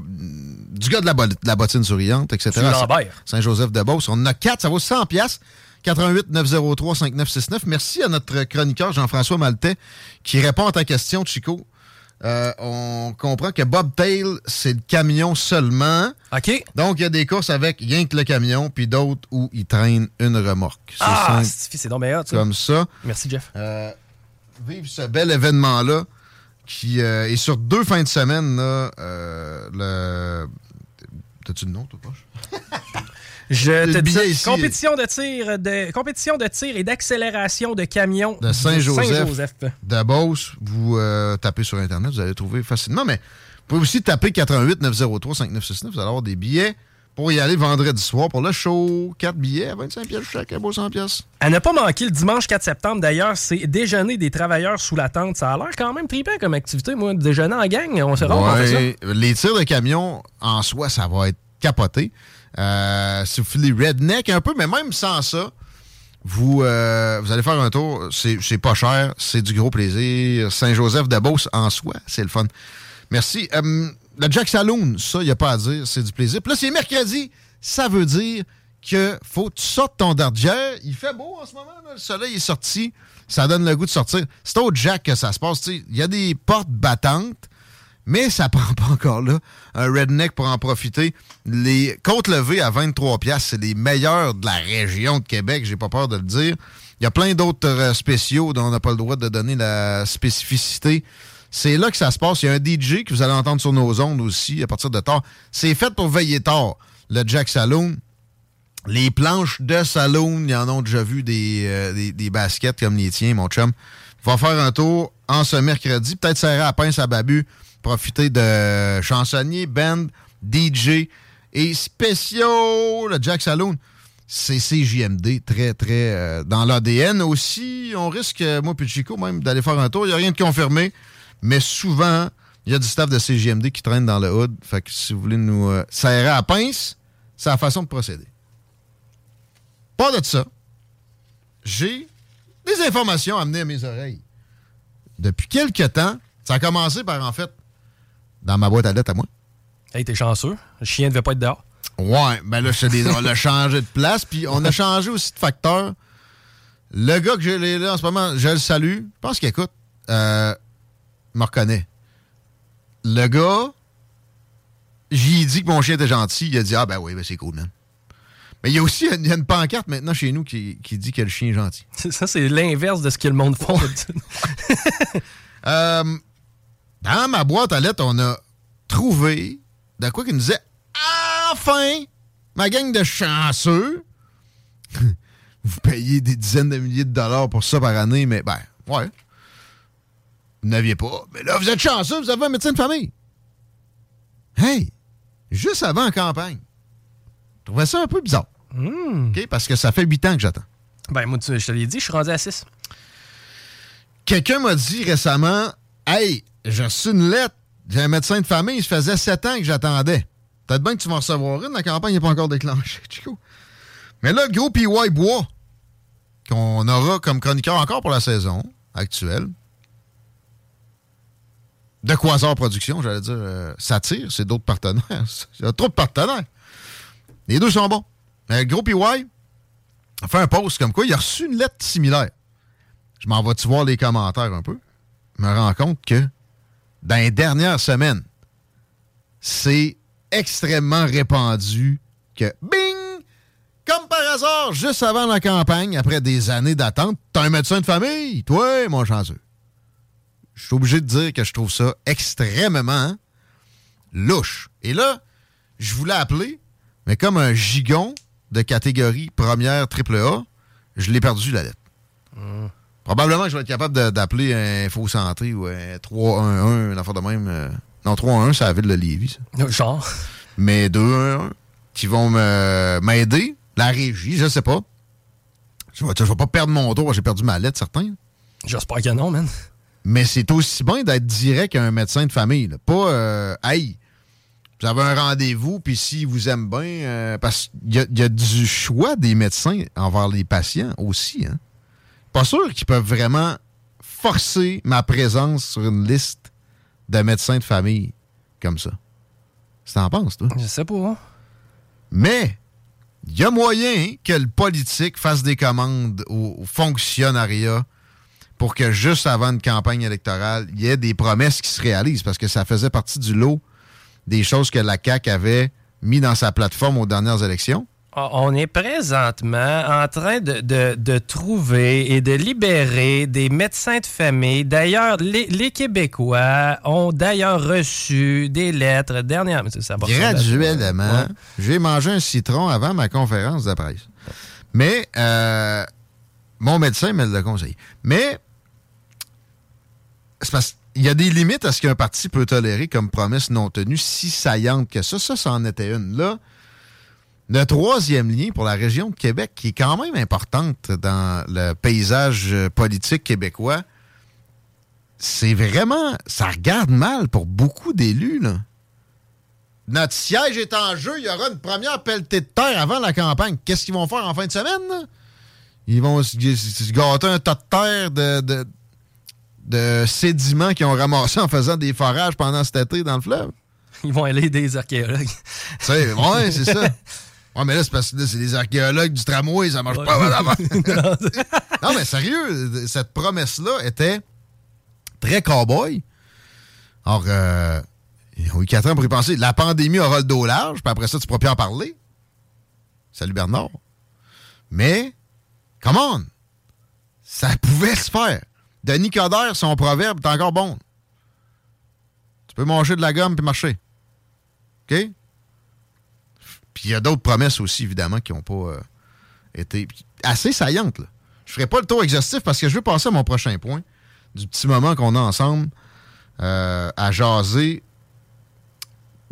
du gars de la, de la bottine souriante, etc. Du Lambert. Saint-Joseph-de-Beauce. On en a quatre, ça vaut 100 pièces. 88 903 5969. Merci à notre chroniqueur Jean-François Maltais qui répond à ta question, Chico. Euh, on comprend que Bobtail, c'est le camion seulement. OK. Donc, il y a des courses avec rien que le camion, puis d'autres où il traîne une remorque. C'est Ah, c'est donc meilleur, ça. comme ça. Merci, Jeff. Euh, vive ce bel événement-là qui euh, est sur deux fins de semaine. Là, le... T'as-tu le nom, toi, poche? [laughs] Je te dis ici. compétition de tir de compétition de tir et d'accélération de camions de Saint-Joseph, de Beauce. Vous euh, tapez sur Internet, vous allez trouver facilement. Mais vous pouvez aussi taper 88 903 5969. Vous allez avoir des billets pour y aller vendredi soir pour le show. 4 billets à 25 pièces chaque, un beau 100 pièces. À ne pas manquer le dimanche 4 septembre, d'ailleurs, c'est déjeuner des travailleurs sous la tente. Ça a l'air quand même trippant comme activité. Moi, déjeuner en gang, on se rend. Ouais, les tirs de camion, en soi, ça va être capoté. Euh, si vous filez redneck un peu, mais même sans ça, vous, euh, allez faire un tour. C'est pas cher, c'est du gros plaisir. Saint-Joseph-de-Beauce, en soi, c'est le fun. Merci. Euh, le Jack Saloon, ça, il n'y a pas à dire, c'est du plaisir. Puis là, c'est mercredi, ça veut dire que faut que tu sortes ton dardière. Il fait beau en ce moment, le soleil est sorti, ça donne le goût de sortir. C'est au Jack que ça se passe. Il y a des portes battantes, mais ça [laughs] prend pas encore là un redneck pour en profiter. Les côtes levées à 23 pièces, c'est les meilleurs de la région de Québec, j'ai pas peur de le dire. Il y a plein d'autres euh, spéciaux dont on n'a pas le droit de donner la spécificité. C'est là que ça se passe. Il y a un DJ que vous allez entendre sur nos ondes aussi à partir de tard. C'est fait pour veiller tard, le Jack Saloon. Les planches de saloon, il y en a déjà vu des, euh, des, des baskets comme les tiens, mon chum. Va faire un tour en ce mercredi, peut-être serrer à pince à Babu, profiter de chansonniers, band, DJ et spéciaux, le Jack Saloon. C'est CJMD, très, très euh, dans l'ADN aussi. On risque, moi puis Chico, même d'aller faire un tour. Il n'y a rien de confirmé, mais souvent, il y a du staff de CJMD qui traîne dans le hood. Fait que si vous voulez nous euh, serrer à pince, c'est la façon de procéder. Pas de ça. J'ai des informations amenées à mes oreilles. Depuis quelques temps, ça a commencé par, en fait, dans ma boîte à lettres à moi. Hey, t'es chanceux. Le chien devait pas être dehors. Ouais, ben là, on a changé de place, puis on a changé aussi de facteur. Le gars que j'ai là en ce moment, je le salue. Je pense qu'il écoute. Euh, me reconnaît. Le gars, j'ai dit que mon chien était gentil. Il a dit Ah, ben oui, ben c'est cool, man. Mais il y a aussi il y a une pancarte maintenant chez nous qui, qui dit que le chien est gentil. Ça, c'est l'inverse de ce que le monde font. [laughs] Euh, dans ma boîte à lettres, on a trouvé de quoi qui nous disait Enfin, ma gang de chanceux. [laughs] Vous payez des dizaines de milliers de dollars pour ça par année, mais ben, ouais. Vous n'aviez pas. Mais là, vous êtes chanceux, vous avez un médecin de famille. Hey, juste avant en campagne. Je trouvais ça un peu bizarre. OK? Parce que ça fait huit ans que j'attends. Ben, moi, tu- je te l'ai dit, je suis rendu à 6. Quelqu'un m'a dit récemment Hey, j'ai reçu une lettre. J'ai un médecin de famille, ça faisait sept ans que j'attendais. Peut-être bien que tu vas en recevoir une, la campagne n'est pas encore déclenchée, [laughs] Chico. Mais là, gros PY Bois, qu'on aura comme chroniqueur encore pour la saison actuelle, de Quasar Production, j'allais dire, euh, Satire, c'est d'autres partenaires. [laughs] Il y a trop de partenaires. Les deux sont bons. Mais gros PY a fait un post comme quoi il a reçu une lettre similaire. Je m'en vais-tu voir les commentaires un peu? Je me rends compte que dans les dernières semaines, c'est extrêmement répandu que bing! Comme par hasard, juste avant la campagne, après des années d'attente, t'as un médecin de famille, toi, mon chanceux. Je suis obligé de dire que je trouve ça extrêmement louche. Et là, je voulais appeler, mais comme un gigon de catégorie première triple A, je l'ai perdu la lettre. Probablement que je vais être capable d'appeler un faux santé ou un 311, une affaire de même. euh, non, 311, c'est la ville de Lévis. ça. Genre. Mais 211, qui vont m'aider. La régie, je sais pas. Je vais, je vais pas perdre mon tour, j'ai perdu ma lettre, certain. J'espère que non, man. Mais c'est aussi bien d'être direct à un médecin de famille. là. Pas, euh, hey, vous avez un rendez-vous, puis s'ils vous aiment bien, euh, parce qu'il y, y a du choix des médecins envers les patients aussi. Hein? Pas sûr qu'ils peuvent vraiment forcer ma présence sur une liste de médecins de famille comme ça. Que t'en penses, toi? Je sais pas. Mais, il y a moyen que le politique fasse des commandes au fonctionnariat pour que juste avant une campagne électorale, il y ait des promesses qui se réalisent parce que ça faisait partie du lot des choses que la CAQ avait mis dans sa plateforme aux dernières élections. Ah, On est présentement en train de, de- de trouver et de libérer des médecins de famille. D'ailleurs, les, les Québécois ont d'ailleurs reçu des lettres dernièrement. Ça Graduellement, Ouais. j'ai mangé un citron avant ma conférence de presse. Mais euh, mon médecin me l'a conseillé. Mais c'est parce qu'il y a des limites à ce qu'un parti peut tolérer comme promesse non tenue, si saillante que ça. Ça, ça en était une. Là, le troisième lien pour la région de Québec, qui est quand même importante dans le paysage euh, politique québécois, c'est vraiment... Ça regarde mal pour beaucoup d'élus, là. Notre siège est en jeu. Il y aura une première pelletée de terre avant la campagne. Qu'est-ce qu'ils vont faire en fin de semaine? là? Ils vont se, gâter un tas de terre de, de, de sédiments qu'ils ont ramassés en faisant des forages pendant cet été dans le fleuve. Ils vont aller des archéologues. Ouais, c'est ça. [laughs] Ouais, mais là, c'est parce que c'est des archéologues du tramway, ça marche Ouais. pas. [laughs] [laughs] non, mais sérieux, cette promesse-là était très cow-boy. Alors, euh, ils ont eu ans pour y penser. La pandémie aura le dos large, puis après ça, tu pourras plus en parler. Salut Bernard. Mais, come on! Ça pouvait se faire. Denis Coderre, son proverbe est encore bon. Tu peux manger de la gomme puis marcher. OK? Puis il y a d'autres promesses aussi, évidemment, qui n'ont pas euh, été assez saillantes. Là. Je ferai pas le tour exhaustif parce que je veux passer à mon prochain point du petit moment qu'on a ensemble euh, à jaser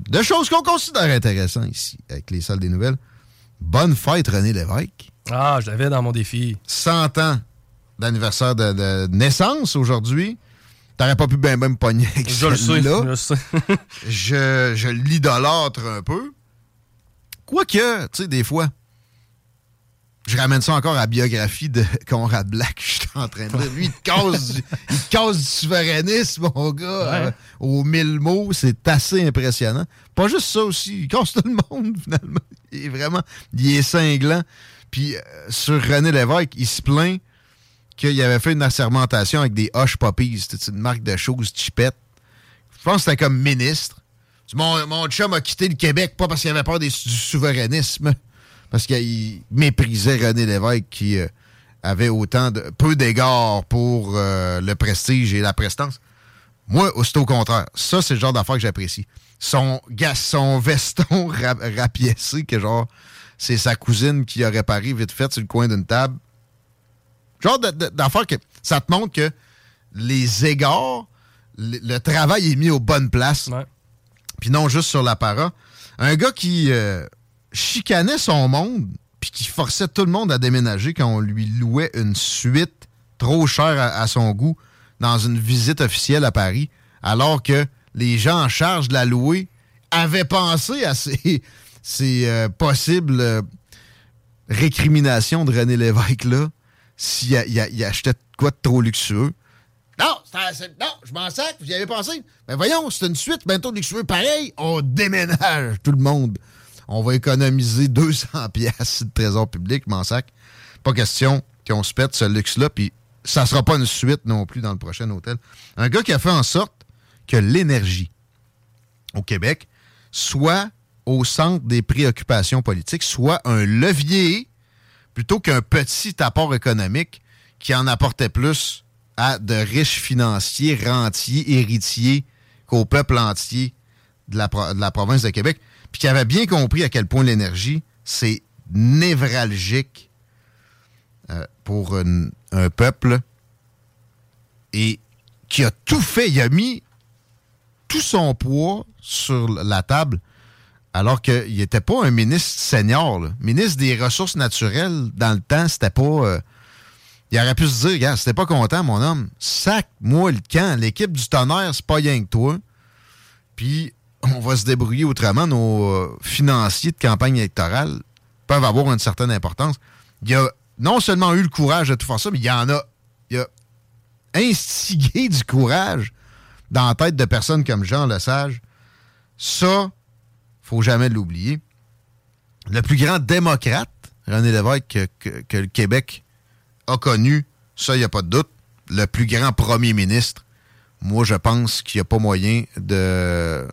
de choses qu'on considère intéressantes ici avec les salles des nouvelles. Bonne fête, René Lévesque. Ah, je l'avais dans mon défi. 100 ans d'anniversaire de, de naissance aujourd'hui. T'aurais pas pu bien ben me pogner avec Je le sais, celle-là. je le sais. [laughs] je, je l'idolâtre un peu. Quoique, tu sais, des fois, je ramène ça encore à la biographie de [laughs] Conrad Black. Je suis en train de dire. Lui, il te casse du, [laughs] il te du souverainisme, mon gars. euh, aux mille mots, c'est assez impressionnant. Pas juste ça aussi, il casse tout le monde, [laughs] finalement. Il est vraiment, il est cinglant. Puis, euh, sur René Lévesque, il se plaint qu'il avait fait une assermentation avec des Hush Puppies. C'est une marque de choses chipette. Je pense que c'était comme ministre. Mon, mon chum a quitté le Québec, pas parce qu'il avait peur du souverainisme, parce qu'il méprisait René Lévesque qui euh, avait autant de peu d'égards pour euh, le prestige et la prestance. Moi, c'est au contraire. Ça, c'est le genre d'affaire que j'apprécie. Son, [laughs] veston rap- rapiécé, que genre, c'est sa cousine qui a réparé vite fait sur le coin d'une table. Genre d'affaire que ça te montre que les égards, le travail est mis aux bonnes places. Puis non juste sur l'apparat. Un gars qui euh, chicanait son monde, puis qui forçait tout le monde à déménager quand on lui louait une suite trop chère à, son goût dans une visite officielle à Paris, alors que les gens en charge de la louer avaient pensé à ces, [laughs] ces euh, possibles euh, récriminations de René Lévesque-là s'il achetait quoi de trop luxueux. Non, non, je m'en sac, vous y avez pensé. Mais voyons, c'est une suite bientôt luxueux. Pareil, on déménage tout le monde. On va économiser 200 pièces de trésor public, m'en sac. Pas question qu'on se pète ce luxe-là, puis ça sera pas une suite non plus dans le prochain hôtel. Un gars qui a fait en sorte que l'énergie au Québec soit au centre des préoccupations politiques, soit un levier plutôt qu'un petit apport économique qui en apportait plus à de riches financiers, rentiers, héritiers qu'au peuple entier de la, province de Québec, puis qui avait bien compris à quel point l'énergie, c'est névralgique euh, pour un, peuple et qui a tout fait. Il a mis tout son poids sur la table alors qu'il n'était pas un ministre senior. Ministre des Ressources naturelles, dans le temps, c'était pas... euh, il aurait pu se dire, gars, t'es pas content, mon homme, sac-moi le camp. L'équipe du tonnerre, c'est pas rien que toi. Puis, on va se débrouiller autrement. Nos euh, financiers de campagne électorale peuvent avoir une certaine importance. Il a non seulement eu le courage de tout faire ça, mais il y en a... Il a instigé du courage dans la tête de personnes comme Jean Lesage. Ça, faut jamais l'oublier. Le plus grand démocrate, René Lévesque, que, que- que le Québec a connu, ça, il n'y a pas de doute. Le plus grand premier ministre, moi, je pense qu'il n'y a pas moyen de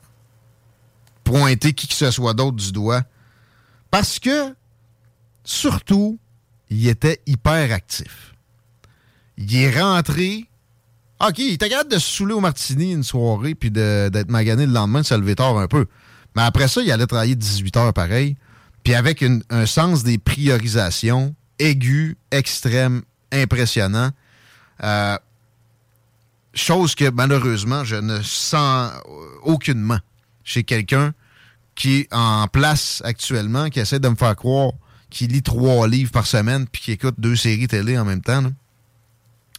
pointer qui que ce soit d'autre du doigt. Parce que, surtout, il était hyper actif. Il est rentré. OK, il était capable de se saouler au martini une soirée puis d'être magané le lendemain, de se lever un peu. Mais après ça, il allait travailler 18 heures pareil. Puis avec un sens des priorisations aigu, extrême, impressionnant. Euh, chose que malheureusement, je ne sens aucunement chez quelqu'un qui est en place actuellement, qui essaie de me faire croire qu'il lit trois livres par semaine puis qui écoute deux séries télé en même temps,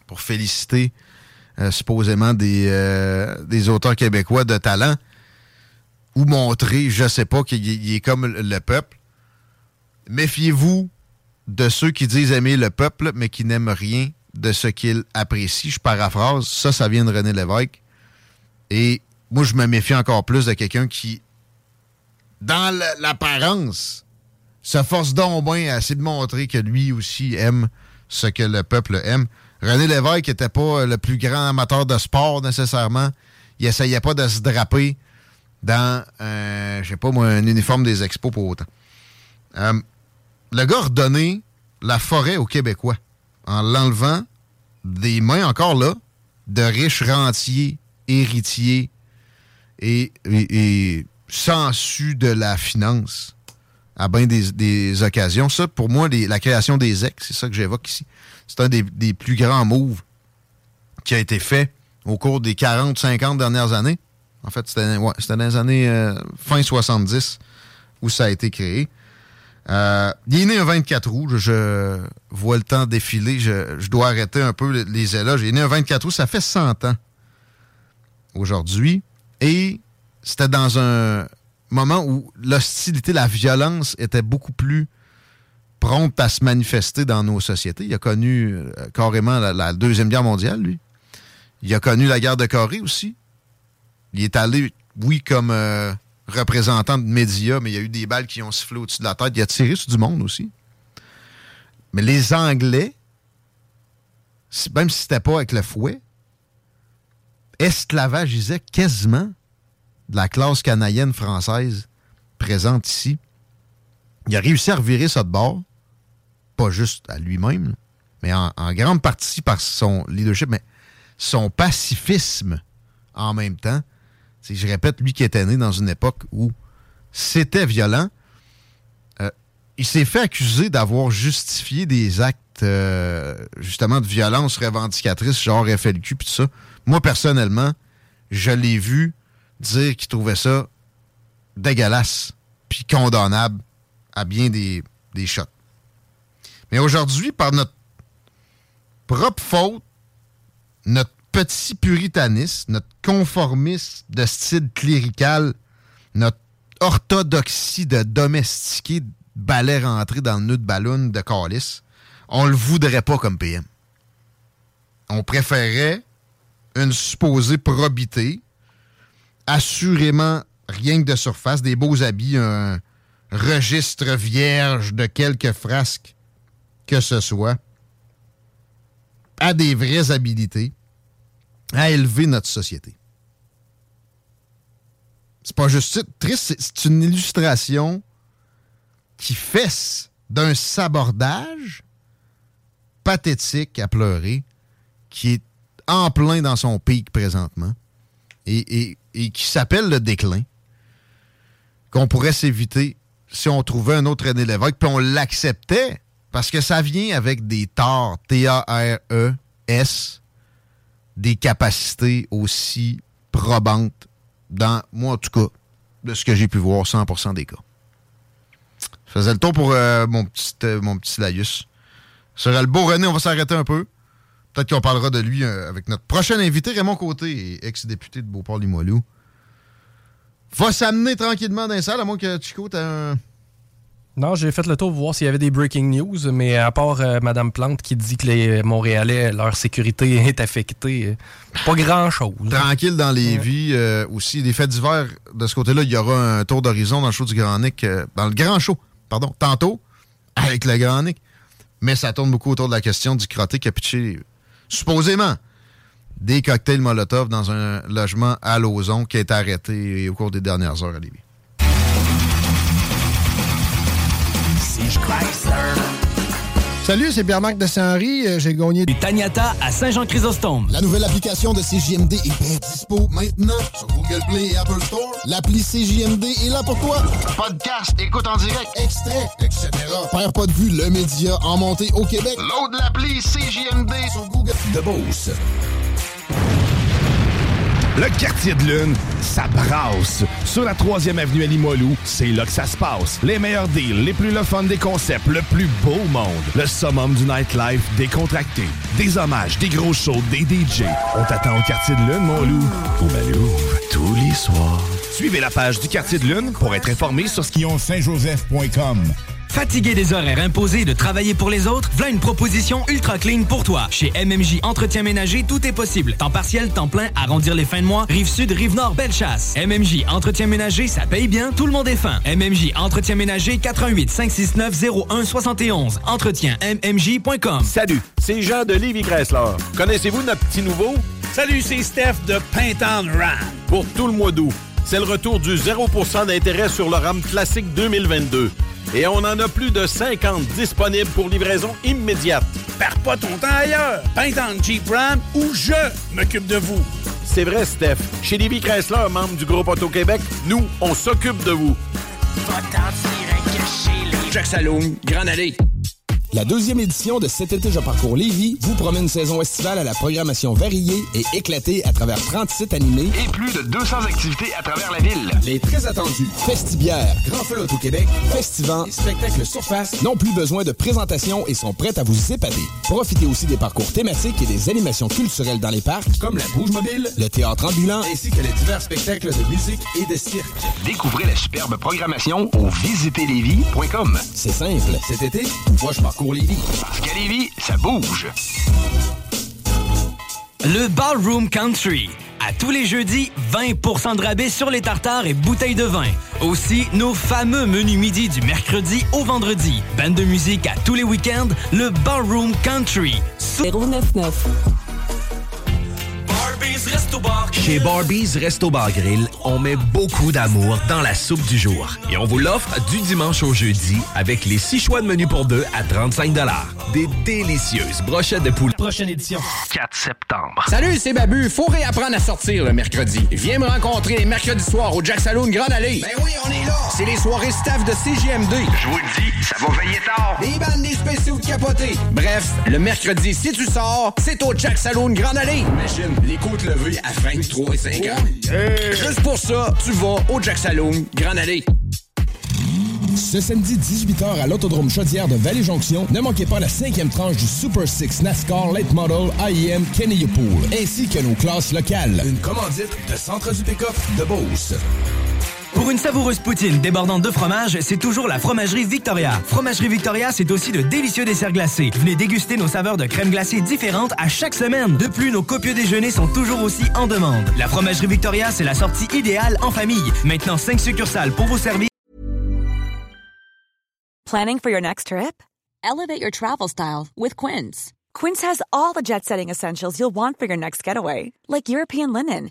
pour féliciter euh, supposément des, euh, des auteurs québécois de talent ou montrer, je sais pas, qu'il est- comme le peuple. Méfiez-vous de ceux qui disent aimer le peuple, mais qui n'aiment rien de ce qu'ils apprécient. Je paraphrase. Ça, ça vient de René Lévesque. Et moi, je me méfie encore plus de quelqu'un qui, dans l'apparence, se force donc bien à essayer de montrer que lui aussi aime ce que le peuple aime. René Lévesque n'était pas le plus grand amateur de sport nécessairement. Il essayait pas de se draper dans, euh, je sais pas moi, un uniforme des expos pour autant. Euh, le gars a redonné la forêt aux Québécois en l'enlevant des mains encore là de riches rentiers, héritiers et, et, et sensus de la finance à bien des, occasions. Ça, pour moi, la création des ex, c'est ça que j'évoque ici. C'est un des, plus grands moves qui a été fait au cours des 40-50 dernières années. En fait, c'était dans les années euh, fin 70 où ça a été créé. Euh, il est né un 24 août. Je, vois le temps défiler. Je, dois arrêter un peu les, éloges. Il est né un 24 août. Ça fait 100 ans aujourd'hui. Et c'était dans un moment où l'hostilité, la violence était beaucoup plus prompte à se manifester dans nos sociétés. Il a connu euh, carrément la, la Deuxième Guerre mondiale, lui. Il a connu la guerre de Corée aussi. Il est allé, oui, comme euh, représentant de médias, mais il y a eu des balles qui ont sifflé au-dessus de la tête. Il a tiré sur du monde aussi. Mais les Anglais, même si c'était pas avec le fouet, esclavagisaient quasiment de la classe canadienne française présente ici. Il a réussi à revirer ça de bord, pas juste à lui-même, mais en grande partie par son leadership, mais son pacifisme en même temps. Je répète, lui qui était né dans une époque où c'était violent, euh, il s'est fait accuser d'avoir justifié des actes euh, justement de violence revendicatrice, genre FLQ puis tout ça. Moi, personnellement, je l'ai vu dire qu'il trouvait ça dégueulasse puis condamnable à bien des, des shots. Mais aujourd'hui, par notre propre faute, notre petit puritanisme, notre conformisme de style clérical, notre orthodoxie de domestiquer balai rentré dans le nœud de ballon de calice, on le voudrait pas comme PM. On préférait une supposée probité, assurément rien que de surface, des beaux habits, un registre vierge de quelques frasques que ce soit, à des vraies habilités, à élever notre société. C'est pas juste triste, c'est- une illustration qui fesse d'un sabordage pathétique à pleurer, qui est en plein dans son pic présentement, et qui s'appelle le déclin, qu'on pourrait s'éviter si on trouvait un autre René Lévesque, puis on l'acceptait, parce que ça vient avec des torts, T-A-R-E-S, des capacités aussi probantes, dans, moi en tout cas, de ce que j'ai pu voir, 100% des cas. Je faisais le tour pour euh, mon, petit, euh, mon petit laïus. Sur le beau René, on va s'arrêter un peu. Peut-être qu'on parlera de lui euh, avec notre prochain invité, Raymond Côté, ex-député de Beauport-Limoilou. Va s'amener tranquillement dans les salles, à moins que Chico, t'as un, Non, j'ai fait le tour pour voir s'il y avait des breaking news, mais à part euh, Madame Plante qui dit que les Montréalais, leur sécurité [laughs] est affectée, euh, pas grand-chose. Tranquille dans les vies euh, aussi. Des faits divers, de ce côté-là, il y aura un tour d'horizon dans le show du Grand Nick, euh, dans le grand show, pardon, tantôt, avec le Grand Nick. Mais ça tourne beaucoup autour de la question du crotté qui a pitché, supposément, des cocktails Molotov dans un logement à Lauson qui a été arrêté au cours des dernières heures à Lévis. Salut, c'est Pierre-Marc de Saint-Henri. Euh, J'ai gagné du Taniata à Saint-Jean-Chrysostome. La nouvelle application de CJMD est bien dispo maintenant sur Google Play et Apple Store. L'appli CJMD est là pour toi. Podcast, écoute en direct, extrait, etc. Père pas de vue, le média en montée au Québec. Load l'appli CJMD sur Google. De Beauce. Le quartier de lune, ça brasse. Sur la 3e avenue à c'est là que ça se passe. Les meilleurs deals, les plus le des concepts, le plus beau monde. Le summum du nightlife décontracté. Des hommages, des gros shows, des DJ. On t'attend au quartier de lune, mon loup. Au Malou, tous les soirs. Suivez la page du quartier de lune pour être informé sur ce qui ont Saint-Joseph.com. Fatigué des horaires imposés de travailler pour les autres? Voilà une proposition ultra clean pour toi. Chez MMJ Entretien Ménager, tout est possible. Temps partiel, temps plein, arrondir les fins de mois, rive sud, rive nord, belle chasse. MMJ Entretien Ménager, ça paye bien, tout le monde est fin. MMJ Entretien Ménager, 88 569 01 71. Entretien MMJ.com. Salut, c'est Jean de Livy Chrysler. Connaissez-vous notre petit nouveau? Salut, c'est Steph de Pintown Ram. Pour tout le mois d'août, c'est le retour du 0% d'intérêt sur le RAM classique 2022. Et on en a plus de 50 disponibles pour livraison immédiate. Perds pas ton temps ailleurs. Pintown Jeep Ram ou je m'occupe de vous. C'est vrai, Steph. Chez Livy Chrysler, membre du groupe Auto-Québec, nous, on s'occupe de vous. Jack Saloon, Grande Allée. La deuxième édition de Cet été, je parcours Lévis vous promet une saison estivale à la programmation variée et éclatée à travers 30 sites animés Et plus de 200 activités à travers la ville. Les très attendus Festibière, Grand Feu au Québec, Festivant et Spectacle Surface n'ont plus besoin de présentation et sont prêts à vous épader. Profitez aussi des parcours thématiques et des animations culturelles dans les parcs, comme la Bouge Mobile, le théâtre ambulant, ainsi que les divers spectacles de musique et de cirque. Découvrez la superbe programmation au visiterlévis.com. C'est simple. Cet été, moi je parcours Lévis. Parce qu'à Lévis, ça bouge. Le Ballroom Country. À tous les jeudis, 20% de rabais sur les tartares et bouteilles de vin. Aussi, nos fameux menus midi du mercredi au vendredi. Bande de musique à tous les week-ends, le Ballroom Country. 099. Chez Barbies Resto Bar Grill, on met beaucoup d'amour dans la soupe du jour. Et on vous l'offre du dimanche au jeudi avec les six choix de menu pour deux à 35 Des délicieuses brochettes de poulet. Prochaine édition. 4 septembre. Salut, c'est Babu. Faut réapprendre à sortir le mercredi. Viens me rencontrer mercredi soir au Jack Saloon Grande Allée. Ben oui, on est là. C'est les soirées staff de CGMD. Je vous le dis, ça va veiller tard. Des bandes, des spéciaux de capotés. Bref, le mercredi, si tu sors, c'est au Jack Saloon Grande Allée. Imagine, les côtes levées à 23 et 50. Juste pour ça, tu vas au Jack Saloon Grande Allée. Ce samedi 18h à l'Autodrome Chaudière de Vallée-Jonction, ne manquez pas la cinquième tranche du Super Six NASCAR Late Model IEM Kenny Pool, ainsi que nos classes locales. Une commandite de Centre du Pick-up de Beauce. Pour une savoureuse poutine débordante de fromage, c'est toujours la Fromagerie Victoria. Fromagerie Victoria, c'est aussi de délicieux desserts glacés. Venez déguster nos saveurs de crème glacée différentes à chaque semaine. De plus, nos copieux déjeuners sont toujours aussi en demande. La Fromagerie Victoria, c'est la sortie idéale en famille. Maintenant, 5 succursales pour vous servir. Planning for your next trip? Elevate your travel style with Quince. Quince has all the jet setting essentials you'll want for your next getaway, like European linen,